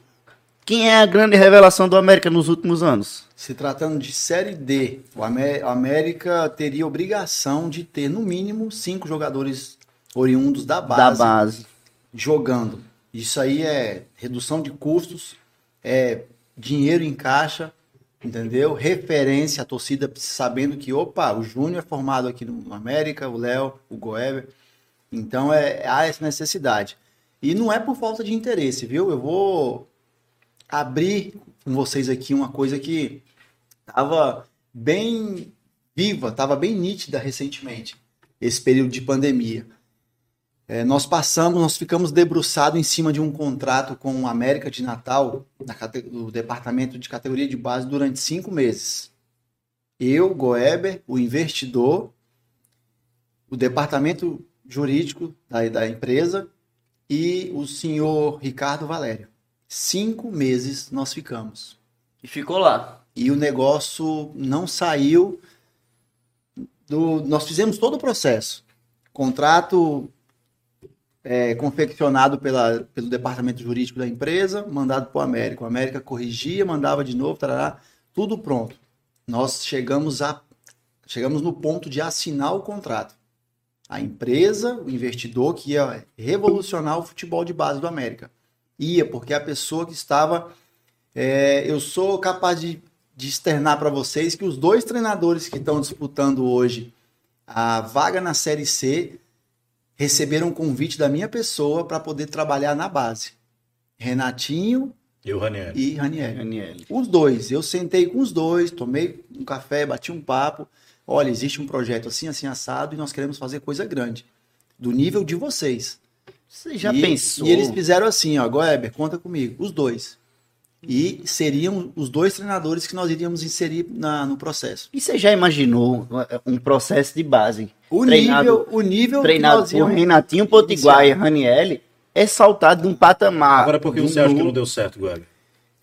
quem é a grande revelação do América nos últimos anos? Se tratando de Série D, o América teria obrigação de ter, no mínimo, cinco jogadores oriundos da base, Da base. jogando. Isso aí é redução de custos, é dinheiro em caixa, entendeu? Referência, a torcida sabendo que, opa, o Júnior é formado aqui no América, o Léo, o Goeber. Então é, há essa necessidade. E não é por falta de interesse, viu? Eu vou abrir com vocês aqui uma coisa que estava bem viva, estava bem nítida recentemente, esse período de pandemia. É, nós passamos, nós ficamos debruçados em cima de um contrato com o América de Natal, na do departamento de categoria de base, durante cinco meses. Eu, Goeber, o investidor, o departamento jurídico da, da empresa e o senhor Ricardo Valério. Cinco meses nós ficamos. E ficou lá. E o negócio não saiu do. Nós fizemos todo o processo. Contrato é, confeccionado pela, pelo departamento jurídico da empresa, mandado para o América. O América corrigia, mandava de novo, tarará, tudo pronto. Nós chegamos a chegamos no ponto de assinar o contrato. A empresa, o investidor que ia revolucionar o futebol de base do América. Ia, porque a pessoa que estava. é, eu sou capaz de, de externar para vocês que os dois treinadores que estão disputando hoje a vaga na Série C receberam um convite da minha pessoa para poder trabalhar na base. Renatinho E o Raniel. e Raniel. Os dois, eu sentei com os dois, tomei um café, bati um papo. Olha, existe um projeto assim, assim, assado, e nós queremos fazer coisa grande. Do nível de vocês. Você já e, pensou? E eles fizeram assim, ó, Goeber, conta comigo, os dois. E seriam os dois treinadores que nós iríamos inserir na, no processo. E você já imaginou um processo de base? O Treinado- nível, o nível Treinado por íamos Renatinho Potiguar e Ranielli é saltado de um patamar. Agora, por que você acha que um- não deu certo, Guilherme?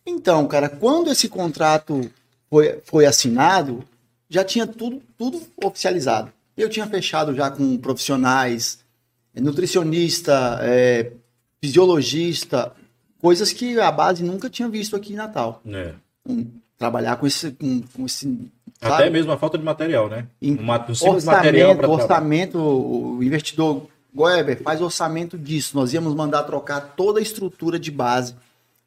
Então, cara, quando esse contrato foi, foi assinado, já tinha tudo, tudo oficializado. Eu tinha fechado já com profissionais, eh, nutricionista, eh, fisiologista, coisas que a base nunca tinha visto aqui em Natal. É. Um, trabalhar com esse, com, com esse Até sabe? mesmo a falta de material, né? Em- Um, simples material orçamento, para orçamento, o investidor Goeber faz orçamento disso. Nós íamos mandar trocar toda a estrutura de base,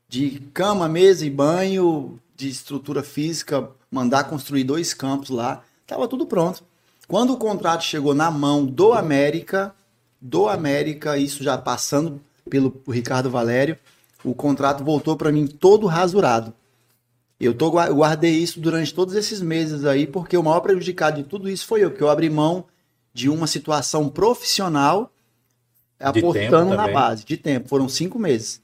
de cama, mesa e banho, de estrutura física, mandar construir dois campos lá. Tava tudo pronto. Quando o contrato chegou na mão do América, do América, isso já passando pelo Ricardo Valério, o contrato voltou para mim todo rasurado. Eu tô, eu guardei isso durante todos esses meses aí, porque o maior prejudicado de tudo isso foi eu, que eu abri mão de uma situação profissional apostando na base, de tempo. Foram cinco meses.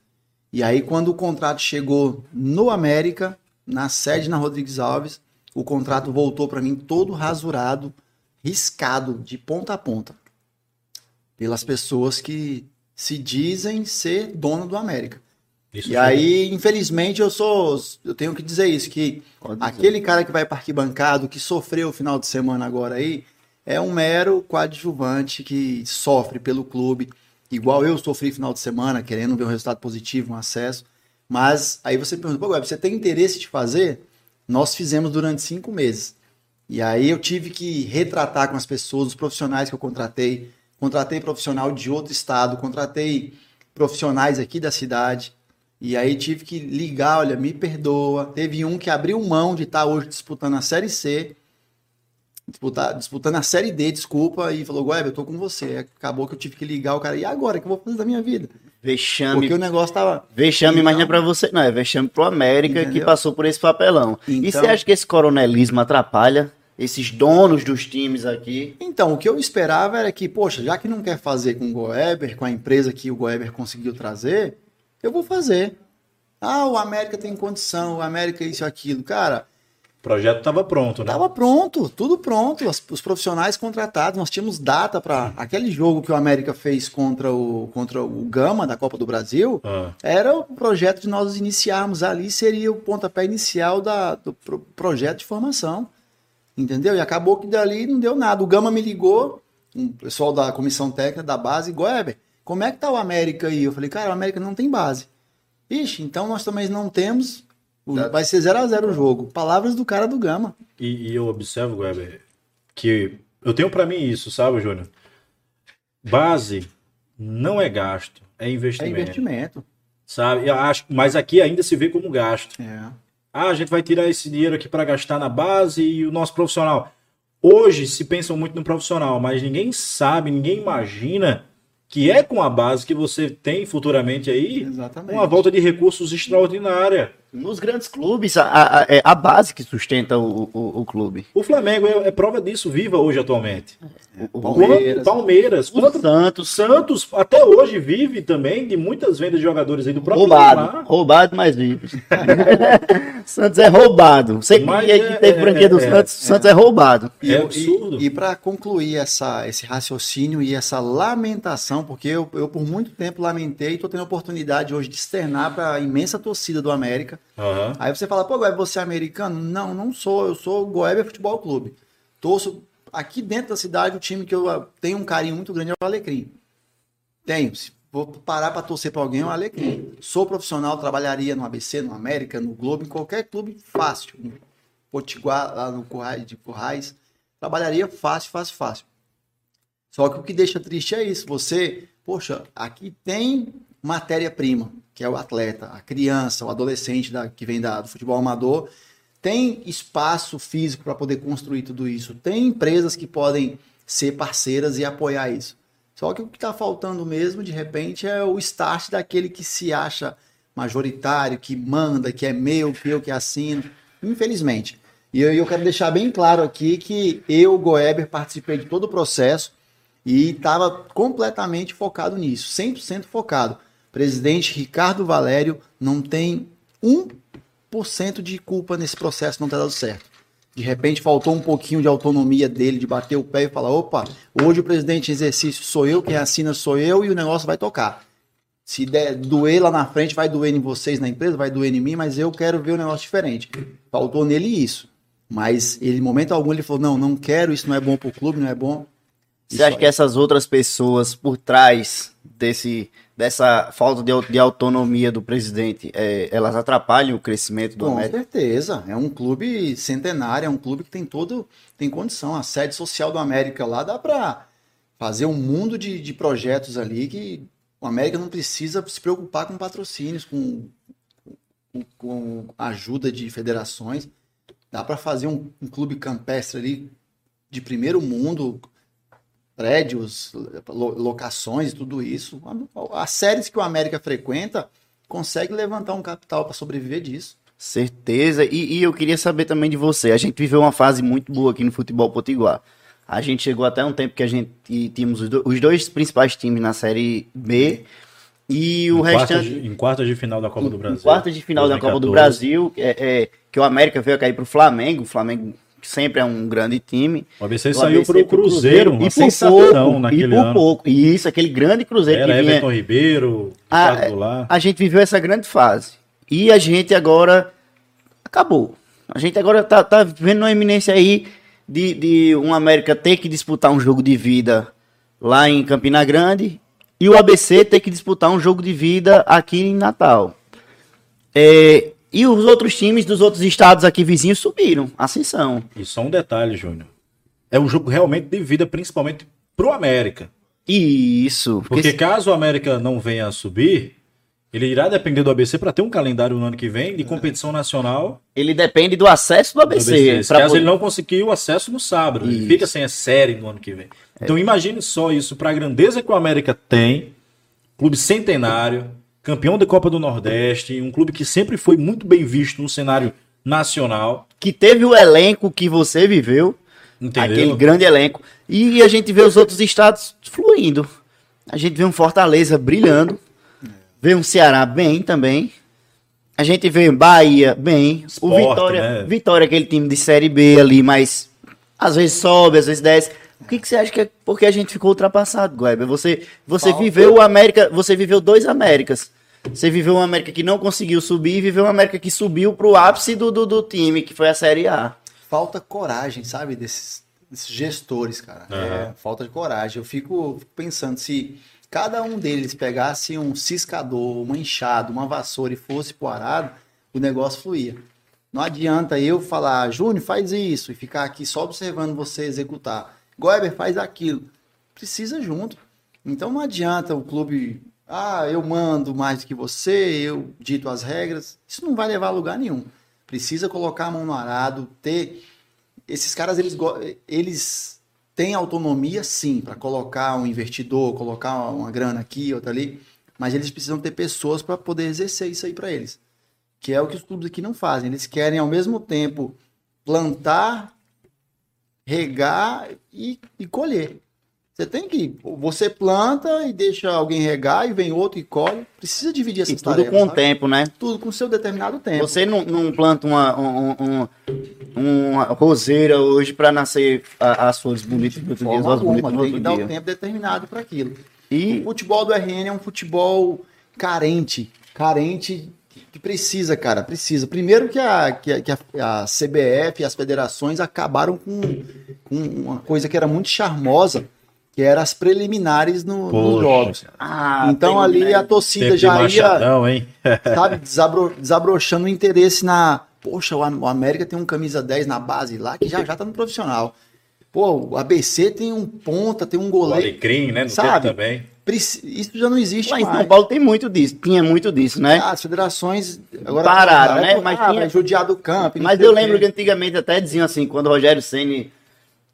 E aí, quando o contrato chegou no América, na sede na Rodrigues Alves, o contrato voltou para mim todo rasurado, riscado, de ponta a ponta. Pelas pessoas que se dizem ser dono do América. Isso E foi- aí, infelizmente, eu sou. Eu tenho que dizer isso: que dizer. aquele cara que vai para arquibancado, que sofreu o final de semana agora aí, é um mero coadjuvante que sofre pelo clube, igual eu sofri final de semana, querendo ver um resultado positivo, um acesso. Mas aí você pergunta, pô, Web, você tem interesse de fazer? Nós fizemos durante cinco meses. E aí eu tive que retratar com as pessoas, os profissionais que eu contratei. Contratei profissional de outro estado, contratei profissionais aqui da cidade. E aí tive que ligar, olha, me perdoa. Teve um que abriu mão de estar hoje disputando a Série C, disputar, disputando a Série D, desculpa, e falou, Gueb, eu tô com você. Acabou que eu tive que ligar o cara, e agora, o que eu vou fazer da minha vida? Vexame. Porque o negócio tava... Vexame, mas não é Então- pra você, não. É vexame pro América que Entendeu? passou por esse papelão. E Então- você acha que esse coronelismo atrapalha esses donos dos times aqui? Então, o que eu esperava era que, poxa, já que não quer fazer com o Goeber, com a empresa que o Goeber conseguiu trazer, eu vou fazer. Ah, o América tem condição, o América isso e aquilo. Cara, O projeto estava pronto, né? Tava pronto, tudo pronto. As- os profissionais contratados, nós tínhamos data para aquele jogo que o América fez contra o, contra o Gama da Copa do Brasil. Ah, Era o projeto de nós iniciarmos ali, seria o pontapé inicial da, do pro- projeto de formação. Entendeu? E acabou que dali não deu nada. O Gama me ligou, um pessoal da comissão técnica da base, Goeber, como é que tá o América aí? Eu falei, cara, o América não tem base. Ixi, então nós também não temos. O- Vai ser 0 a 0 o jogo. Palavras do cara do Gama. e, e eu observo, Weber, que eu tenho pra mim isso, sabe, Júnior? Base não é gasto, é É investimento. investimento. Sabe? Eu acho, mas aqui ainda se vê como gasto. É. Ah, a gente vai tirar esse dinheiro aqui para gastar na base e o nosso profissional. Hoje se pensam muito no profissional, mas ninguém sabe, ninguém imagina que é com a base que você tem futuramente aí Exatamente. uma volta de recursos extraordinária. Nos grandes clubes, a, a, a- é a base que sustenta o, o, o clube. O Flamengo é, é prova disso viva hoje atualmente. O, o, Palmeiras. Palmeiras, o quanto- Santos, Santos até hoje vive também de muitas vendas de jogadores aí do próprio roubado. Neymar. Roubado, mas vive. Santos é roubado. Você que, Mas que é- teve franquia do é- Santos, Santos é roubado. E, É absurdo. E, para concluir essa, esse raciocínio e essa lamentação, porque eu, eu por muito tempo lamentei e estou tendo a oportunidade hoje de externar para a imensa torcida do América. Aham. Aí você fala, pô, Goiás, você é americano? Não, não sou. Eu sou Goiás Futebol Clube. Torço aqui dentro da cidade, o time que eu ah, tenho um carinho muito grande é o Alecrim. Tenho. Se vou parar para torcer para alguém, é o Alecrim. Sou profissional, trabalharia no ABC, no América, no Globo, em qualquer clube fácil. No Potiguar, lá no Currais, de Currais. Trabalharia fácil, fácil, fácil. Só que o que deixa triste é isso. Você, poxa, aqui tem matéria-prima, que é o atleta, a criança, o adolescente da, que vem da, do futebol amador, tem espaço físico para poder construir tudo isso. Tem empresas que podem ser parceiras e apoiar isso. Só que o que está faltando mesmo, de repente, é o start daquele que se acha majoritário, que manda, que é meu, que eu que assino. Infelizmente. E eu, eu quero deixar bem claro aqui que eu, Goeber, participei de todo o processo e estava completamente focado nisso, 100% focado. Presidente Ricardo Valério não tem 1% de culpa nesse processo não ter dado certo. De repente faltou um pouquinho de autonomia dele, de bater o pé e falar: opa, hoje o presidente em exercício sou eu, quem assina sou eu e o negócio vai tocar. Se der, doer lá na frente, vai doer em vocês na empresa, vai doer em mim, mas eu quero ver um negócio diferente. Faltou nele isso. Mas ele, em momento algum, ele falou: não, não quero, isso não é bom pro clube, não é bom. Você acha que essas outras pessoas por trás desse, dessa falta de, de autonomia do presidente, é, elas atrapalham o crescimento do Com América? certeza. É um clube centenário, é um clube que tem todo, tem condição. A sede social do América lá dá para fazer um mundo de, de projetos ali que o América não precisa se preocupar com patrocínios, com, com, com ajuda de federações. Dá para fazer um, um clube campestre ali de primeiro mundo, prédios, lo- locações e tudo isso. As séries que o América frequenta consegue levantar um capital para sobreviver disso. Certeza. E, e eu queria saber também de você. A gente viveu uma fase muito boa aqui no futebol potiguar. A gente chegou até um tempo que a gente tínhamos os do- os dois principais times na Série B E o em quartas restante. de- em quartas de final da Copa do Brasil. Em quartas de final da Copa do 2014. Brasil, é, é, que o América veio a cair pro Flamengo. O Flamengo sempre é um grande time. O ABC O saiu ABC pro Cruzeiro, uma e sensação pouco, naquele e por ano. pouco. E isso, aquele grande Cruzeiro Era que vinha. Everton Ribeiro, Ah, Ricardo Goulart. A gente viveu essa grande fase. E a gente agora acabou. A gente agora tá, tá vendo uma eminência aí de, de um América ter que disputar um jogo de vida lá em Campina Grande e o ABC ter que disputar um jogo de vida aqui em Natal. É, e os outros times dos outros estados aqui vizinhos subiram, ascensão. E só um detalhe, Júnior. É um jogo realmente de vida, principalmente pro América. Isso. Porque caso o América não venha a subir, ele irá depender do ABC para ter um calendário no ano que vem de competição nacional ele depende do acesso do do ABC. ABC. pra Caso poder- ele não conseguir o acesso no sábado, ele Isso. fica sem a série no ano que vem. Então imagine só isso para a grandeza que o América tem, clube centenário, campeão da Copa do Nordeste, um clube que sempre foi muito bem visto no cenário nacional, que teve o elenco que você viveu, entendeu? aquele grande elenco, e a gente vê os outros estados fluindo. A gente vê um Fortaleza brilhando, vê um Ceará bem também. A gente vê Bahia bem, o Sport, Vitória, né? Vitória é aquele time de série B ali, mas às vezes sobe, às vezes desce. O que, que você acha que é porque a gente ficou ultrapassado, Gueber? Você, você Falta- viveu o América, você viveu dois Américas. Você viveu uma América que não conseguiu subir e viveu uma América que subiu pro ápice do, do, do time, que foi a Série A. falta coragem, sabe, desses, desses gestores, cara. É, falta de coragem. Eu fico pensando se cada um deles pegasse um ciscador, uma enxada, uma vassoura e fosse pro arado, o negócio fluía. Não adianta eu falar, Júnior, faz isso, e ficar aqui só observando você executar. Goeber, faz aquilo. Precisa junto. Então não adianta o clube, ah, eu mando mais do que você, eu dito as regras. Isso não vai levar a lugar nenhum. Precisa colocar a mão no arado, ter. Esses caras, eles, eles têm autonomia, sim, para colocar um investidor, colocar uma grana aqui, outra ali, mas eles precisam ter pessoas para poder exercer isso aí para eles. Que é o que os clubes aqui não fazem. Eles querem, ao mesmo tempo, plantar, regar e, e colher. Você tem que. Você planta e deixa alguém regar e vem outro e colhe. Precisa dividir essas E tudo tarefas. com o tempo, né? Tudo com seu determinado tempo. Você não, não planta uma, um, um- uma roseira hoje para nascer as flores bonitas do outro dia, as bonitas tem que dar o dia. tempo determinado para aquilo. O E futebol do RN é um futebol carente, carente que precisa, cara, precisa. Primeiro que a, que a, que a CBF e as federações acabaram com, com uma coisa que era muito charmosa, que era as preliminares no- nos jogos. ah, então ali né? a torcida já ia, hein? sabe, desabro- desabrochando o interesse na. Poxa, o Am- o América tem um camisa 10 na base lá que já já tá no profissional. Pô, o ABC tem um ponta, tem um O goleiro. Alecrim, né? No Sabe? também. Isso já não existe em mais. São Paulo tem muito disso, tinha muito disso, né? Ah, as federações agora Pararam, né? é, Mas ah, tinha- vai judiar do campo. Mas eu o lembro que antigamente até diziam assim, quando o Rogério Ceni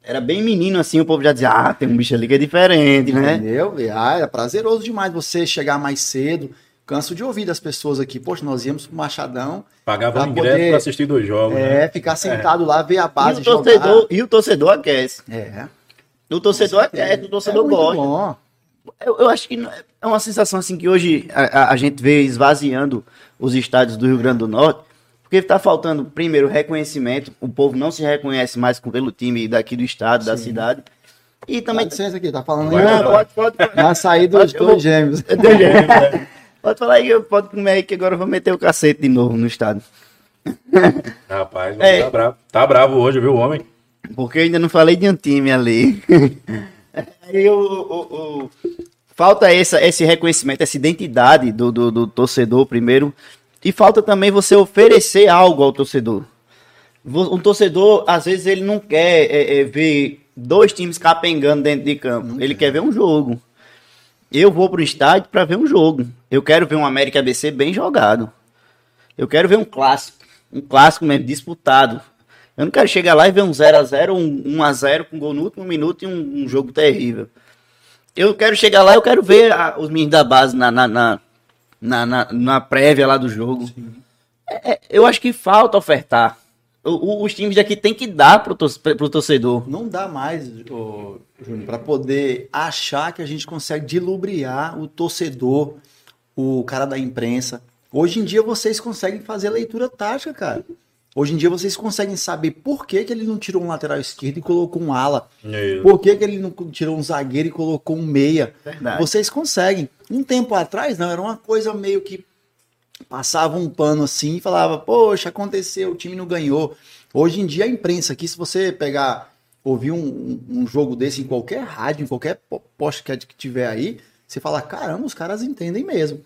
era bem menino assim, o povo já dizia, ah, tem um bicho ali que é diferente, né? Entendeu? E, Ah, é prazeroso demais você chegar mais cedo. Canso de ouvir das pessoas aqui. Poxa, nós íamos pro Machadão. Pagava Pra o ingresso poder- para assistir dois jogos. né? É, ficar sentado lá, ver a E base o, torcedor, e o torcedor aquece. jogar. É. O torcedor aquece, o torcedor é muito gosta. bom. Eu, eu acho que é uma sensação assim que hoje a, a- a gente vê esvaziando os estádios do Rio Grande do Norte, porque está faltando, primeiro, reconhecimento. O povo não se reconhece mais pelo time daqui do estado, da cidade. E Dá também. licença aqui, tá falando aí. Não, pode, pode. Na saída dos dois gêmeos. Pode falar aí, pode comer aí que agora eu vou meter o cacete de novo no estádio. Rapaz, É. tá bravo. Tá bravo hoje, viu, homem? Porque eu ainda não falei de um time ali. Aí o- falta essa, esse reconhecimento, essa identidade do, do, do torcedor primeiro. E falta também você oferecer algo ao torcedor. Um torcedor, às vezes, ele não quer é, é, ver dois times capengando dentro de campo. ele quer ver um jogo. Eu vou pro estádio para ver um jogo. Eu quero ver um América ABC bem jogado. Eu quero ver um clássico. Um clássico mesmo, disputado. Eu não quero chegar lá e ver um 0x0, um 1x0 com gol no último minuto e um, um jogo terrível. Eu quero chegar lá, eu quero ver a- os meninos da base na, na, na, na, na- na prévia lá do jogo. É, é, eu acho que falta ofertar. O- o- os times daqui tem que dar pro, tor pro torcedor. Não dá mais, ô, Júnior, para poder achar que a gente consegue dilubriar o torcedor o cara da imprensa. Hoje em dia vocês conseguem fazer leitura tática, cara. Hoje em dia vocês conseguem saber por que, que ele não tirou um lateral esquerdo e colocou um ala. Isso. Por que, que ele não tirou um zagueiro e colocou um meia? Verdade. Vocês conseguem. Um tempo atrás, não, era uma coisa meio que passava um pano assim e falava, poxa, aconteceu, o time não ganhou. Hoje em dia a imprensa aqui, se você pegar, ouvir um, um- um jogo desse em qualquer rádio, em qualquer po- podcast que tiver aí, você fala, caramba, os caras entendem mesmo.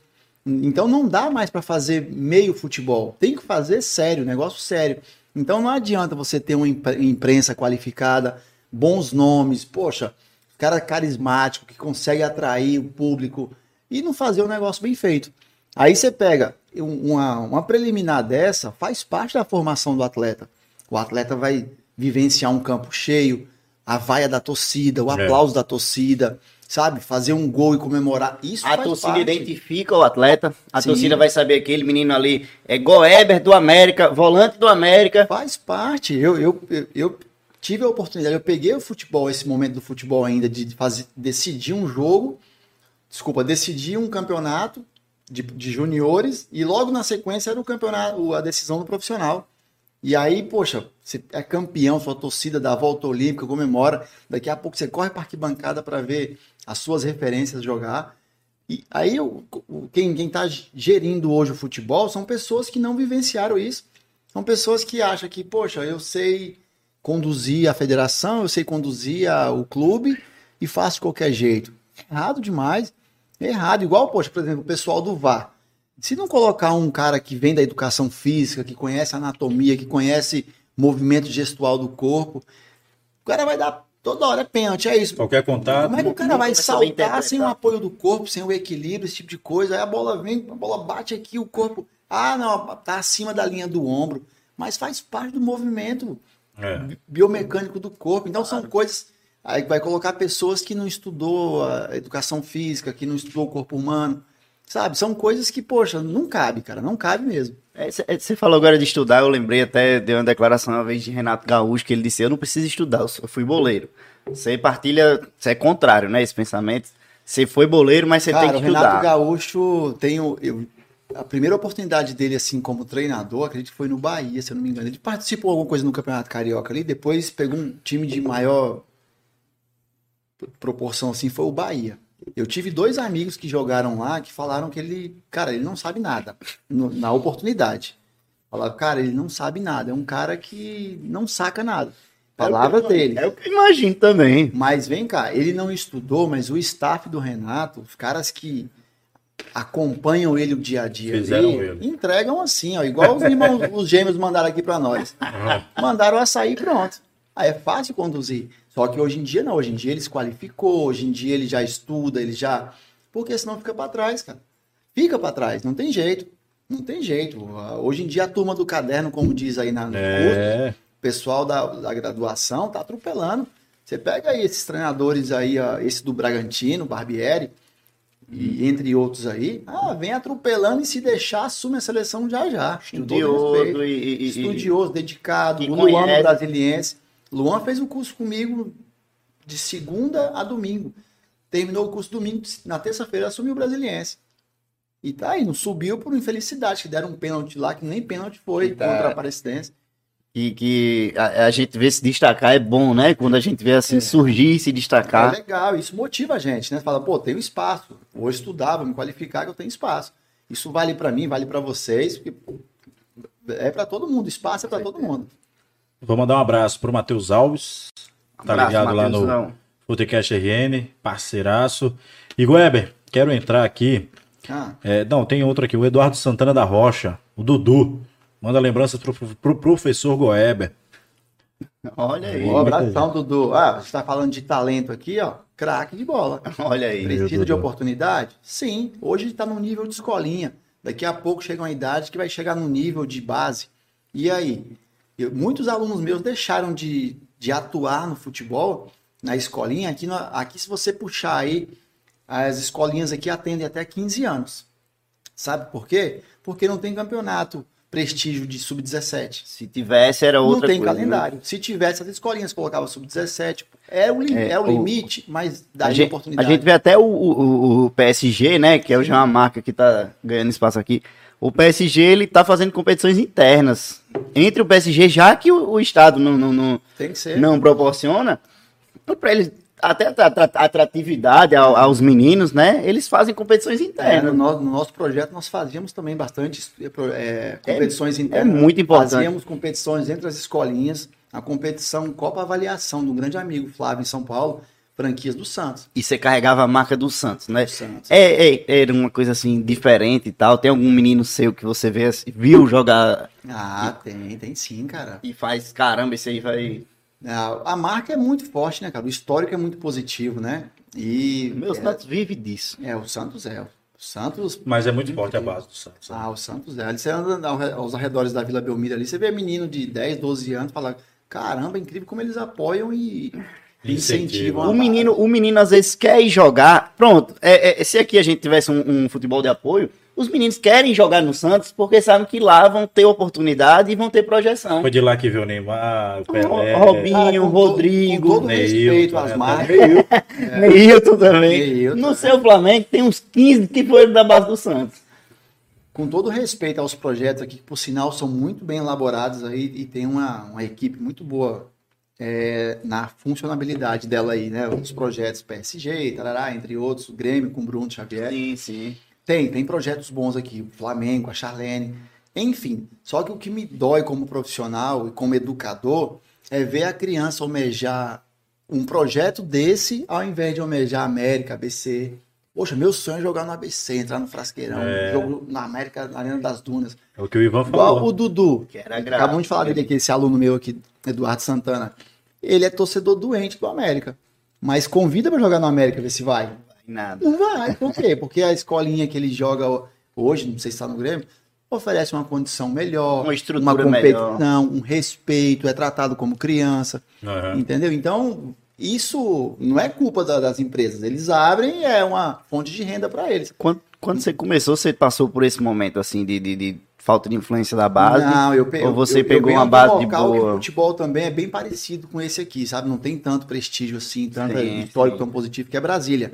Então não dá mais para fazer meio futebol. Tem que fazer sério, negócio sério. Então não adianta você ter uma impre- imprensa qualificada, bons nomes, poxa, cara carismático que consegue atrair o público e não fazer o negócio bem feito. Aí você pega um- uma, uma preliminar dessa, faz parte da formação do atleta. O atleta vai vivenciar um campo cheio, a vaia da torcida, o É. aplauso da torcida, sabe? Fazer um gol e comemorar. Isso A torcida parte. identifica o atleta, a Sim. torcida vai saber aquele menino ali é Goeber do América, volante do América. Faz parte. Eu, eu, eu, eu tive a oportunidade, eu peguei o futebol, esse momento do futebol ainda, de fazer, decidir um jogo, desculpa, decidir um campeonato de, de juniores e logo na sequência era o campeonato, a decisão do profissional. E aí, poxa, você é campeão, sua torcida dá a volta olímpica, comemora. Daqui a pouco você corre para arquibancada para ver as suas referências jogar. E aí, o, quem, quem tá gerindo hoje o futebol são pessoas que não vivenciaram isso. São pessoas que acham que, poxa, eu sei conduzir a federação, eu sei conduzir a- o clube e faço de qualquer jeito. Errado demais. Errado. Igual, poxa, por exemplo, o pessoal do VAR. Se não colocar um cara que vem da educação física, que conhece anatomia, que conhece movimento gestual do corpo, o cara vai dar toda hora é pênalti, é isso. Qualquer contato. Como é que o cara vai saltar sem o apoio do corpo, sem o equilíbrio, esse tipo de coisa? Aí a bola vem, a bola bate aqui, o corpo. Ah, não, tá acima da linha do ombro. Mas faz parte do movimento É. biomecânico do corpo. Então são coisas. Aí vai colocar pessoas que não estudou a educação física, que não estudou o corpo humano. Sabe? São coisas que, poxa, não cabe, cara. Não cabe mesmo. É, cê- é, Você falou agora de estudar, eu lembrei até de uma declaração uma vez de Renato Gaúcho, que ele disse, eu não preciso estudar, eu fui boleiro. Você partilha, você é contrário, né, esse pensamento. Você foi boleiro, mas você tem que o Renato estudar. Gaúcho tem eu- a primeira oportunidade dele, assim, como treinador, acredito que foi no Bahia, se eu não me engano. Ele participou de alguma coisa no Campeonato Carioca ali, depois pegou um time de maior proporção, assim, foi o Bahia. Eu tive dois amigos que jogaram lá que falaram que ele, cara, ele não sabe nada no- na oportunidade. Falaram, cara, ele não sabe nada, é um cara que não saca nada. Palavra dele. É o que eu imagino também. Mas vem cá, ele não estudou, mas o staff do Renato, os caras que acompanham ele o dia a dia Fizeram ali, ele. entregam assim, ó, igual os irmãos, os gêmeos mandaram aqui pra nós. Mandaram açaí pronto. Aí é fácil conduzir. Só que hoje em dia não, hoje em dia ele se qualificou, hoje em dia ele já estuda, ele já. Porque senão fica pra trás, cara. Fica pra trás, não tem jeito. Não tem jeito. Hoje em dia a turma do caderno, como diz aí na, no curso, É. o pessoal da, da graduação tá atropelando. Você pega aí esses treinadores aí, ó, esse do Bragantino, Barbieri, e entre outros aí, ah, vem atropelando e se deixar, assume a seleção já já. Estudioso respeito. e, e- e- Estudioso, dedicado. o Luan conhece. do Brasiliense. Luan fez o curso comigo de segunda a domingo. Terminou o curso domingo, na terça-feira assumiu o Brasiliense. E tá aí, não subiu por infelicidade, que deram um pênalti lá, que nem pênalti foi Tá. contra a Aparecidense. que, que a, a gente vê se destacar é bom, né? Quando a gente vê assim É. surgir e se É destacar. legal, isso motiva a gente, né? Fala, pô, tenho espaço, vou estudar, vou me qualificar que eu tenho espaço. Isso vale pra mim, vale pra vocês, porque é pra todo mundo, espaço é pra todo mundo. Vou mandar um abraço pro Matheus Alves. Tá Abraço, ligado lá no. Futecast RN, parceiraço. E Weber, quero entrar aqui. Ah, É, não, tem outro aqui, o Eduardo Santana da Rocha, o Dudu. Manda lembranças pro, pro professor Goeber. Olha aí, um abração, Dudu. Ah, você tá falando de talento aqui, ó, craque de bola. olha aí. Precisa de oportunidade? Sim, hoje está no nível de escolinha. Daqui a pouco chega uma idade que vai chegar no nível de base. E aí? Eu- muitos alunos meus deixaram de, de atuar no futebol na escolinha. Aqui, aqui, se você puxar aí, as escolinhas aqui atendem até 15 anos. Sabe por quê? Porque não tem campeonato prestígio de sub-17 Se tivesse, era outra não tem coisa, né? calendário. Se tivesse as escolinhas, colocava sub-17. É o, É, é o o- limite, mas dá A gente, a oportunidade. gente vê até o, o, o PSG, né? Que é já uma marca que tá ganhando espaço aqui. O PSG, ele tá fazendo competições internas. Entre o PSG, já que o, o Estado não, não, não, Tem que ser. não proporciona, para eles até atra- atra- atratividade ao- aos meninos, né? Eles fazem competições É, no, internas. nosso, no nosso projeto nós fazíamos também bastante é, competições internas. muito importante. Fazíamos competições entre as escolinhas. A competição Copa Avaliação um grande amigo, Flávio, em São Paulo, franquias do Santos. E você carregava a marca do Santos, né? Do Santos. É, é, era uma coisa assim diferente e tal. Tem algum menino seu que você vê, assim, viu jogar Ah, tem, tem sim, cara. e faz, caramba, esse aí vai. A, a marca é muito forte, né, cara? O histórico é muito positivo, né? E. Meu é, Santos vive disso. é, o Santos é. O Santos Mas é muito forte a base do Santos. né? Ah, o Santos é. Ali você anda aos arredores da Vila Belmiro ali, você vê menino de 10, 12 anos fala, caramba, é incrível como eles apoiam e O base." menino, o menino às vezes quer ir jogar. Pronto, é, é, se aqui a gente tivesse um, um futebol de apoio, os meninos querem jogar no Santos porque sabem que lá vão ter oportunidade e vão ter projeção. Foi de lá que viu o Neymar, o Pelé. Robinho, Ah, Rodrigo, com todo Neilton, respeito às né, marcas. Neilton também. Neilton, no é. seu Flamengo tem uns 15 que foram da base do Santos. Com todo respeito aos projetos aqui, que por sinal são muito bem elaborados aí e tem uma, uma equipe muito boa é, na funcionabilidade dela aí, né? Os projetos PSG, tarará, entre outros, o Grêmio com o Bruno Xavier. Sim, sim. Tem, tem projetos bons aqui, o Flamengo, a Charlene, enfim. Só que o que me dói como profissional e como educador é ver a criança almejar um projeto desse ao invés de almejar América, ABC. Poxa, meu sonho é jogar no ABC, entrar no Frasqueirão, É. jogo na América, na Arena das Dunas. É o que o Ivan Igual falou. o Dudu, Que era grave. acabamos de falar dele aqui, esse aluno meu aqui, Eduardo Santana. Ele é torcedor doente do América. Mas convida pra jogar no América, ver se vai. Nada. Não vai. Por quê? Porque a escolinha que ele joga hoje, não sei se está no Grêmio, oferece uma condição melhor, Uma estrutura competição, um respeito, é tratado como criança, Aham. entendeu? Então, isso não é culpa da- das empresas. Eles abrem e é uma fonte de renda para eles. Quando, quando você começou, você passou por esse momento assim de, de, de falta de influência da base? Não, eu pe- ou você eu- eu pegou venho uma um base de boa? O futebol também é bem parecido com esse aqui, sabe? Não tem tanto prestígio assim, tanto Sim, histórico sim. tão positivo que é Brasília.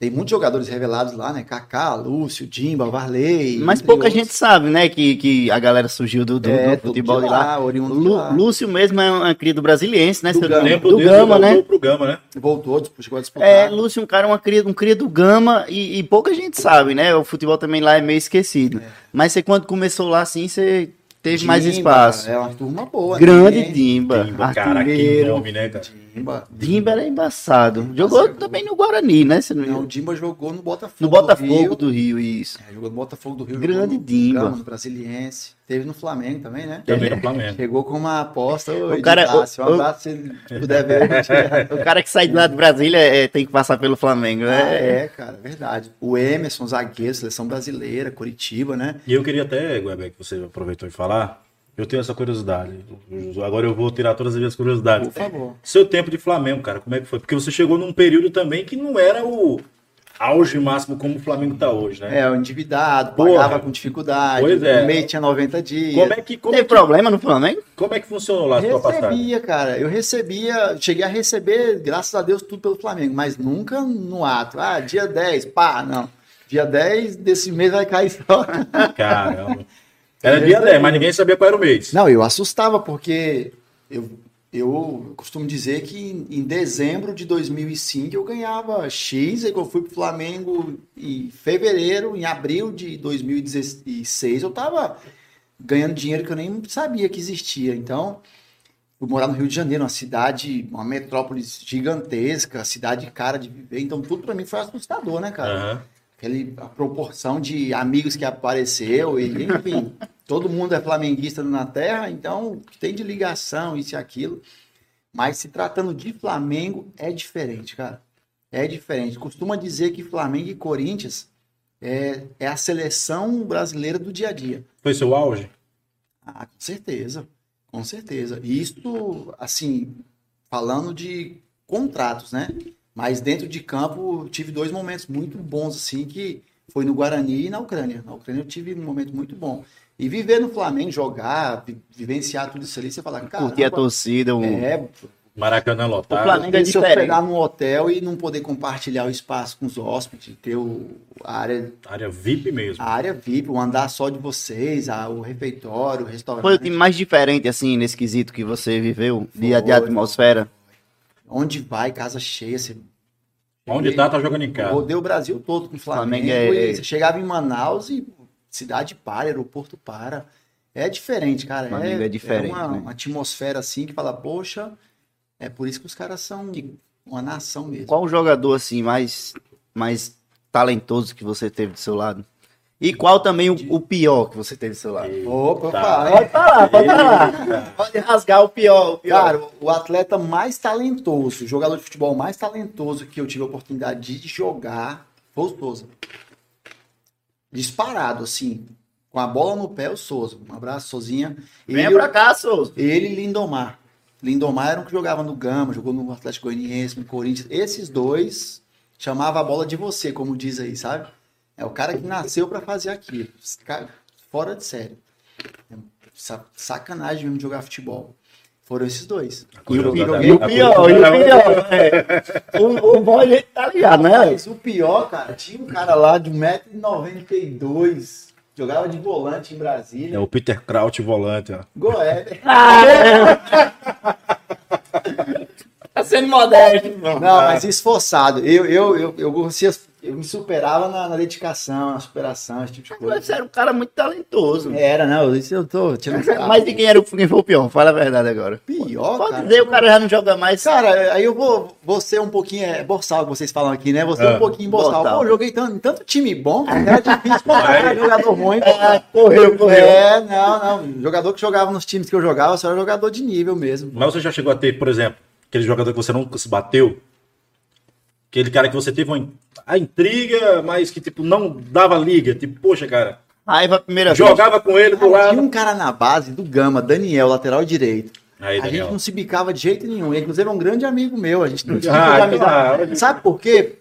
Tem muitos jogadores revelados lá, né? Kaká, Lúcio, Dimba, Varley. Mas pouca outros. gente sabe, né, que, que a galera surgiu do, do, É, do futebol de de lá. de Lu- lá. Lúcio mesmo é uma cria do brasiliense, né? Do Gama. Tempo do dele, Gama, voltou né? Pro Gama, né? Voltou, chegou a disputar. É, Lúcio é um cara, uma cria, um cria do Gama e, e pouca gente sabe, né? O futebol também lá é meio esquecido. Mas você quando começou lá assim, você teve mais Dimba, espaço. É uma turma boa. Grande né? Dimba, Dimba, cara, que nome, né, cara? Dimba. Dimba era embaçado. Jogou também no Guarani, né? Não- Não, o Dimba jogou no Botafogo. no do Botafogo Rio. do Rio, isso. É, jogou no Botafogo do Rio. Grande no Dimba. Gama, no Brasiliense. Teve no Flamengo também, né? Também no Flamengo. Chegou com uma aposta. O cara- o- um abraço se puder ver. O cara que sai de lá de Brasília é, tem que passar pelo Flamengo, Ah, né? é, cara, verdade. O Emerson, zagueiro, seleção brasileira, Curitiba, né? E eu queria até, Gueber, que você aproveitou e falar, eu tenho essa curiosidade. Agora eu vou tirar todas as minhas curiosidades. Por favor. Seu tempo de Flamengo, cara, como é que foi? Porque você chegou num período também que não era o auge máximo como o Flamengo tá hoje, né? É, o endividado, Porra. pagava com dificuldade. Pois é. O mês tinha 90 dias. Como é que, como é Teve que, problema no Flamengo? como é que funcionou lá a sua passagem? Recebia, cara. Eu recebia, cheguei a receber, graças a Deus, tudo pelo Flamengo, mas nunca no ato. Ah, dia 10, pá, não. Dia 10 desse mês vai cair só. Caramba. Era dia 10, mas ninguém sabia qual era o mês. Não, eu assustava, porque eu, eu costumo dizer que em, em dezembro de 2005 eu ganhava X, aí que eu fui pro Flamengo em fevereiro, em abril de 2016 eu tava ganhando dinheiro que eu nem sabia que existia. Então, fui morar no Rio de Janeiro, uma cidade, uma metrópole gigantesca, cidade cara de viver. Então, tudo pra mim foi assustador, né, cara? Aham. Aquele, a proporção de amigos que apareceu, e, enfim, todo mundo é flamenguista na Terra, então tem de ligação, isso e aquilo. Mas se tratando de Flamengo, é diferente, cara. É diferente. Costuma dizer que Flamengo e Corinthians é, é a seleção brasileira do dia a dia. Foi seu auge? Ah, com certeza, com certeza. E isso, assim, falando de contratos, né? Mas dentro de campo, eu tive dois momentos muito bons, assim, que foi no Guarani e na Ucrânia. Na Ucrânia eu tive um momento muito bom. E viver no Flamengo, jogar, vi- vivenciar tudo isso ali, você fala, cara. Curtir a torcida, o... É, Maracanã O lotado. Flamengo é Se eu diferente. pegar num hotel e não poder compartilhar o espaço com os hóspedes, ter o, a, área, Área VIP mesmo. a área VIP, o andar só de vocês, a- o refeitório, o restaurante. Foi o time mais diferente, assim, nesse quesito que você viveu, de, de Foi. atmosfera. Onde vai, casa cheia, você Onde tá, tá jogando em casa. rodei o Brasil todo com o Flamengo. Flamengo é- você chegava em Manaus e cidade para, aeroporto para. É diferente, cara. Flamengo é diferente, uma, né? uma atmosfera assim que fala, poxa, é por isso que os caras são uma nação mesmo. Qual o jogador, assim, mais, mais talentoso que você teve do seu lado? E qual também o, o pior que você teve seu lado? Opa, Tá. Pode falar, pode falar. Pode rasgar o pior, o pior. Cara, o atleta mais talentoso, o jogador de futebol mais talentoso que eu tive a oportunidade de jogar foi o Souza. Disparado, assim. Com a bola no pé, o Souza. Um abraço, Sozinha. Venha Ele- pra cá, Souza. Ele e Lindomar. Lindomar era um que jogava no Gama, jogou no Atlético Goianiense, no Corinthians. Esses dois chamava a bola de você, como diz aí, sabe? É o cara que nasceu pra fazer aquilo. Cara, Fora de sério. É sa- Sacanagem mesmo de jogar futebol. Foram esses dois. E o pior- E o pior, e o pior. É. O, o bom ele tá ligado, né? Mas o pior, cara, tinha um cara lá de 1,92m, jogava de volante em É Brasília. o Peter Kraut volante, ó. Goé. Tá sendo modesto, irmão. Não, mas esforçado. Eu, eu, eu, eu, conseguia- eu me superava na, na dedicação, na superação, esse tipo de coisa. Você era um cara muito talentoso. Era, não, isso eu tô tirando sarro. Mas de quem era o quem foi o pior? Fala a verdade agora. pior, Pode cara. dizer, o cara já não joga mais. Cara, aí eu vou, vou ser um pouquinho, é borsal que vocês falam aqui, né? Vou ser Ah, um pouquinho borsal. borsal. Pô, joguei tanto, em tanto time bom, que era difícil encontrar jogador ruim. Ah, correu, correu. É, não, não. Jogador que jogava nos times que eu jogava, só era jogador de nível mesmo. Mas você já chegou a ter, por exemplo, aquele jogador que você nunca se bateu? Aquele cara que você teve uma, a intriga, mas que tipo não dava liga. Tipo, poxa, cara, Raiva a primeira vez. jogava com ele do tinha lado. um cara na base do Gama, Daniel, lateral direito. Aí, A gente não se bicava de jeito nenhum. Ele, inclusive, é um grande amigo meu. A gente não tinha Ah, amizade. claro. Sabe por quê?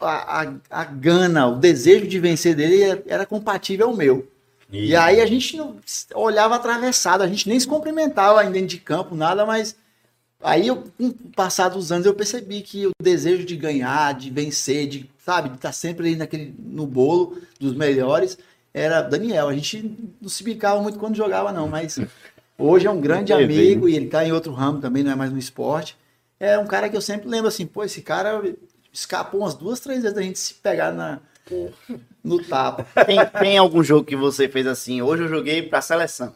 A, a, a gana, o desejo de vencer dele era- era compatível ao meu. E aí a gente não olhava atravessado, a gente nem se cumprimentava ainda dentro de campo, nada, mas aí eu, com o passar dos anos eu percebi que o desejo de ganhar, de vencer, de, sabe, de estar sempre ali naquele, no bolo dos melhores, era Daniel. A gente não se bicava muito quando jogava, não, mas hoje é um grande amigo e ele tá em outro ramo também, não é mais no esporte. É um cara que eu sempre lembro assim, pô, esse cara escapou umas duas, três vezes da gente se pegar na, no tapa. Tem, tem algum jogo que você fez assim? Hoje eu joguei pra seleção.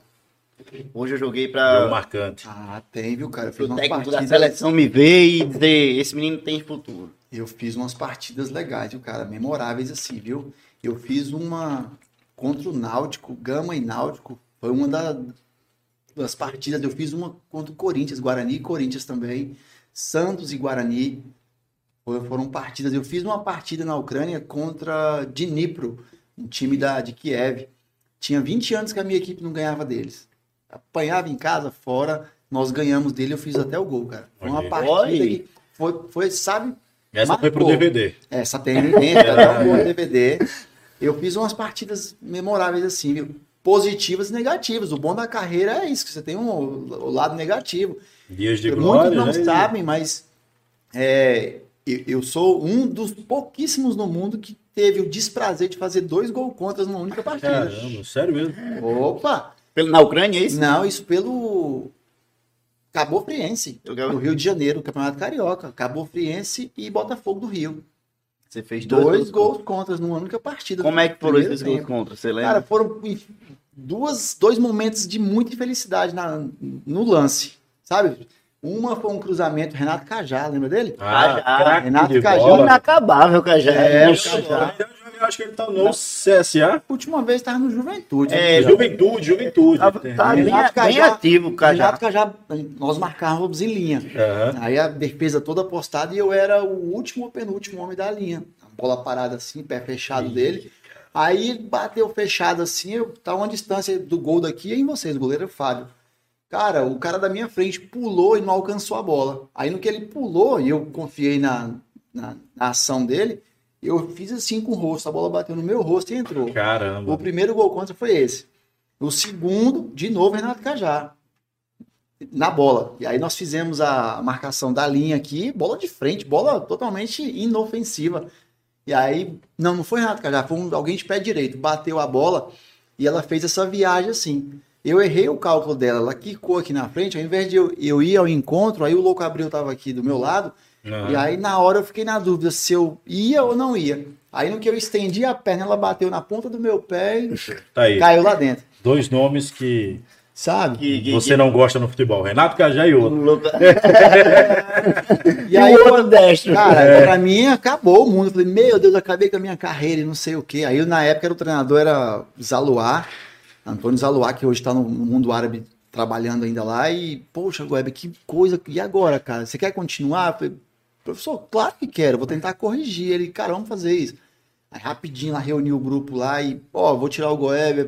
Hoje eu joguei pra. marcante. Ah, tem, viu, cara? Eu fiz O umas técnico da partidas, seleção me ver e dizer: esse menino tem futuro. eu fiz umas partidas legais, viu, cara? Memoráveis assim, viu? Eu fiz uma contra o Náutico, Gama e Náutico. Foi uma da- das partidas. Eu fiz uma contra o Corinthians, Guarani e Corinthians também. Santos e Guarani. Foram partidas. Eu fiz uma partida na Ucrânia contra Dnipro, um time da, de Kiev. Tinha 20 anos que a minha equipe não ganhava deles. Apanhava em casa, fora. Nós ganhamos dele, eu fiz até o gol, cara. Foi uma partida que foi, foi, sabe, Essa foi pro Marcou. DVD. essa tem, até um DVD. Eu fiz umas partidas memoráveis assim, viu? Positivas e negativas. O bom da carreira é isso, que você tem um, o lado negativo. Dias de Muitos glória. não né? sabem, mas é, eu, eu sou um dos pouquíssimos no mundo que teve o desprazer de fazer dois gols contras numa única partida. Caramba, sério mesmo. Opa! Pelo- Na Ucrânia, é isso? Não, isso pelo Cabo Friense, do Rio de Janeiro, Campeonato Carioca. Cabo Friense e Botafogo do Rio. Você fez Dois, dois, gols contras numa única partida. Como é que foram esses gols contra? Você lembra? Cara, foram duas, dois momentos de muita infelicidade na, no lance, sabe? Uma foi um cruzamento, Renato Cajá, lembra dele? Ah, craque Renato de Cajá. bola. Inacabável, Cajá. É, o Cajá. Eu acho que ele tá no CSA. A última vez estava no Juventude. É, né? Juventude, Juventude. Tá, tá bem, bem ativo o Cajá. Renato Cajá, nós marcávamos em linha. Aham. Aí a defesa toda postada e eu era o último ou penúltimo homem da linha. A bola parada assim, pé fechado dele. Aí bateu fechado assim, eu tava uma distância do gol daqui em vocês, o goleiro é o Fábio. Cara, o cara da minha frente pulou e não alcançou a bola. Aí no que ele pulou, e eu confiei na, na, na ação dele, eu fiz assim com o rosto, a bola bateu no meu rosto e entrou. O Caramba. primeiro gol contra foi esse. O segundo, de novo, Renato Cajá. na bola. E aí nós fizemos a marcação da linha aqui, bola de frente, bola totalmente inofensiva. E aí, não, não foi Renato Cajá, foi um, alguém de pé direito, bateu a bola e ela fez essa viagem assim. Eu errei o cálculo dela, ela quicou aqui na frente, ao invés de eu, eu ir ao encontro, aí o Louco Abril tava aqui do meu lado, Uhum. e aí na hora eu fiquei na dúvida se eu ia ou não ia. Aí no que eu estendi a perna, ela bateu na ponta do meu pé e Tá aí. caiu lá dentro. Dois nomes que Sabe? Que- que- você não gosta no futebol. Renato Cajá e outro. E aí, o outro destro. cara, É. pra mim acabou o mundo. Eu falei, meu Deus, acabei com a minha carreira e não sei o quê. Aí na época era o treinador era Zaluar, Antônio Zaluar, que hoje tá no no mundo árabe trabalhando ainda lá. E, poxa, Web, que coisa. E agora, cara? Você quer continuar? Eu falei, professor, claro que quero, vou tentar corrigir. Ele, cara, vamos fazer isso. Aí rapidinho lá reuniu o grupo lá e, ó, vou tirar o Goeb.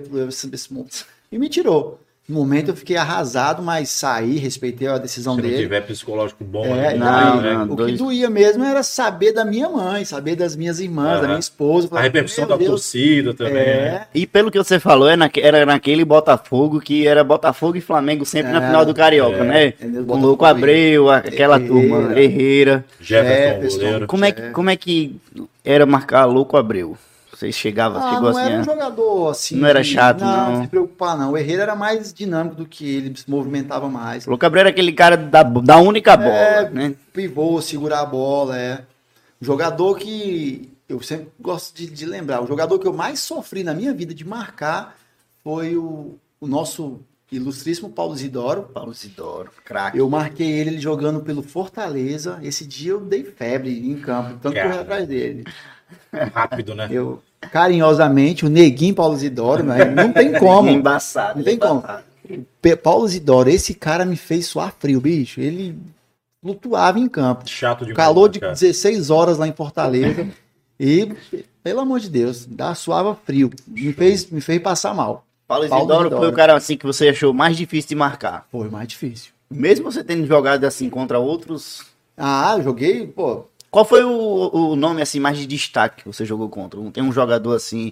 E me tirou. No momento eu fiquei arrasado, mas saí, respeitei a decisão Se dele. tiver psicológico bom, É, aí, não, né? não. O dois- que doía mesmo era saber da minha mãe, saber das minhas irmãs, Aham. da minha esposa. Eu A falava, repercussão "Meu da Deus, torcida também. né? É, E pelo que você falou, é era naquele Botafogo que era Botafogo e Flamengo sempre na É, final do Carioca, é. né? Com Botafogo Louco Abreu, aquela turma, Herrera. Jefferson, Jefferson. Como é, que, como é que era marcar Louco Abreu? Você chegava, Ah, chegou não assim, era um jogador assim. Não era chato, não. não. se preocupar, não. O Herrera era mais dinâmico do que ele, se movimentava mais. Louco Abreu era aquele cara da, da única bola, É, né? Pivô, segurar a bola, é. O jogador que eu sempre gosto de, de lembrar, o jogador que eu mais sofri na minha vida de marcar foi o, o nosso ilustríssimo Paulo Zidoro. Paulo Isidoro, craque. Eu marquei ele, ele jogando pelo Fortaleza. Esse dia eu dei febre em campo, tanto correr atrás dele. Rápido, né? Eu, carinhosamente, o Neguinho Paulo Zidoro, mas não tem como. Embaçado. Não tem como. embaçado. Paulo Zidoro, esse cara me fez suar frio, bicho. Ele flutuava em campo. Chato demais. Calor né, de cara? 16 horas lá em Fortaleza. e, pelo amor de Deus, dá suava frio. Me fez, me fez passar mal. Paulo Paulo Isidoro Isidoro. foi o cara assim que você achou mais difícil de marcar. Foi mais difícil. Mesmo você tendo jogado assim contra outros. Ah, joguei, pô. Qual foi o, o nome assim mais de destaque que você jogou contra? Tem um jogador assim.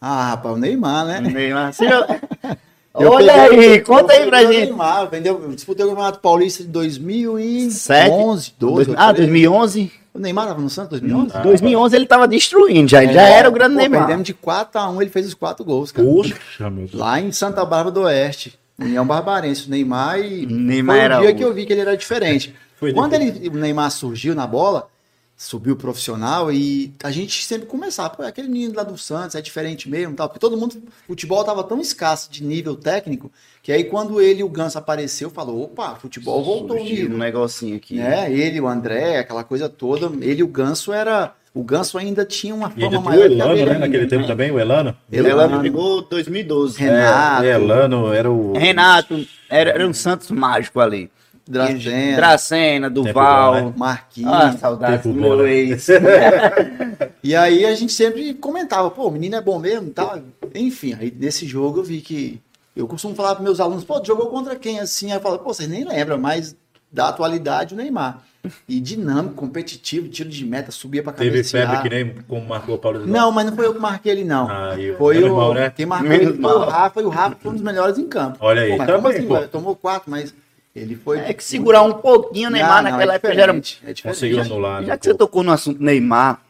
Ah, rapaz, o Neymar, né? Neymar. Você já- Eu Olha peguei- aí, conta aí pra o gente. Neymar, entendeu? Eu disputei o Campeonato Paulista de 2011, Sete? 12. ah, 2011? O Neymar tava no Santos 2011? Ah, 2011 ele tava destruindo já. Ele já É, era o grande pô, Neymar. Perdemos de 4 a 1 ele fez os 4 gols, cara. Poxa, meu Deus. Lá em Santa Bárbara do Oeste. União Barbarense, o Neymar e Neymar foi o era dia o- que eu vi que ele era diferente. Foi Quando ele, o Neymar surgiu na bola, subiu profissional e a gente sempre começava, pô, aquele menino lá do Santos é diferente mesmo, tal, porque todo mundo, futebol tava tão escasso de nível técnico, que aí quando ele e o Ganso apareceu, falou, opa, futebol voltou o Surgiu um negocinho aqui. É, ele, o André, aquela coisa toda, ele e o Ganso era, o Ganso ainda tinha uma o maior que a Elano, né? Naquele tempo também, o Elano. Ela Elano. pegou 2012. Renato. É, Elano era o. Renato, era, era um Santos mágico ali. Dracena, Dracena, Duval. né? Marquinhos. Ah, saudades do meu né? ex. E aí a gente sempre comentava, pô, o menino é bom mesmo, tá? Enfim, aí nesse jogo eu vi que eu costumo falar para meus alunos, pô, jogou contra quem assim? Aí eu falo, pô, vocês nem lembram, mas da atualidade o Neymar. E dinâmico, competitivo, tiro de meta, subia para Teve cabecear. febre que nem como marcou o Paulo. Não, mas não foi eu que marquei ele, não. Ah, e o- foi menos o, mal, né? quem marcou Menos ele foi o mal. Rafa, e o Rafa foi um dos melhores em campo. Olha aí, Pô, mas também, como assim, pô. tomou quatro, mas ele foi... É que segurar um pouquinho o Neymar Não, não, naquela é época já era. é. Conseguiu anular. né, Já que você tocou no assunto Neymar,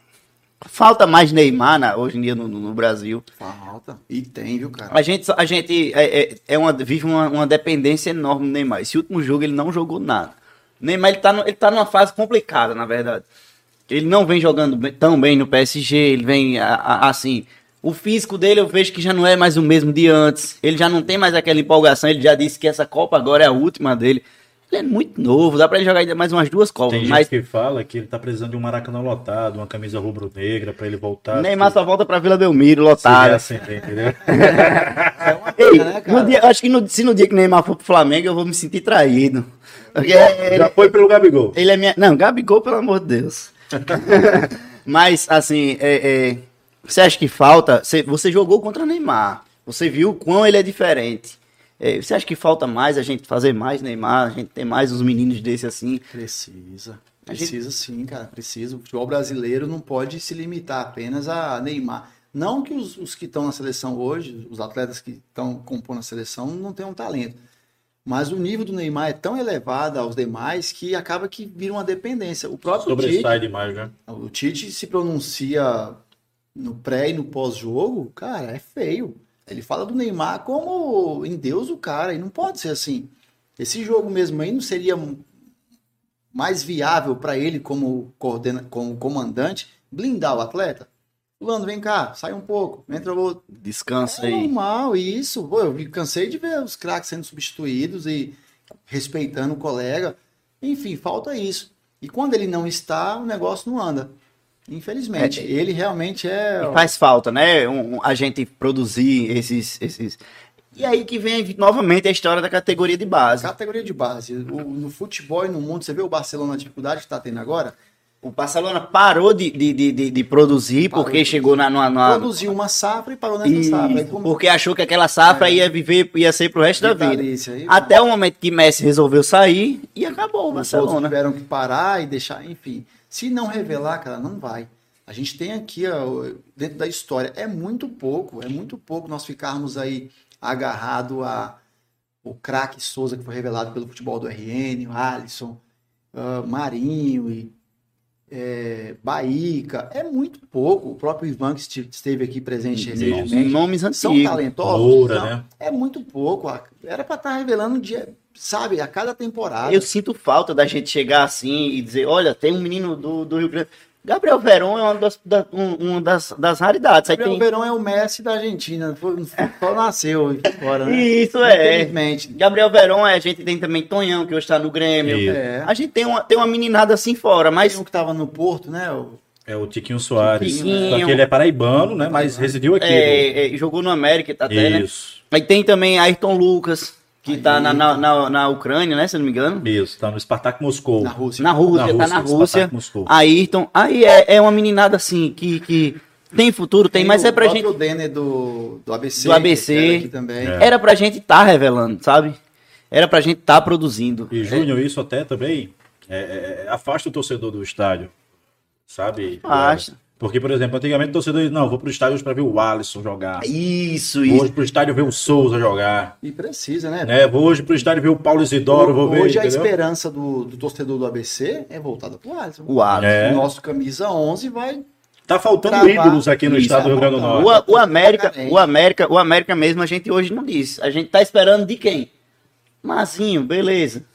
falta mais Neymar na- hoje em dia no, no- Brasil. Falta. E tem, viu, cara? A gente, a gente é, é- é uma, vive uma, uma dependência enorme do Neymar. Esse último jogo ele não jogou nada. O Neymar ele tá, no- ele tá numa fase complicada, na verdade. Ele não vem jogando bem- tão bem no PSG, ele vem a- a- assim. O físico dele eu vejo que já não é mais o mesmo de antes. Ele já não tem mais aquela empolgação. Ele já disse que essa Copa agora é a última dele. Ele é muito novo, dá pra ele jogar ainda mais umas duas Copas. Tem mas gente que fala que ele tá precisando de um maracanã lotado, uma camisa rubro-negra pra ele voltar. o Neymar se- só volta pra Vila Belmiro, se lotado. reacender, entendeu? É uma Ei, pena, né, cara? dia, acho que no- se no dia que o Neymar for pro Flamengo, eu vou me sentir traído. Porque ele, Já foi pelo Gabigol. ele é minha. Não, Gabigol, pelo amor de Deus. Mas, assim, é, é, você acha que falta? Você, você jogou contra o Neymar. Você viu o quão ele é diferente. É, você acha que falta mais a gente fazer mais Neymar? A gente ter mais uns meninos desse assim? Precisa. A gente- Precisa sim, cara. Precisa. O futebol brasileiro não pode se limitar apenas a Neymar. Não que os, os que estão na seleção hoje, os atletas que estão compondo a seleção, não tenham talento. Mas o nível do Neymar é tão elevado aos demais que acaba que vira uma dependência. O próprio Tite, Sobressai demais, né? o Tite se pronuncia no pré e no pós-jogo, cara, é feio. Ele fala do Neymar como em Deus o cara, e não pode ser assim. Esse jogo mesmo aí não seria mais viável para ele como, coordena, como comandante blindar o atleta? Fulano, vem cá, sai um pouco, entra outro. Descansa É aí. normal, isso. Pô, eu cansei de ver os craques sendo substituídos e respeitando o colega. Enfim, falta isso. E quando ele não está, o negócio não anda. Infelizmente. É. Ele realmente é. Faz falta, né? Um- um- a gente produzir esses, esses. E aí que vem novamente a história da categoria de base. Categoria de base. O- no futebol e no mundo, você vê o Barcelona a dificuldade que está tendo agora? O Barcelona parou de, de, de, de- produzir Parou porque chegou na, numa, numa- Produziu uma safra e parou nessa Isso, safra. Como- porque achou que aquela safra ia viver, ia ser pro resto da vida. Vitalícia, aí, Até o momento que Messi resolveu sair e acabou o Barcelona. tiveram que parar e deixar, enfim. Se não revelar, cara, não vai. A gente tem aqui, ó, dentro da história, é muito pouco, é muito pouco nós ficarmos aí agarrado a o craque Souza, que foi revelado pelo futebol do RN, o Alisson, ah, Marinho e é, Baíca. É muito pouco. O próprio Ivan, que este- esteve aqui presente recentemente. Nomes São antigos. talentosos? Moura, Não, né? É muito pouco. Era para estar revelando um dia, sabe, a cada temporada. Eu sinto falta da gente chegar assim e dizer, olha, tem um menino do, do Rio Grande. Gabriel Verón é uma das, da- um- uma das, das raridades. Gabriel tem... Verón é o Messi da Argentina. Foi, só nasceu e fora, né? Isso é. Infelizmente. Gabriel Verón, a gente tem também Tonhão, que hoje está no Grêmio. É. A gente tem uma, tem uma meninada assim fora, mas Tem um que tava no Porto, né? O- É o Tiquinho Soares. Tiquinho. Só que ele é paraibano, né? Mas residiu aqui. é, é, jogou no América tá até, né? Isso. Aí tem também Ayrton Lucas, que tá na, na, na, na Ucrânia, né? Se eu não me engano. Isso, tá no Spartak Moscou. Na Rússia. Na Rússia, Na tá na Rússia, Rússia. Spartak Moscou. Ayrton. Aí é, é uma meninada assim, que, que tem futuro, tem, mas o é pra gente. Denner do, do ABC. Do ABC. também. É. Era pra gente tá revelando, sabe? Era pra gente tá produzindo. E Júnior, isso até também é, é, afasta o torcedor do estádio. Sabe? Afasta. Porque, por exemplo, antigamente o torcedor dizia, não, vou pro estádio hoje pra ver o Alisson jogar. Isso, Vou isso. hoje pro estádio ver o Souza jogar. E precisa, né? Né? Vou hoje pro estádio ver o Paulo Isidoro, vou ver. Hoje a esperança do, do torcedor do ABC é voltada pro Alisson. O Alisson. É. O nosso camisa 11 vai... Tá faltando Travar. ídolos aqui no Isso, estado do Rio Grande do Norte. O, o América, o América, o América mesmo a gente hoje não disse. A gente tá esperando de quem? Mazinho, beleza.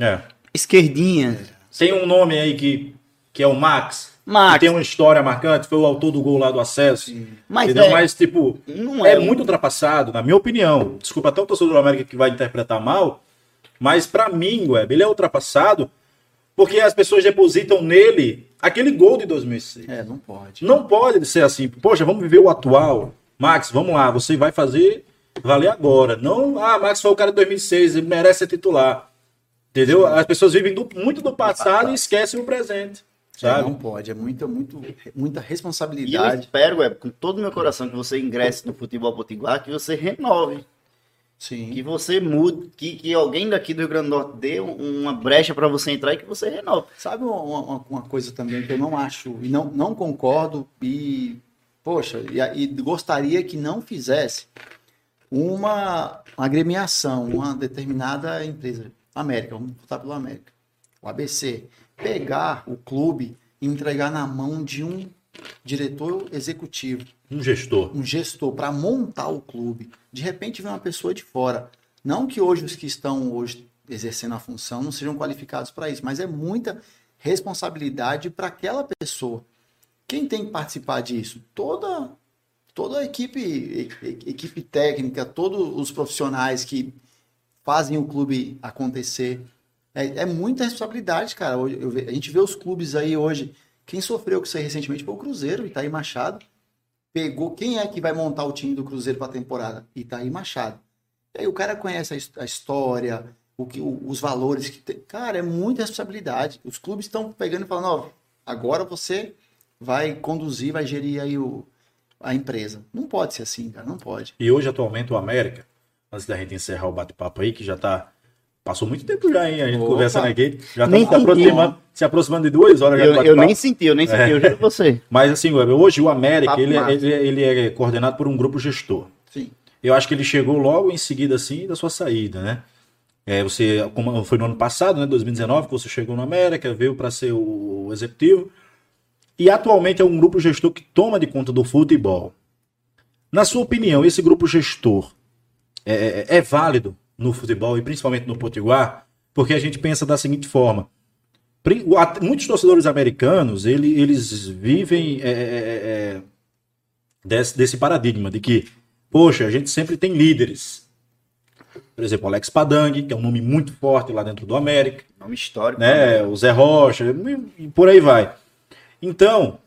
É. Esquerdinha. Tem um nome aí que, que é o Max. Max. Que tem uma história marcante, foi o autor do gol lá do acesso. Mas entendeu? é- Mas, tipo, Não é, é. muito ultrapassado, na minha opinião. Desculpa até o torcedor do América que vai interpretar mal, mas pra mim, Web, ele é ultrapassado porque as pessoas depositam nele aquele gol de 2006. É, não pode. Não pode ser assim, poxa, vamos viver o atual. Max, vamos lá, você vai fazer valer agora. Não, ah, Max foi o cara de 2006, ele merece ser titular. Entendeu? As pessoas vivem do- muito do passado e esquecem o presente. É, Sabe? não pode. É muita, muito, muita E eu responsabilidade. espero, Web, com todo o meu coração, que você ingresse no futebol potiguar, que você renove, Sim. que você mude, que, que alguém daqui do Rio Grande do Norte dê um- uma brecha pra você entrar e que você renove. Sabe uma, uma- uma coisa também que eu não acho e não, não concordo e, poxa, e, e gostaria que não fizesse uma agremiação, uma determinada empresa, América, vamos votar pelo América, o ABC, pegar o clube e entregar na mão de um diretor executivo, Um gestor. um gestor para montar o clube. De repente vem uma pessoa de fora. Não que hoje os que estão hoje exercendo a função não sejam qualificados para isso, mas é muita responsabilidade para aquela pessoa. Quem tem que participar disso? Toda toda a equipe equipe técnica, todos os profissionais que fazem o clube acontecer. É, é muita responsabilidade, cara. Hoje eu a gente vê os clubes aí hoje. Quem sofreu com isso aí recentemente foi o Cruzeiro, Itaí Machado pegou quem é que vai montar o time do Cruzeiro para a temporada? Itaí Machado. E aí o cara conhece a, a história, o que, o- os valores que tem. Cara, é muita responsabilidade. Os clubes estão pegando e falando, ó, agora você vai conduzir, vai gerir aí o, a empresa. Não pode ser assim, cara, não pode. E hoje, atualmente, o América, antes da gente encerrar o bate-papo aí, que já tá. Passou muito tempo já, hein? A gente Opa. conversando aqui. Já Nem estamos se aproximando, se aproximando de duas horas já Eu, eu nem senti, eu nem senti, eu juro você. Mas assim, Weber, hoje o América, ele, é- ele, ele é coordenado por um grupo gestor. Sim. Eu acho que ele chegou logo em seguida, assim, da sua saída, né? É, você, como foi no ano passado, né, 2019, que você chegou na América, veio para ser o executivo. E atualmente é um grupo gestor que toma de conta do futebol. Na sua opinião, esse grupo gestor é, é, é válido no futebol e principalmente no Potiguar? Porque a gente pensa da seguinte forma: muitos torcedores americanos ele, eles vivem é, é, é, desse, desse paradigma de que, poxa, a gente sempre tem líderes. Por exemplo, Alex Padang, que é um nome muito forte lá dentro do América. Nome histórico. Né? O Zé Rocha, e por aí vai. Então,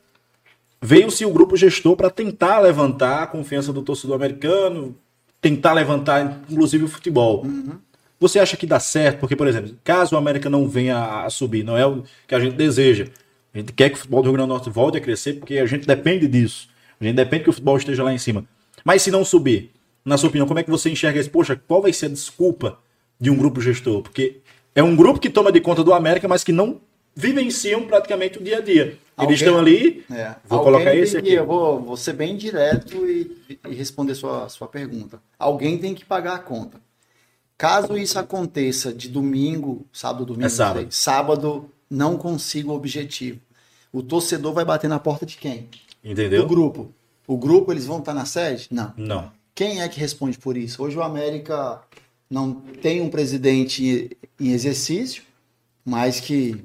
veio-se o grupo gestor para tentar levantar a confiança do torcedor americano, tentar levantar, inclusive, o futebol. Uhum. Você acha que dá certo? Porque, por exemplo, caso o América não venha a subir, não é o que a gente deseja. A gente quer que o futebol do Rio Grande do Norte volte a crescer, porque a gente depende disso. A gente depende que o futebol esteja lá em cima. Mas se não subir, na sua opinião, como é que você enxerga isso? Poxa, qual vai ser a desculpa de um grupo gestor? Porque é um grupo que toma de conta do América, mas que não vivenciam praticamente o dia a dia. Alguém, Eles estão ali. É, vou colocar esse aqui. Eu vou, vou ser bem direto e, e responder sua, sua pergunta. Alguém tem que pagar a conta. Caso isso aconteça de domingo, sábado, domingo, é sábado. Sei, sábado não consiga o objetivo. O torcedor vai bater na porta de quem? Entendeu? O grupo. O grupo, eles vão estar na sede? Não. Não. Quem é que responde por isso? Hoje o América não tem um presidente em exercício, mas que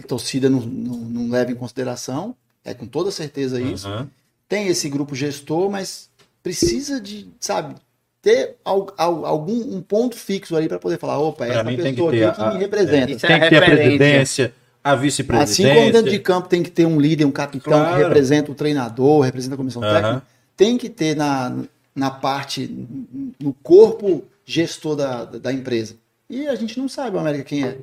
a torcida não, não, não leva em consideração, é com toda certeza isso. Uhum. Tem esse grupo gestor, mas precisa de, sabe, ter algum um ponto fixo ali para poder falar, opa, pra essa pessoa tem que, ter aqui a, que me representa. É, tem que ter a presidência, a vice-presidência. Assim como dentro de campo tem que ter um líder, um capitão claro. que representa o treinador, representa a comissão uhum. técnica, tem que ter na, na parte, no corpo gestor da, da empresa. E a gente não sabe América quem é.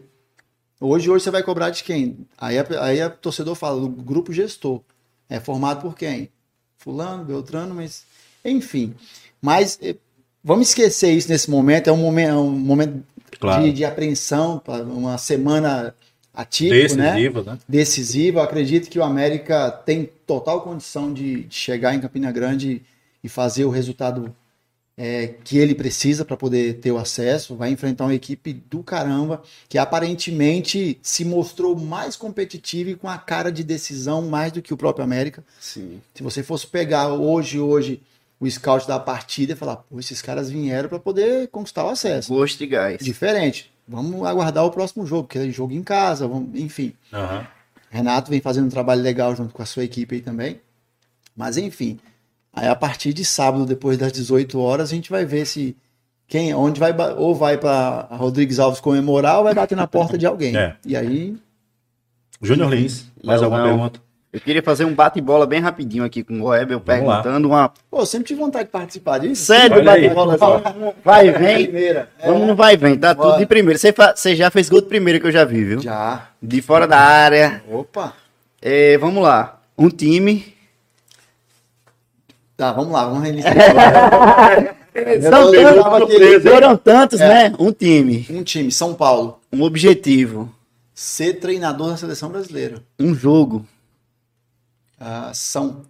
Hoje, hoje você vai cobrar de quem? Aí, a, aí a torcedor fala do grupo gestor. É formado por quem? Fulano, Beltrano, mas. Enfim. Mas eh, vamos esquecer isso nesse momento. É um momento, é um momento claro. de, de apreensão, uma semana atípico, Decisiva, né? né? Decisiva. Eu acredito que o América tem total condição de, de chegar em Campina Grande e fazer o resultado é, que ele precisa para poder ter o acesso, vai enfrentar uma equipe do caramba que aparentemente se mostrou mais competitiva e com a cara de decisão mais do que o próprio América. Sim. Se você fosse pegar hoje, hoje o scout da partida e falar, pô, esses caras vieram para poder conquistar o acesso. Gosto de gás. Diferente. Vamos aguardar o próximo jogo, que é jogo em casa, vamos, enfim. Uhum. Renato vem fazendo um trabalho legal junto com a sua equipe aí também. Mas enfim, Aí a partir de sábado, depois das 18 horas, a gente vai ver se quem, onde vai ou vai para Rodrigues Alves comemorar ou vai bater na porta de alguém. É. E aí Júnior Lins, mais alguma não. pergunta? Eu queria fazer um bate-bola bem rapidinho aqui com o Goebel perguntando uma. Pô, eu sempre tive vontade de participar disso. Sério, bate-bola. Vai e vem. É. Vamos no vai e vem, tá Bora. tudo de primeiro. Você, fa... Você já fez gol de primeiro que eu já vi, viu? Já. De fora da área. Opa. É, vamos lá. Um time Tá, vamos lá, vamos reiniciar. São tantos, foram tantos, é. né? Um time. Um time, São Paulo. Um objetivo. Ser treinador da seleção brasileira. Um jogo. Uh, São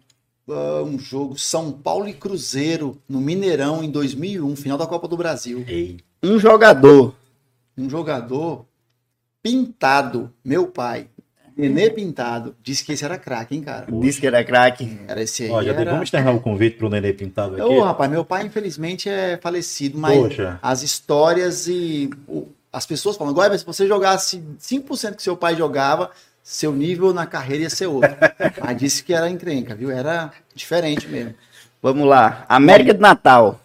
uh, um jogo São Paulo e Cruzeiro no Mineirão em 2001, final da Copa do Brasil. Ei. Um jogador. Um jogador pintado, meu pai. Nenê Pintado. Disse que esse era craque, hein, cara? Disse que era craque. Era esse aí. Ó, já era... Vamos externar o convite pro Nenê Pintado aqui. Ô, rapaz, meu pai, infelizmente, é falecido, mas Poxa. as histórias e as pessoas falam, Goiás, se você jogasse 5% que seu pai jogava, seu nível na carreira ia ser outro. mas disse que era encrenca, viu? Era diferente mesmo. Vamos lá. América de Natal.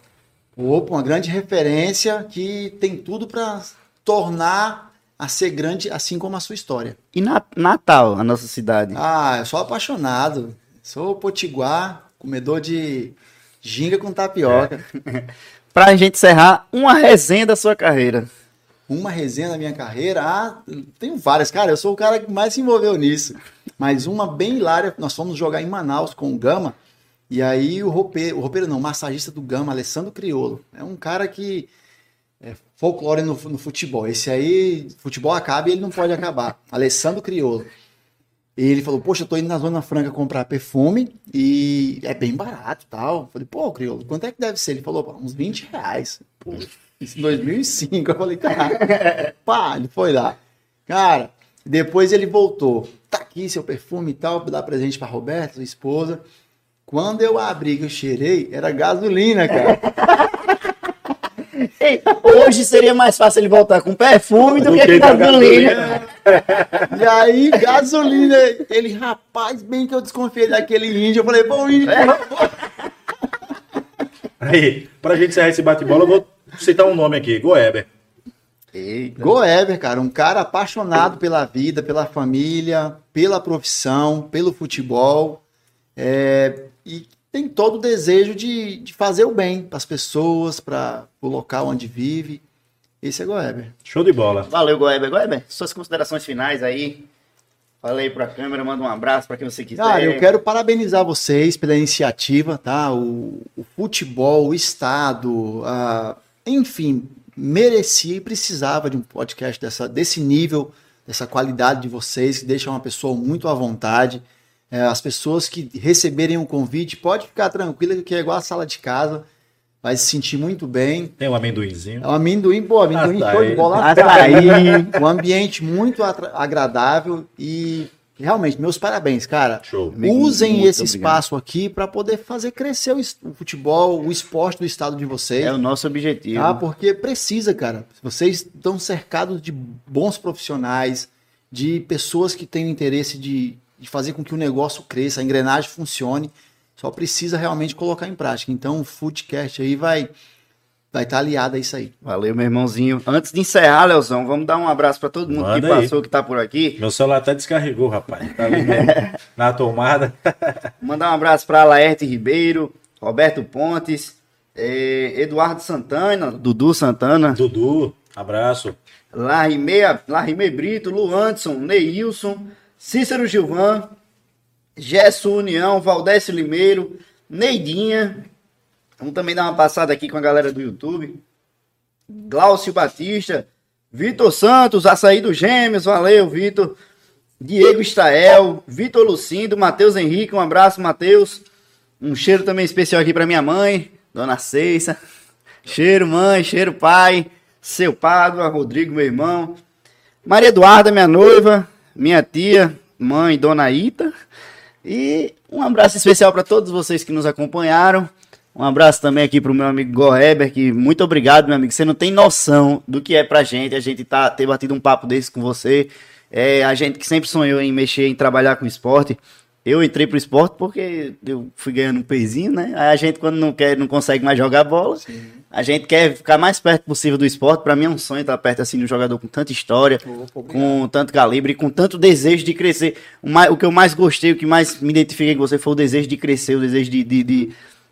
Opa, uma grande referência que tem tudo para tornar a ser grande, assim como a sua história. E Natal, a nossa cidade? Ah, eu sou apaixonado. Sou potiguar, comedor de ginga com tapioca. É. pra gente encerrar, uma resenha da sua carreira. Uma resenha da minha carreira? Ah, tenho várias. Cara, eu sou o cara que mais se envolveu nisso. Mas uma bem hilária, nós fomos jogar em Manaus com o Gama. E aí o roupeiro, o roupeiro não, o massagista do Gama, Alessandro Criolo. É um cara que é, folclore no, no, futebol. Esse aí, futebol acaba e ele não pode acabar. Alessandro Criolo. E ele falou, poxa, eu tô indo na Zona Franca comprar perfume e é bem barato tal. falei, pô, Criolo, quanto é que deve ser? Ele falou, uns 20 reais. Isso em 2005. Eu falei, cara, pá, ele foi lá. Cara, depois ele voltou. Tá aqui seu perfume e tal, dá presente pra Roberta, sua esposa. Quando eu abri, que eu cheirei, era gasolina, cara. Ei, hoje seria mais fácil ele voltar com perfume do, Do que que com com gasolina. E aí, gasolina, ele, rapaz, bem que eu desconfiei daquele índio. Eu falei, bom, índio, Aí, pra gente encerrar esse bate-bola, eu vou citar um nome aqui, Goeber. Eita. Goever, cara, um cara apaixonado pela vida, pela família, pela profissão, pelo futebol. é, e tem todo o desejo de, de fazer o bem para as pessoas, para o local onde vive. Esse é Goever. Show de bola. Valeu, Goeber. Goeber, suas considerações finais aí. Falei pra câmera, manda um abraço pra quem você quiser. Cara, eu quero parabenizar vocês pela iniciativa, tá? O, o futebol, o Estado, a- enfim, merecia e precisava de um podcast dessa, desse nível, dessa qualidade de vocês, que deixa uma pessoa muito à vontade. É, as pessoas que receberem o convite, pode ficar tranquila que é igual a sala de casa, vai se sentir muito bem. Tem um amendoinzinho. É um amendoim, pô, amendoim Açaí. show de bola. Açaí. Um ambiente muito agradável e realmente, meus parabéns, cara. Show. Usem muito esse obrigado. espaço aqui para poder fazer crescer o, futebol, o esporte do estado de vocês. É o nosso objetivo. Tá? Porque precisa, cara. Vocês estão cercados de bons profissionais, de pessoas que têm interesse de, de fazer com que o negócio cresça, a engrenagem funcione. Só precisa realmente colocar em prática. Então, o Footcast aí vai vai estar aliado a isso aí. Valeu, meu irmãozinho. Antes de encerrar, Leozão, vamos dar um abraço pra todo mundo que Manda aí. passou, que tá por aqui. Meu celular até descarregou, rapaz. Tá ali no- na tomada. Mandar um abraço para Laerte Ribeiro, Roberto Pontes, eh, Eduardo Santana, Dudu Santana, Dudu, abraço. Larimei, Larimei Brito, Lu Anderson, Neilson, Cícero Gilvan, Gesso União, Valdécio Limeiro, Neidinha. Vamos também dar uma passada aqui com a galera do YouTube. Glaucio Batista, Vitor Santos, Açaí dos Gêmeos, valeu, Vitor. Diego Estael, Vitor Lucindo, Matheus Henrique, um abraço, Matheus. Um cheiro também especial aqui para minha mãe, Dona Ceissa. Cheiro, mãe, cheiro, pai. Seu Pádua, Rodrigo, meu irmão. Maria Eduarda, minha noiva. Minha tia, mãe, Dona Ita. E um abraço especial para todos vocês que nos acompanharam. Um abraço também aqui pro meu amigo Goreber, que muito obrigado, meu amigo. Você não tem noção do que é pra gente. A gente tá, ter batido um papo desse com você. É, a gente que sempre sonhou em mexer, em trabalhar com esporte. Eu entrei pro esporte porque eu fui ganhando um pezinho, né? Aí a gente, quando não quer, não consegue mais jogar bola, a gente quer ficar mais perto possível do esporte. Pra mim é um sonho estar perto assim de um jogador com tanta história, com tanto calibre, com tanto desejo de crescer. O, mais- o que eu mais gostei, o que mais me identifiquei com você foi o desejo de crescer, o desejo de, de, de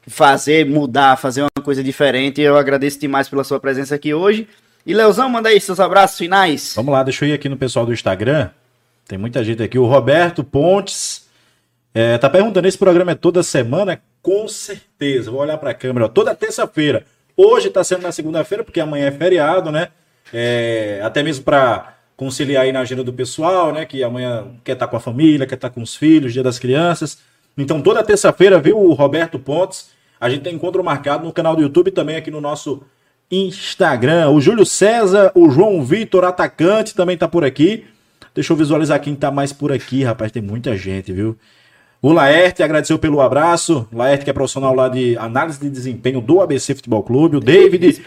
fazer, mudar, fazer uma coisa diferente. E eu agradeço demais pela sua presença aqui hoje. E Leozão, manda aí seus abraços finais. Vamos lá, deixa eu ir aqui no pessoal do Instagram. Tem muita gente aqui. O Roberto Pontes é, tá perguntando: esse programa é toda semana? Com certeza. Vou olhar para a câmera. ó, Toda terça-feira. Hoje tá sendo na segunda-feira, porque amanhã é feriado, né? É, até mesmo para conciliar aí na agenda do pessoal, né? Que amanhã quer estar com a família, quer estar com os filhos, dia das crianças. Então, toda terça-feira, viu, o Roberto Pontes. A gente tem encontro marcado no canal do YouTube e também aqui no nosso Instagram. O Júlio César, o João Vitor, atacante, também tá por aqui. Deixa eu visualizar quem tá mais por aqui, rapaz. Tem muita gente, viu? O Laerte agradeceu pelo abraço. Laerte, que é profissional lá de análise de desempenho do ABC Futebol Clube. O David,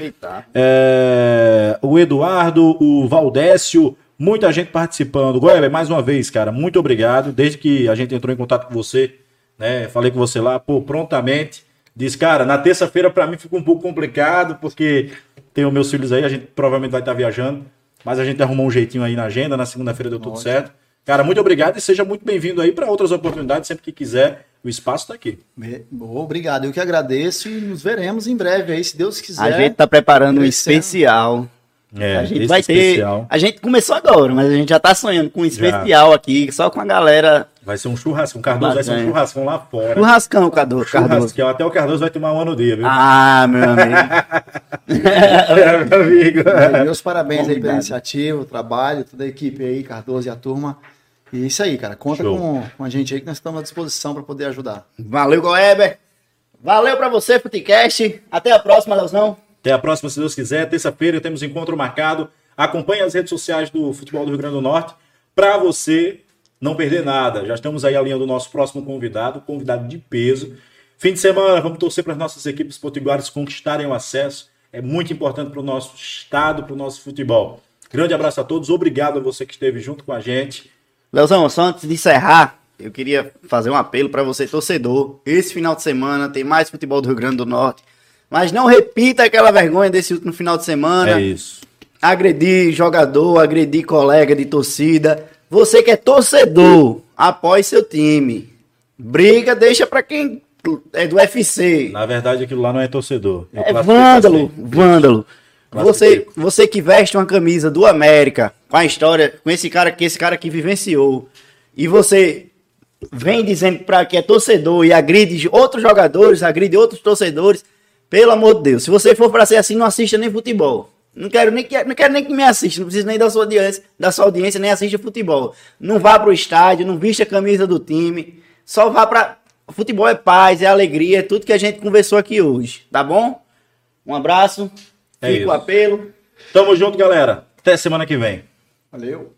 é, o Eduardo, o Valdécio, muita gente participando. Goiaba, mais uma vez, cara, muito obrigado. Desde que a gente entrou em contato com você, né? Falei com você lá, pô, prontamente. Diz, cara, na terça-feira pra mim ficou um pouco complicado, porque tenho meus filhos aí, a gente provavelmente vai estar viajando, mas a gente arrumou um jeitinho aí na agenda, na segunda-feira deu tudo certo. Cara, muito obrigado e seja muito bem-vindo aí para outras oportunidades, sempre que quiser, o espaço tá aqui. Obrigado, eu que agradeço e nos veremos em breve aí, se Deus quiser. A gente tá preparando um especial. É, a gente vai especial ter. A gente começou agora, mas a gente já tá sonhando com um especial aqui, só com a galera. vai ser um churrasco, o Cardoso vai ser um churrascão lá fora. Churrascão, Cardoso. Cardoso. Até o Cardoso vai tomar uma no dia, viu? Ah, meu amigo. É, meu amigo. Meus parabéns aí pela iniciativa, o trabalho, toda a equipe aí, Cardoso e a turma. E é isso aí, cara. Conta com, com a gente aí que nós estamos à disposição para poder ajudar. Valeu, Goeber. Valeu pra você, Futecast. Até a próxima, Leozão. Até a próxima, se Deus quiser. Terça-feira temos encontro marcado. Acompanhe as redes sociais do Futebol do Rio Grande do Norte para você não perder nada. Já estamos aí alinhando o nosso próximo convidado, convidado de peso. Fim de semana, vamos torcer para as nossas equipes potiguares conquistarem o acesso. É muito importante para o nosso estado, para o nosso futebol. Grande abraço a todos, obrigado a você que esteve junto com a gente. Leozão, só antes de encerrar, eu queria fazer um apelo para você, torcedor. Esse final de semana tem mais futebol do Rio Grande do Norte. Mas não repita aquela vergonha desse último final de semana. É isso. Agredir jogador, agredir colega de torcida. Você que é torcedor, apoie seu time. Briga, deixa para quem é do UFC. Na verdade, aquilo lá não é torcedor. É vândalo, vândalo. Você, você que veste uma camisa do América, com a história, com esse cara que esse cara que vivenciou, e você vem dizendo para que é torcedor e agride outros jogadores, agride outros torcedores, pelo amor de Deus, se você for para ser assim, não assista nem futebol. Não quero nem que, não quero nem que me assista, não preciso nem da sua audiência, da sua audiência nem assista futebol. Não vá pro estádio, não vista a camisa do time, só vá para Futebol é paz, é alegria, é tudo que a gente conversou aqui hoje, tá bom? Um abraço, é fica o apelo. Tamo junto, galera. Até semana que vem. Valeu.